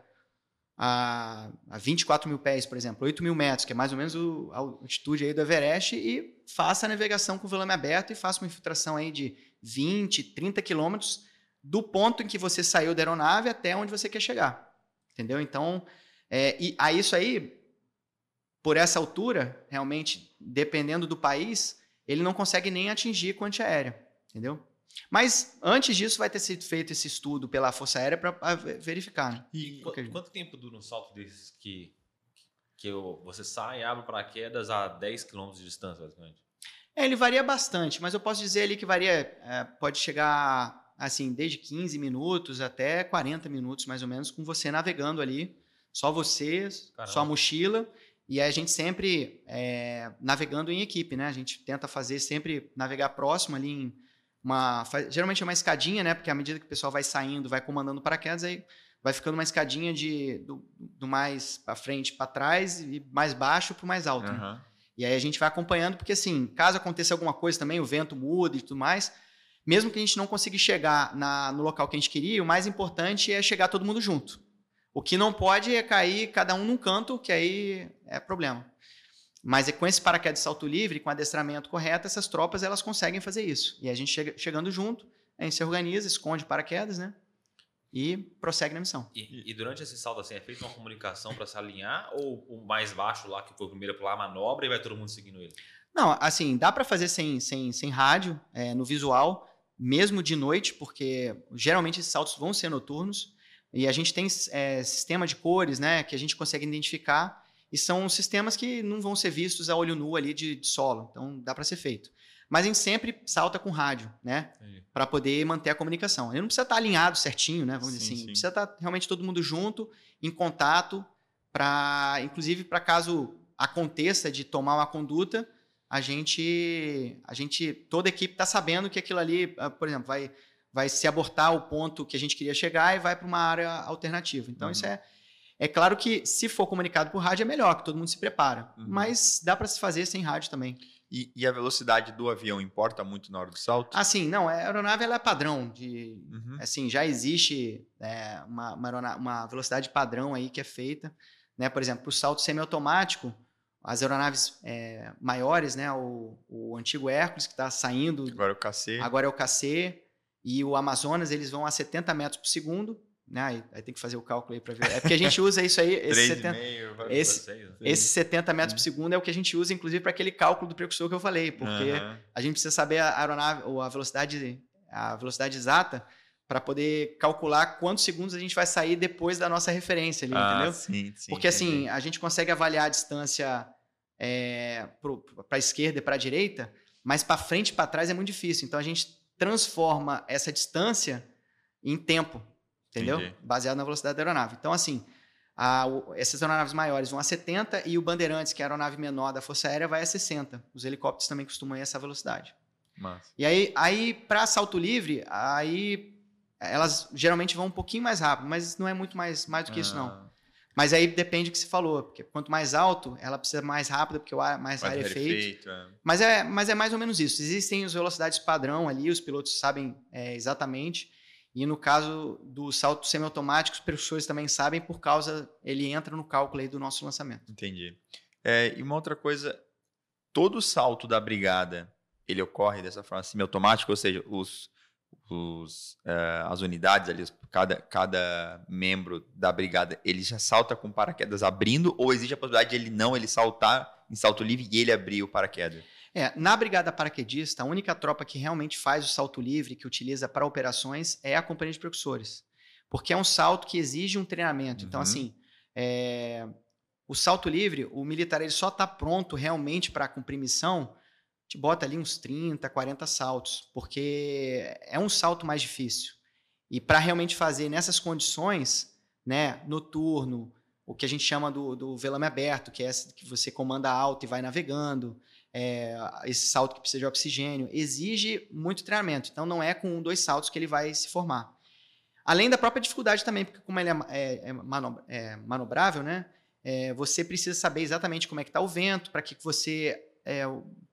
a, a 24 mil pés, por exemplo, 8 mil metros, que é mais ou menos o, a altitude aí do Everest, e faça a navegação com o velame aberto e faça uma infiltração aí de 20, 30 quilômetros do ponto em que você saiu da aeronave até onde você quer chegar. Entendeu? Então, é, e a isso aí, por essa altura, realmente, dependendo do país, ele não consegue nem atingir com antiaérea. Entendeu? Mas antes disso vai ter sido feito esse estudo pela Força Aérea para verificar. Né? E quanto, quanto tempo dura um salto desses que, que você sai e abre paraquedas a 10 km de distância, basicamente? É, ele varia bastante, mas eu posso dizer ali que varia, é, pode chegar assim, desde 15 minutos até 40 minutos, mais ou menos, com você navegando ali, só você, Caramba. sua mochila, e a gente sempre é, navegando em equipe, né? A gente tenta fazer sempre navegar próximo ali em uma geralmente é uma escadinha, né? Porque à medida que o pessoal vai saindo, vai comandando paraquedas, aí vai ficando uma escadinha de do, do mais para frente para trás e mais baixo para o mais alto. Uhum. Né? E aí a gente vai acompanhando, porque assim, caso aconteça alguma coisa também, o vento muda e tudo mais, mesmo que a gente não consiga chegar na, no local que a gente queria, o mais importante é chegar todo mundo junto. O que não pode é cair cada um num canto, que aí é problema. Mas é com esse paraquedas de salto livre, com adestramento correto, essas tropas elas conseguem fazer isso. E a gente chega, chegando junto, a gente se organiza, esconde paraquedas, né? E prossegue na missão. E, e durante esse salto, assim, é feita uma comunicação para se alinhar? Ou o mais baixo lá, que foi o primeiro a pular a manobra, e vai todo mundo seguindo ele? Não, assim, dá para fazer sem, sem, sem rádio, é, no visual, mesmo de noite, porque geralmente esses saltos vão ser noturnos. E a gente tem é, sistema de cores, né, que a gente consegue identificar e são sistemas que não vão ser vistos a olho nu ali de, de solo. Então dá para ser feito. Mas a gente sempre salta com rádio, né? Para poder manter a comunicação. Ele não precisa estar alinhado certinho, né? Vamos sim, dizer assim. Sim. Precisa estar realmente todo mundo junto, em contato, para, inclusive, para caso aconteça de tomar uma conduta, a gente, a gente, toda a equipe está sabendo que aquilo ali, ah, por exemplo, vai, vai se abortar o ponto que a gente queria chegar e vai para uma área alternativa. Então uhum. isso é, é claro que se for comunicado por rádio é melhor, que todo mundo se prepara. Uhum. Mas dá para se fazer sem rádio também. E, e, a velocidade do avião importa muito na hora do salto? Assim, não, a aeronave ela é padrão. De, uhum. Assim, já existe é, uma, uma, uma, velocidade padrão aí que é feita. Né? Por exemplo, para o salto semiautomático, as aeronaves é, maiores, né? O, o antigo Hércules, que está saindo. Agora é o KC. Agora é o KC. E o Amazonas, eles vão a 70 metros por segundo. Né? Aí, tem que fazer o cálculo aí para ver. É porque a gente usa isso aí. [LAUGHS] Esse 70, esse, esse 70 metros por segundo é o que a gente usa, inclusive, para aquele cálculo do precursor que eu falei, porque uhum. a gente precisa saber a aeronave, ou a velocidade, a velocidade exata para poder calcular quantos segundos a gente vai sair depois da nossa referência ali, ah, entendeu? Sim, sim, porque assim, entendi. assim, a gente consegue avaliar a distância é, para a esquerda e para a direita, mas para frente e para trás é muito difícil. Então a gente transforma essa distância em tempo entendeu? Entendi. Baseado na velocidade da aeronave. Então, assim, a, o, essas aeronaves maiores vão a 70 e o Bandeirantes, que é a aeronave menor da Força Aérea, vai a 60. Os helicópteros também costumam ir a essa velocidade. Massa. E aí, aí para salto livre, aí elas geralmente vão um pouquinho mais rápido, mas não é muito mais, mais do que ah. isso, não. Ah. Mas aí depende do que você falou, porque quanto mais alto, ela precisa mais rápida, porque o ar mais ar é feito. É. Mas, é, mas é mais ou menos isso. Existem as velocidades padrão ali, os pilotos sabem é, exatamente. E no caso do salto semiautomático, os professores também sabem, por causa, ele entra no cálculo aí do nosso lançamento. Entendi. É, e uma outra coisa, todo salto da brigada, ele ocorre dessa forma semiautomática, ou seja, os, os, uh, as unidades ali, cada, cada membro da brigada, ele já salta com paraquedas abrindo, ou existe a possibilidade de ele não, ele saltar em salto livre e ele abrir o paraquedas? É, na Brigada Paraquedista, a única tropa que realmente faz o salto livre, que utiliza para operações, é a Companhia de Precursores. Porque é um salto que exige um treinamento. Então, uhum. Então, assim, é, o salto livre, o militar ele só está pronto realmente para cumprir missão, te bota ali uns 30, 40 saltos, porque é um salto mais difícil. E para realmente fazer nessas condições, né, noturno, o que a gente chama do, do velame aberto, que é essa que você comanda alto e vai navegando, é, esse salto que precisa de oxigênio, exige muito treinamento. Então, não é com um, dois saltos que ele vai se formar. Além da própria dificuldade também, porque como ele é, é, é, é manobrável, né? É, você precisa saber exatamente como é que está o vento, para que você... É,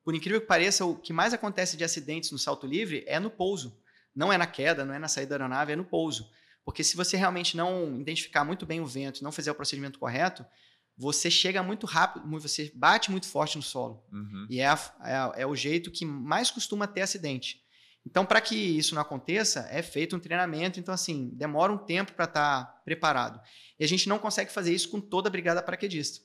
por incrível que pareça, o que mais acontece de acidentes no salto livre é no pouso. Não é na queda, não é na saída da aeronave, é no pouso. Porque se você realmente não identificar muito bem o vento, não fizer o procedimento correto, você chega muito rápido, você bate muito forte no solo. Uhum. E é, a, é, é, o jeito que mais costuma ter acidente. Então, para que isso não aconteça, é feito um treinamento. Então, assim, demora um tempo para estar tá preparado. E a gente não consegue fazer isso com toda a brigada paraquedista.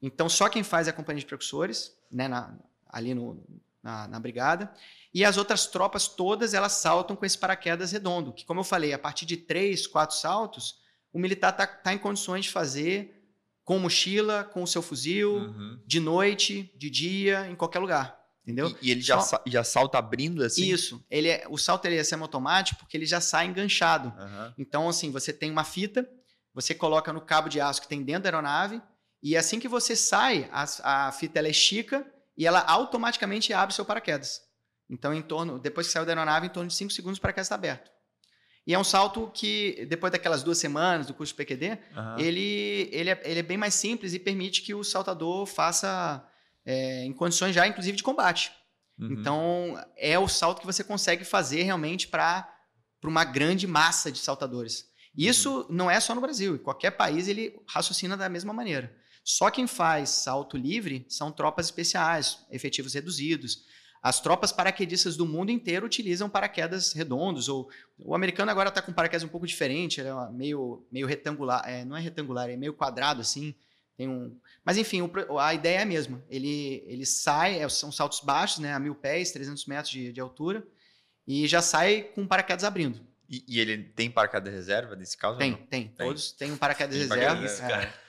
Então, só quem faz é a companhia de precursores, né, na, ali no, na, na, brigada. E as outras tropas todas, elas saltam com esse paraquedas redondo, que, como eu falei, a partir de três, quatro saltos, o militar está tá em condições de fazer com mochila, com o seu fuzil, uhum. de noite, de dia, em qualquer lugar. Entendeu? E, e ele já, já salta abrindo assim? Isso. Ele é, o salto ele é semi-automático porque ele já sai enganchado. Uhum. Então, assim, você tem uma fita, você coloca no cabo de aço que tem dentro da aeronave, e assim que você sai, a, a fita ela estica e ela automaticamente abre o seu paraquedas. Então, em torno, depois que saiu da aeronave, em torno de 5 segundos o paraquedas está aberto. E é um salto que, depois daquelas duas semanas do curso PQD, uhum. ele, ele, é, ele é bem mais simples e permite que o saltador faça é, em condições já, inclusive, de combate. Uhum. Então, é o salto que você consegue fazer realmente para uma grande massa de saltadores. Isso uhum. não é só no Brasil. Em qualquer país ele raciocina da mesma maneira. Só quem faz salto livre são tropas especiais, efetivos reduzidos. As tropas paraquedistas do mundo inteiro utilizam paraquedas redondos, ou o americano agora está com paraquedas um pouco diferente, ele é meio, meio retangular, é, não é retangular, é meio quadrado assim. Tem um, mas enfim, o, a ideia é a mesma. Ele, ele sai, é, são saltos baixos, né, a mil pés, 300 metros de, de altura, e já sai com paraquedas abrindo. E, e ele tem paraquedas reserva nesse caso? Tem, tem, Tem. Todos têm um paraquedas de Tem reserva. paraquedas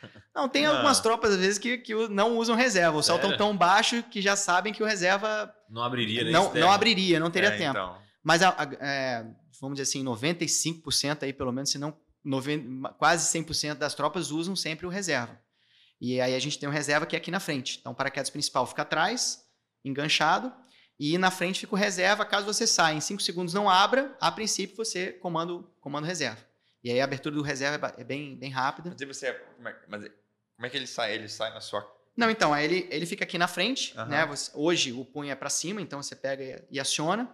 é. Não, tem Ah. algumas tropas, às vezes, que, que não usam reserva. Ou saltam tão baixo que já sabem que o reserva Não abriria, né? não, não abriria, não teria É, tempo. então. Mas, a- a- é, vamos dizer assim, 95% aí, pelo menos, se não 90, quase 100% das tropas usam sempre o reserva. E aí a gente tem o reserva que é aqui na frente. Então, o paraquedas principal fica atrás, enganchado, e na frente fica o reserva. Caso você saia em 5 segundos não abra, a princípio você comanda o comando reserva. E aí a abertura do reserva é é bem, bem rápida. Mas, você, como, é, mas como é que ele sai? Ele sai na sua. Não, então, aí ele, ele fica aqui na frente, Aham. né? Você- hoje o punho é para cima, então você pega e, e aciona.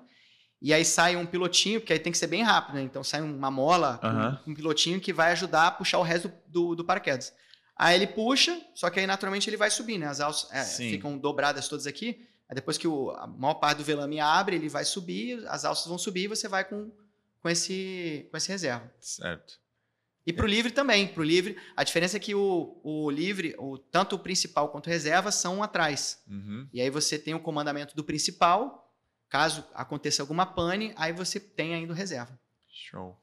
E aí sai um pilotinho, porque aí tem que ser bem rápido, né? Então sai uma mola Aham. com um pilotinho que vai ajudar a puxar o resto do, do, do paraquedas. Aí ele puxa, só que aí naturalmente ele vai subir, né? As alças é, ficam dobradas todas aqui. Aí depois que o, a maior parte do velame abre, ele vai subir, as alças vão subir e você vai com, com, esse, com esse reserva. Certo. E para o livre também. Para o livre, a diferença é que o, o livre, o, tanto o principal quanto o reserva, são atrás. Uhum. E aí você tem o comandamento do principal. Caso aconteça alguma pane, aí você tem ainda o reserva. Show.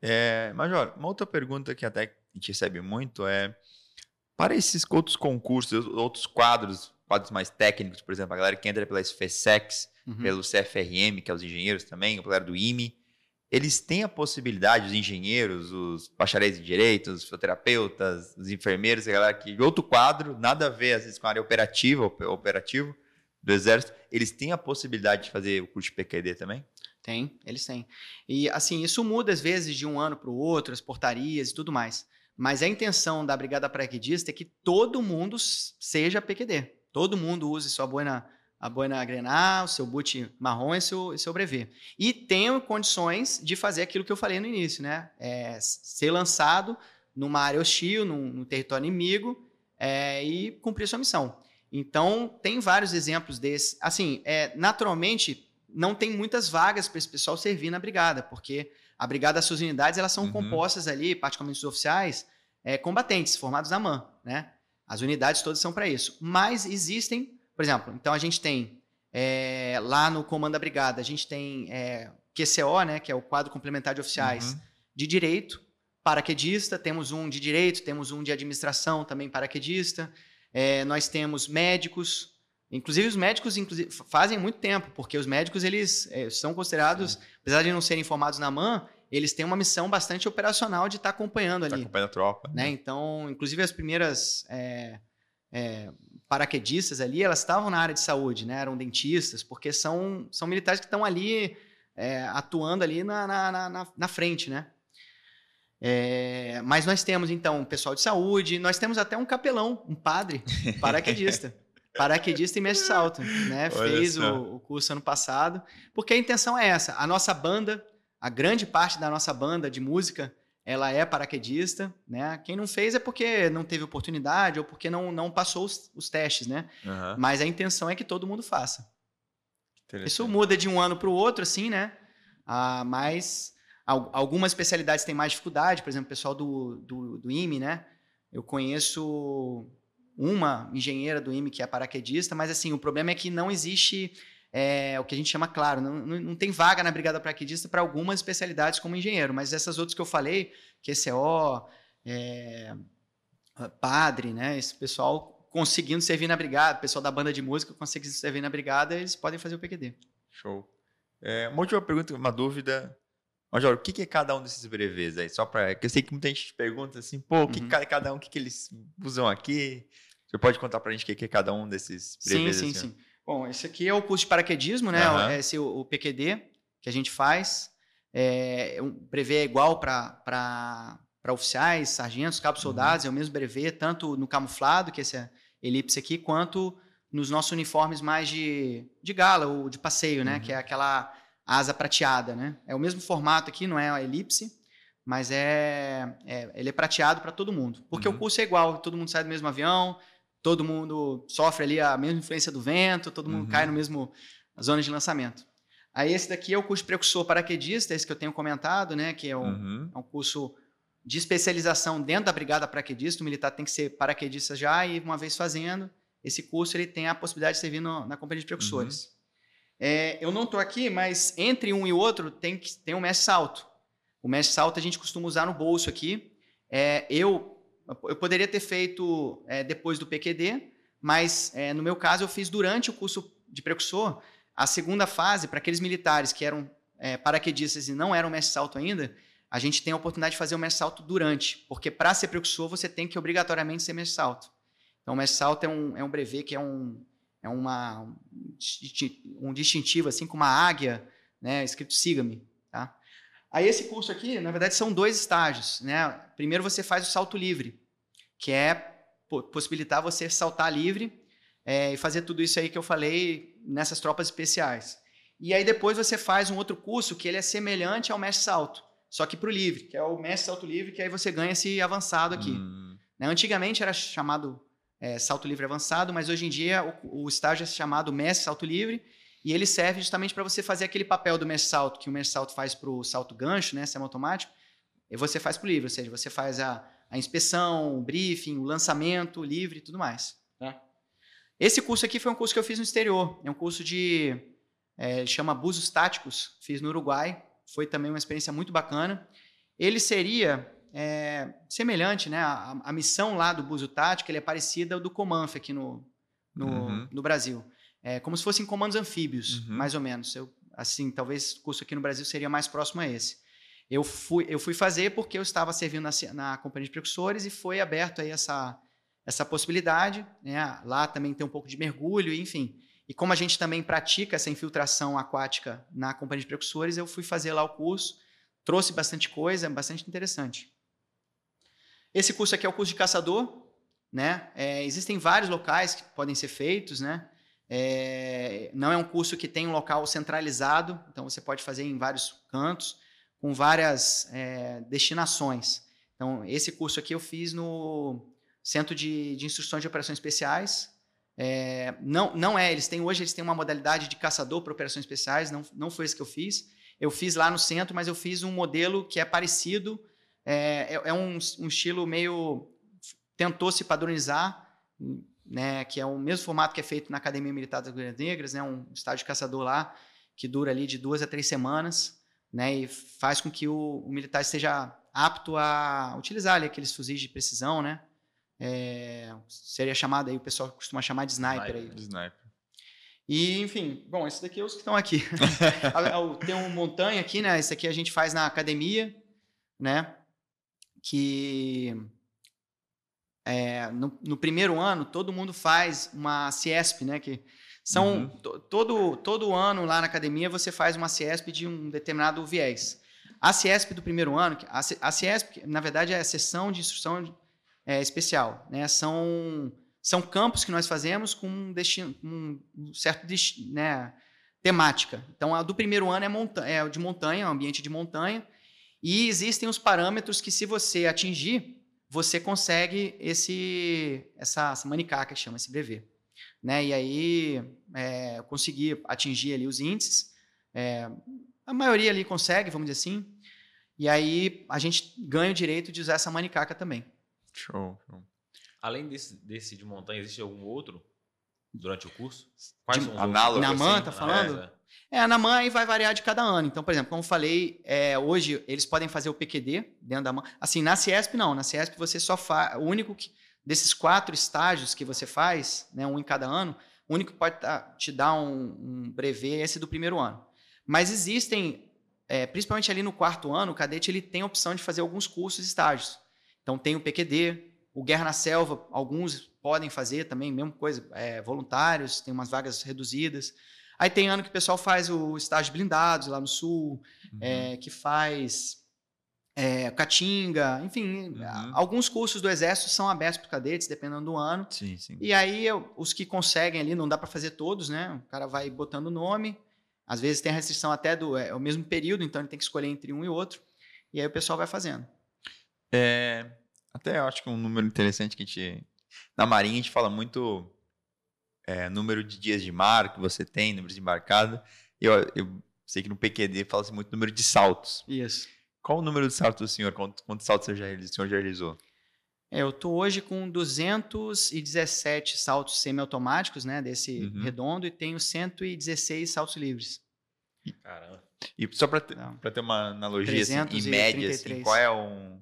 É, Major, uma outra pergunta que até a gente recebe muito é: para esses outros concursos, outros quadros, quadros mais técnicos, por exemplo, a galera que entra pela SFSEX, Uhum. pelo CFRM, que é os engenheiros também, a galera do IME, eles têm a possibilidade, os engenheiros, os bacharéis em direito, os fisioterapeutas, os enfermeiros, a galera que outro quadro, nada a ver às vezes com a área operativa, op- operativo do exército, eles têm a possibilidade de fazer o curso de PQD também? Tem, eles têm. E assim, isso muda às vezes de um ano para o outro, as portarias e tudo mais. Mas a intenção da Brigada Paraquedista é que todo mundo seja PQD. Todo mundo use sua boina, a boina grenar, o seu boot marrom e seu, seu brevet. E tenham condições de fazer aquilo que eu falei no início, né? É, ser lançado numa área hostil, num, num território inimigo é, e cumprir sua missão. Então, tem vários exemplos desses. Assim, é, naturalmente, não tem muitas vagas para esse pessoal servir na brigada, porque a brigada, as suas unidades, elas são Uhum. compostas ali, particularmente os oficiais, é, combatentes, formados na MAN, né? As unidades todas são para isso. Mas existem, por exemplo, então a gente tem é, lá no comando da brigada, a gente tem é, QCO, né, que é o quadro complementar de oficiais Uhum. de direito, paraquedista, temos um de direito, temos um de administração, também paraquedista. É, nós temos médicos, inclusive os médicos inclusive, fa- fazem muito tempo, porque os médicos eles são considerados, apesar de não serem formados na MAN, eles têm uma missão bastante operacional de estar acompanhando Tá ali. acompanhando a tropa. né? Então, inclusive as primeiras é, é, paraquedistas ali, elas estavam na área de saúde, né? Eram dentistas, porque são, são militares que estão ali é, atuando ali na, na, na- na, frente, né? É, mas nós temos, então, um pessoal de saúde, nós temos até um capelão, um padre, [LAUGHS] paraquedista. paraquedista e mestre salto, né? Olha Fez o, o curso ano passado, porque a intenção é essa. A nossa banda, a grande parte da nossa banda de música, ela é paraquedista, né? Quem não fez é porque não teve oportunidade ou porque não, não passou os, os testes, né? Aham. Mas a intenção é que todo mundo faça. Isso muda de um ano para o outro, assim, né? Ah, mas al- algumas especialidades têm mais dificuldade, por exemplo, o pessoal do, do, do IME, né? Eu conheço uma engenheira do IME que é paraquedista, mas assim, o problema é que não existe é, o que a gente chama, claro, não, não, tem vaga na Brigada Paraquedista para algumas especialidades como engenheiro, mas essas outras que eu falei, QCO, é, padre, né? Esse pessoal conseguindo servir na brigada, o pessoal da banda de música conseguindo servir na brigada, eles podem fazer o PQD. Show. É, uma última pergunta, uma dúvida. Major, o que que é cada um desses brevês aí? Só para. Eu sei que muita gente pergunta assim, pô, o que Uhum. que cada, um, o que, que eles usam aqui? Você pode contar pra gente o que que é cada um desses Sim, brevês? sim, assim, ó? sim. Bom, esse aqui é o curso de paraquedismo, né? Aham. Esse é o, o PQD que a gente faz. É, um brevet é igual para oficiais, sargentos, Uhum. cabos soldados, é o mesmo brevet, tanto no camuflado, que é elipse aqui, quanto nos nossos uniformes mais de, de gala ou de passeio, né? Uhum. Que é aquela asa prateada, né? É o mesmo formato aqui, não é a elipse, mas é, é- ele é prateado para todo mundo. Porque Uhum. o curso é igual, todo mundo sai do mesmo avião, todo mundo sofre ali a mesma influência do vento, todo mundo Uhum. cai no mesmo zona de lançamento. Aí esse daqui é o curso precursor paraquedista, esse que eu tenho comentado, né? Que é um, Uhum. é um curso de especialização dentro da brigada paraquedista. O militar tem que ser paraquedista já e uma vez fazendo esse curso ele tem a possibilidade de servir no- na companhia de precursores. É, eu não estou aqui, mas entre um e outro tem que tem um mestre salto. O mestre salto a gente costuma usar no bolso aqui. É, eu, eu poderia ter feito é, depois do PQD, mas é, no meu caso eu fiz durante o curso de precursor a segunda fase para aqueles militares que eram é, paraquedistas e não eram mestre salto ainda. A gente tem a oportunidade de fazer o mestre salto durante, porque para ser precursor você tem que obrigatoriamente ser mestre salto. Então, o mestre salto é um, é um brevet que é um, é uma, um distintivo, assim, com uma águia, né, escrito siga-me. Tá? Aí, esse curso aqui, na verdade, são dois estágios. Né? Primeiro, você faz o salto livre, que é possibilitar você saltar livre é, e fazer tudo isso aí que eu falei nessas tropas especiais. E aí, depois, você faz um outro curso que ele é semelhante ao mestre salto, só que para o livre, que é o mestre salto livre, que aí você ganha esse avançado aqui. Hum. Né? Antigamente era chamado é, salto livre avançado, mas hoje em dia o, o estágio é chamado mestre salto livre e ele serve justamente para você fazer aquele papel do mestre salto que o mestre salto faz para o salto gancho, né, semi-automático, e você faz para o livre, ou seja, você faz a, a inspeção, o briefing, o lançamento livre e tudo mais. Tá? Esse curso aqui foi um curso que eu fiz no exterior, é um curso de, é, chama Abusos Táticos, fiz no Uruguai, foi também uma experiência muito bacana. Ele seria é, semelhante, né? A, a, missão lá do Buzo Tático ele é parecida ao do Comanf aqui no, no, uhum. no Brasil. É como se fossem comandos anfíbios, uhum. mais ou menos. Eu, assim, talvez o curso aqui no Brasil seria mais próximo a esse. Eu fui, eu fui fazer porque eu estava servindo na, na companhia de precursores e foi aberto aí essa, essa possibilidade. Né? Lá também tem um pouco de mergulho, enfim. E como a gente também pratica essa infiltração aquática na companhia de precursores, eu fui fazer lá o curso. Trouxe bastante coisa, bastante interessante. Esse curso aqui é o curso de caçador, né? É, existem vários locais que podem ser feitos, né? É, não é um curso que tem um local centralizado, então você pode fazer em vários cantos, com várias é, destinações. Então, esse curso aqui eu fiz no Centro de, de Instruções de Operações Especiais. É, não, não é, eles têm hoje eles têm uma modalidade de caçador para operações especiais, não, não foi esse que eu fiz. Eu fiz lá no centro, mas eu fiz um modelo que é parecido é, é, é um, um, estilo meio. tentou se padronizar, né, que é o mesmo formato que é feito na Academia Militar das Agulhas Negras, né, um estágio de caçador lá, que dura ali de duas a três semanas, né, e faz com que o, o militar esteja apto a utilizar ali aqueles fuzis de precisão, né? É, seria chamado aí, o pessoal costuma chamar de sniper, sniper aí. Sniper. E, enfim, bom, esses daqui é os que estão aqui. [LAUGHS] Tem um montanha aqui, né? Esse aqui a gente faz na academia, né? que é, no, no, primeiro ano todo mundo faz uma CIESP, né? Que são uhum. todo, todo ano lá na academia você faz uma CIESP de um determinado viés. A CIESP do primeiro ano, a, a CIESP, na verdade, é a sessão de instrução é, especial. Né? São, são campos que nós fazemos com um, destino, um certo destino, né, temática. Então, a do primeiro ano é, monta é de montanha, um ambiente de montanha, e existem os parâmetros que, se você atingir, você consegue esse, essa, essa manicaca que chama esse brevet. Né? E aí é, eu consegui atingir ali os índices. É, a maioria ali consegue, vamos dizer assim. E aí a gente ganha o direito de usar essa manicaca também. Show, show. Além desse, desse de montanha, existe algum outro durante o curso? Quais de, são os análogos? Na MAN, assim? tá falando? É, é, a NAMAN aí vai variar de cada ano. Então, por exemplo, como eu falei, é, hoje eles podem fazer o PQD dentro da MAN. Assim, na Ciesp não. Na Ciesp você só faz... O único que, desses quatro estágios que você faz, né, um em cada ano, o único que pode te dar um, um brevet é esse do primeiro ano. Mas existem, é, principalmente ali no quarto ano, o cadete ele tem a opção de fazer alguns cursos e estágios. Então, tem o PQD, o Guerra na Selva, alguns podem fazer também, mesma coisa, é, voluntários, tem umas vagas reduzidas. Aí tem ano que o pessoal faz o estágio blindados lá no sul, uhum. é, que faz é, Caatinga, enfim, uhum. alguns cursos do Exército são abertos para cadetes, dependendo do ano. Sim, sim. E aí, os que conseguem ali, não dá para fazer todos, né? O cara vai botando o nome, às vezes tem a restrição até do é, o mesmo período, então ele tem que escolher entre um e outro, e aí o pessoal vai fazendo. É, até eu acho que um número interessante que a gente. Na Marinha a gente fala muito é, número de dias de mar que você tem, número de embarcada. Eu, eu sei que no PQD fala-se muito número de saltos. Isso. Qual o número de saltos do senhor? Quantos, quantos saltos você já, o senhor já realizou? É, eu estou hoje com 217 saltos semiautomáticos, né, desse uhum. redondo, e tenho 116 saltos livres. Caramba. E só para ter, pra ter uma analogia, assim, em 333. média, assim, qual é um,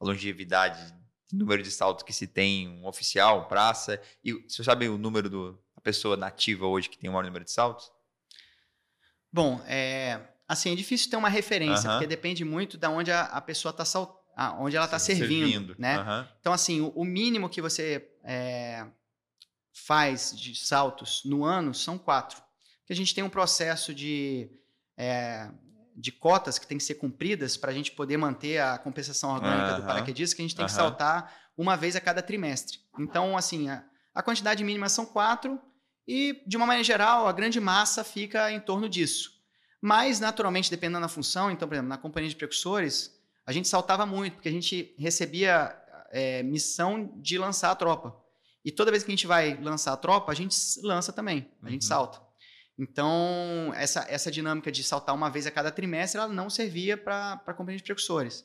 a longevidade, número de saltos que se tem, um oficial, praça? E você sabe o número do a pessoa nativa hoje que tem o maior número de saltos? Bom, é, assim, é difícil ter uma referência, porque depende muito de onde a, a pessoa está onde ela está servindo, né? Aham. Então, assim, o, o mínimo que você é, faz de saltos no ano são quatro. Porque a gente tem um processo de, é, de cotas que tem que ser cumpridas para a gente poder manter a compensação orgânica do Aham. paraquedista, que a gente tem que saltar uma vez a cada trimestre. Então, assim, a, a quantidade mínima são quatro e, de uma maneira geral, a grande massa fica em torno disso. Mas, naturalmente, dependendo da função, então, por exemplo, na companhia de precursores, a gente saltava muito, porque a gente recebia é, missão de lançar a tropa. E toda vez que a gente vai lançar a tropa, a gente lança também, a gente Uhum. salta. Então, essa, essa dinâmica de saltar uma vez a cada trimestre, ela não servia para a companhia de precursores.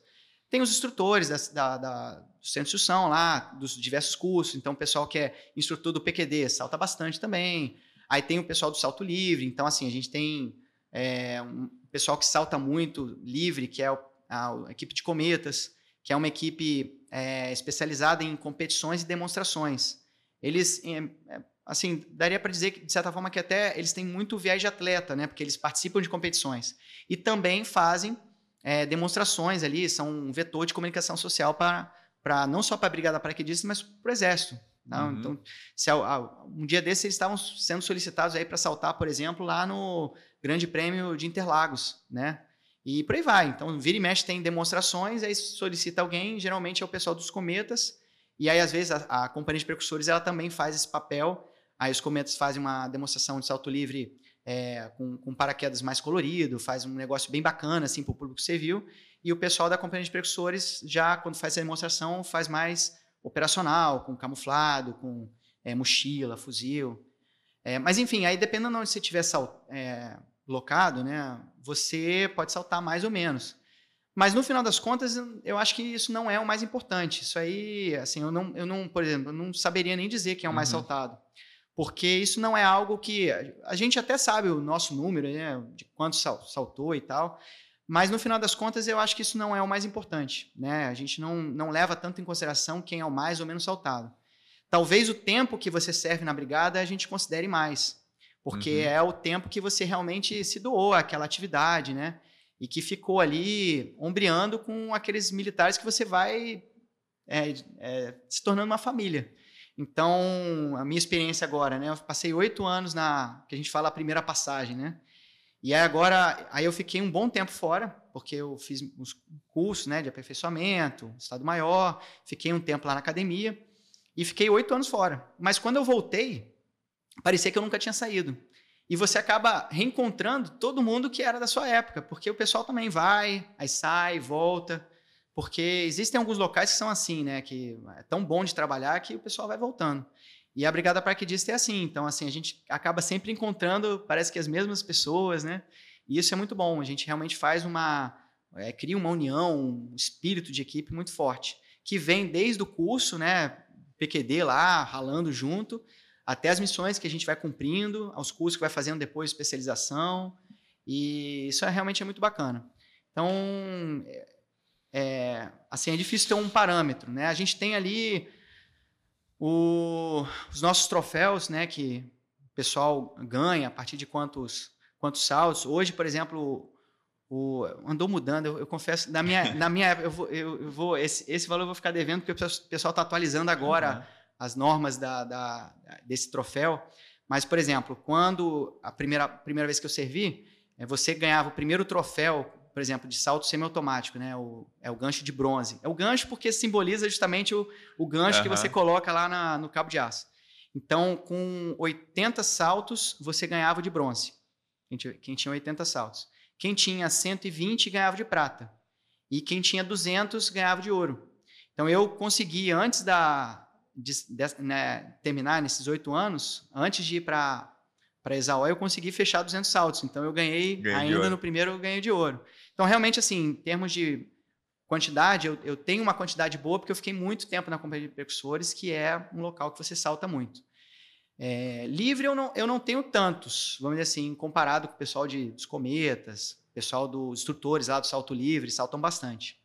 Tem os instrutores das- da, da, do centro de instrução lá, dos diversos cursos. Então, o pessoal que é instrutor do PQD salta bastante também. Aí tem o pessoal do salto livre. Então, assim, a gente tem é, um pessoal que salta muito livre, que é a, a equipe de cometas, que é uma equipe é, especializada em competições e demonstrações. Eles, é, assim, daria para dizer que, de certa forma, que até eles têm muito viés de atleta, né? Porque eles participam de competições. E também fazem é, demonstrações ali, são um vetor de comunicação social para não só para a Brigada Paraquedistas, mas para o Exército. Não? Uhum. Então, se, um dia desses eles estavam sendo solicitados aí para saltar, por exemplo, lá no Grande Prêmio de Interlagos, né? E por aí vai. Então, vira e mexe tem demonstrações, aí solicita alguém, geralmente é o pessoal dos cometas, e aí às vezes a, a companhia de precursores ela também faz esse papel. Aí os cometas fazem uma demonstração de salto livre é, com, com paraquedas mais colorido, faz um negócio bem bacana assim para o público civil. E o pessoal da companhia de precursores já quando faz essa demonstração faz mais operacional, com camuflado, com é, mochila, fuzil. É, mas enfim, aí dependendo de onde você estiver é, locado, né, você pode saltar mais ou menos. Mas no final das contas, eu acho que isso não é o mais importante. Isso aí, assim, eu não, eu não por exemplo, eu não saberia nem dizer quem é o mais Uhum. saltado. Porque isso não é algo que. A gente até sabe o nosso número, né, de quanto sal- saltou e tal. Mas no final das contas, eu acho que isso não é o mais importante. Né? A gente não, não leva tanto em consideração quem é o mais ou menos saltado. Talvez o tempo que você serve na brigada a gente considere mais. Porque Uhum. é o tempo que você realmente se doou àquela atividade, né? E que ficou ali ombreando com aqueles militares que você vai é, é, se tornando uma família. Então, a minha experiência agora, né? Eu passei oito anos na que a gente fala a primeira passagem, né? E aí agora, aí eu fiquei um bom tempo fora, porque eu fiz uns cursos, né, de aperfeiçoamento, estado maior, fiquei um tempo lá na academia e fiquei oito anos fora. Mas quando eu voltei, parecia que eu nunca tinha saído. E você acaba reencontrando todo mundo que era da sua época, porque o pessoal também vai, aí sai, volta. Porque existem alguns locais que são assim, né? Que é tão bom de trabalhar que o pessoal vai voltando. E a Brigada Paraquedista é assim. Então, assim, a gente acaba sempre encontrando, parece que as mesmas pessoas, né? E isso é muito bom. A gente realmente faz uma. é, cria uma união, um espírito de equipe muito forte. Que vem desde o curso, né? PQD lá, ralando junto, até as missões que a gente vai cumprindo, aos cursos que vai fazendo depois, especialização. E isso é, realmente é muito bacana. Então, é, assim, é difícil ter um parâmetro, né? A gente tem ali o- os nossos troféus, né? Que o pessoal ganha a partir de quantos, quantos saltos. Hoje, por exemplo, o, andou mudando, eu, eu confesso, na minha, [LAUGHS] na minha época, eu vou, eu, eu vou esse, esse valor eu vou ficar devendo, porque o pessoal está atualizando agora as normas da, da- desse troféu. Mas, por exemplo, quando a primeira, primeira vez que eu servi, é, você ganhava o primeiro troféu, por exemplo, de salto semiautomático, né? O, é o gancho de bronze. É o gancho porque simboliza justamente o, o gancho que Aham. você coloca lá na- no cabo de aço. Então, com 80 saltos, você ganhava de bronze. Quem tinha, quem tinha 80 saltos. Quem tinha 120 ganhava de prata. E quem tinha 200 ganhava de ouro. Então, eu consegui, antes da, de, de- né, terminar nesses oito anos, antes de ir para para Exaú, eu consegui fechar 200 saltos. Então, eu ganhei, Ganhou de ainda no primeiro, eu ganhei de ouro. Então, realmente, assim, em termos de quantidade, eu, eu tenho uma quantidade boa, porque eu fiquei muito tempo na companhia de percussores, que é um local que você salta muito. É, livre eu não, eu não tenho tantos, vamos dizer assim, comparado com o pessoal de, dos cometas, pessoal dos instrutores lá do salto livre, saltam bastante.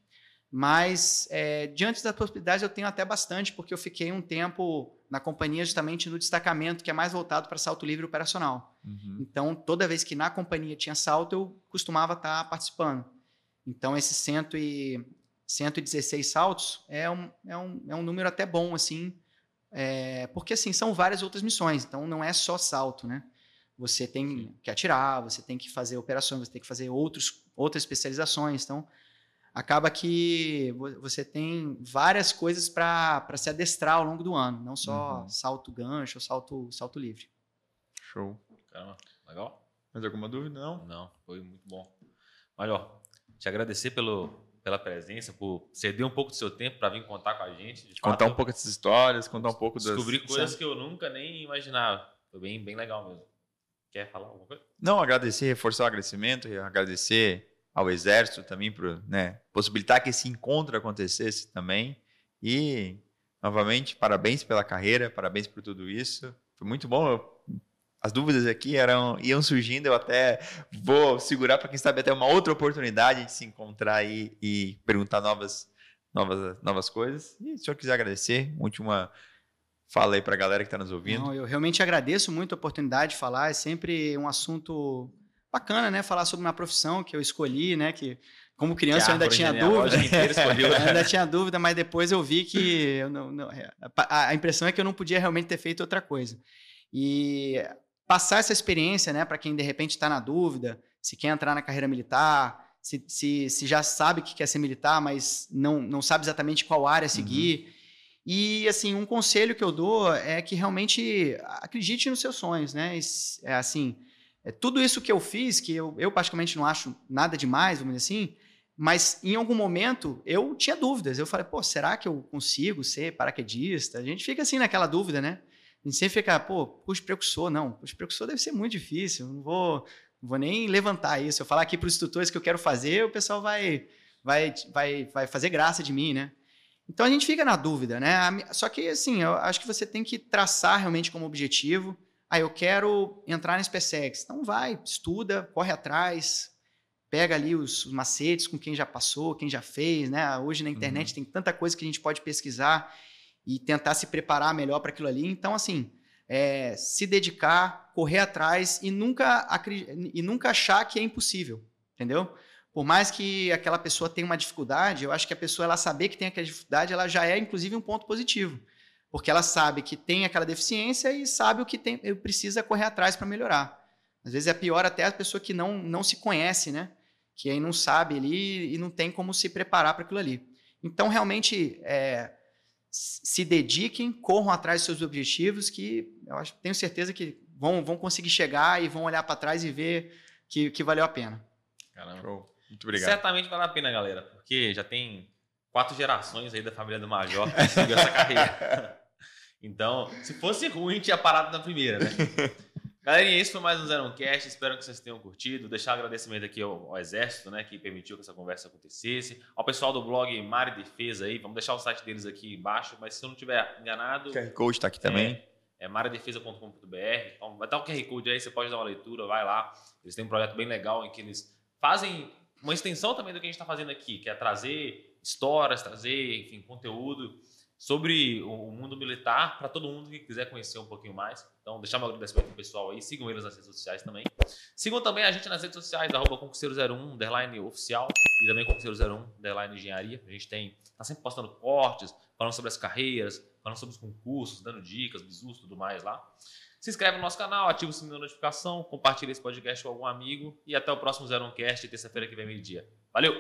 Mas, é, diante das possibilidades, eu tenho até bastante, porque eu fiquei um tempo na companhia justamente no destacamento, que é mais voltado para salto livre operacional. Uhum. Então, toda vez que na companhia tinha salto, eu costumava estar tá participando. Então, esses cento e, 116 saltos é um, é, um, é um número até bom, assim, é, porque assim, são várias outras missões, então não é só salto, né? Você tem Sim. que atirar, você tem que fazer operações, você tem que fazer outros, outras especializações. Então, acaba que você tem várias coisas para se adestrar ao longo do ano, não só uhum. salto gancho ou salto, salto livre. Show. Caramba, legal. Mais alguma dúvida? Não? Não, foi muito bom. Major, te agradecer pelo, pela presença, por ceder um pouco do seu tempo para vir contar com a gente. contar fato, um pouco dessas histórias, contar um pouco descobrir das... coisas que eu nunca nem imaginava. Foi bem, bem legal mesmo. Quer falar alguma coisa? Não, agradecer, reforçar o agradecimento, agradecer ao Exército também por né, possibilitar que esse encontro acontecesse também. E, novamente, parabéns pela carreira, parabéns por tudo isso. Foi muito bom. As dúvidas aqui eram iam surgindo, eu até vou segurar para quem sabe até uma outra oportunidade de se encontrar aí e perguntar novas, novas, novas coisas. E se o senhor quiser agradecer, última fala aí para a galera que está nos ouvindo. Não, eu realmente agradeço muito a oportunidade de falar, é sempre um assunto bacana, né? Falar sobre uma profissão que eu escolhi, né? Que como criança eu ainda tinha dúvida. [LAUGHS] eu ainda tinha dúvida, mas depois eu vi que eu não, não, a, a impressão é que eu não podia realmente ter feito outra coisa. E passar essa experiência, né, para quem de repente está na dúvida, se quer entrar na carreira militar, se, se, se, já sabe que quer ser militar, mas não, não sabe exatamente qual área seguir. Uhum. E, assim, um conselho que eu dou é que realmente acredite nos seus sonhos, né? É assim, é tudo isso que eu fiz, que eu, eu praticamente não acho nada demais, vamos dizer assim, mas em algum momento eu tinha dúvidas. Eu falei, pô, será que eu consigo ser paraquedista? A gente fica assim naquela dúvida, né? A gente sempre fica, pô, curso precursor, não. Curso precursor deve ser muito difícil, não vou, não vou nem levantar isso. Eu falar aqui para os instrutores que eu quero fazer, o pessoal vai, vai, vai, vai fazer graça de mim, né? Então a gente fica na dúvida, né? Só que, assim, eu acho que você tem que traçar realmente como objetivo. Ah, eu quero entrar na SpaceX. Então vai, estuda, corre atrás, pega ali os, os macetes com quem já passou, quem já fez, né? Hoje na internet uhum. tem tanta coisa que a gente pode pesquisar e tentar se preparar melhor para aquilo ali. Então, assim, é, se dedicar, correr atrás e nunca, e nunca achar que é impossível, entendeu? Por mais que aquela pessoa tenha uma dificuldade, eu acho que a pessoa ela saber que tem aquela dificuldade, ela já é inclusive um ponto positivo, porque ela sabe que tem aquela deficiência e sabe o que tem, precisa correr atrás para melhorar. Às vezes é pior até a pessoa que não, não se conhece, né? Que aí não sabe ali e não tem como se preparar para aquilo ali. Então, realmente, é, se dediquem, corram atrás dos seus objetivos, que eu acho, tenho certeza que vão, vão conseguir chegar e vão olhar para trás e ver que, que valeu a pena. Caramba. Show. Muito obrigado. Certamente vale a pena, galera, porque já tem quatro gerações aí da família do Major que [LAUGHS] seguiu essa carreira. Então, se fosse ruim, tinha parado na primeira, né? [LAUGHS] Galerinha, esse foi mais um Zero Cast. Espero que vocês tenham curtido. Deixar um agradecimento aqui ao, ao, Exército, né, que permitiu que essa conversa acontecesse. Ao pessoal do blog Mari Defesa aí, vamos deixar o site deles aqui embaixo, mas se eu não estiver enganado. O QR Code está aqui também. É, é maridefesa.com.br. Então, vai estar o QR Code aí, você pode dar uma leitura, vai lá. Eles têm um projeto bem legal em que eles fazem uma extensão também do que a gente está fazendo aqui, que é trazer histórias, trazer, enfim, conteúdo sobre o mundo militar para todo mundo que quiser conhecer um pouquinho mais. Então, deixar meu agradecimento pro pessoal aí. Sigam eles nas redes sociais também. Sigam também a gente nas redes sociais, arroba concurseiro01, underline oficial, e também concurseiro01, underline engenharia. A gente tem, tá sempre postando cortes, falando sobre as carreiras, falando sobre os concursos, dando dicas, bisus, tudo mais lá. Se inscreve no nosso canal, ativa o sininho da notificação, compartilha esse podcast com algum amigo e até o próximo Zero Cast, terça-feira que vem meio-dia. Valeu!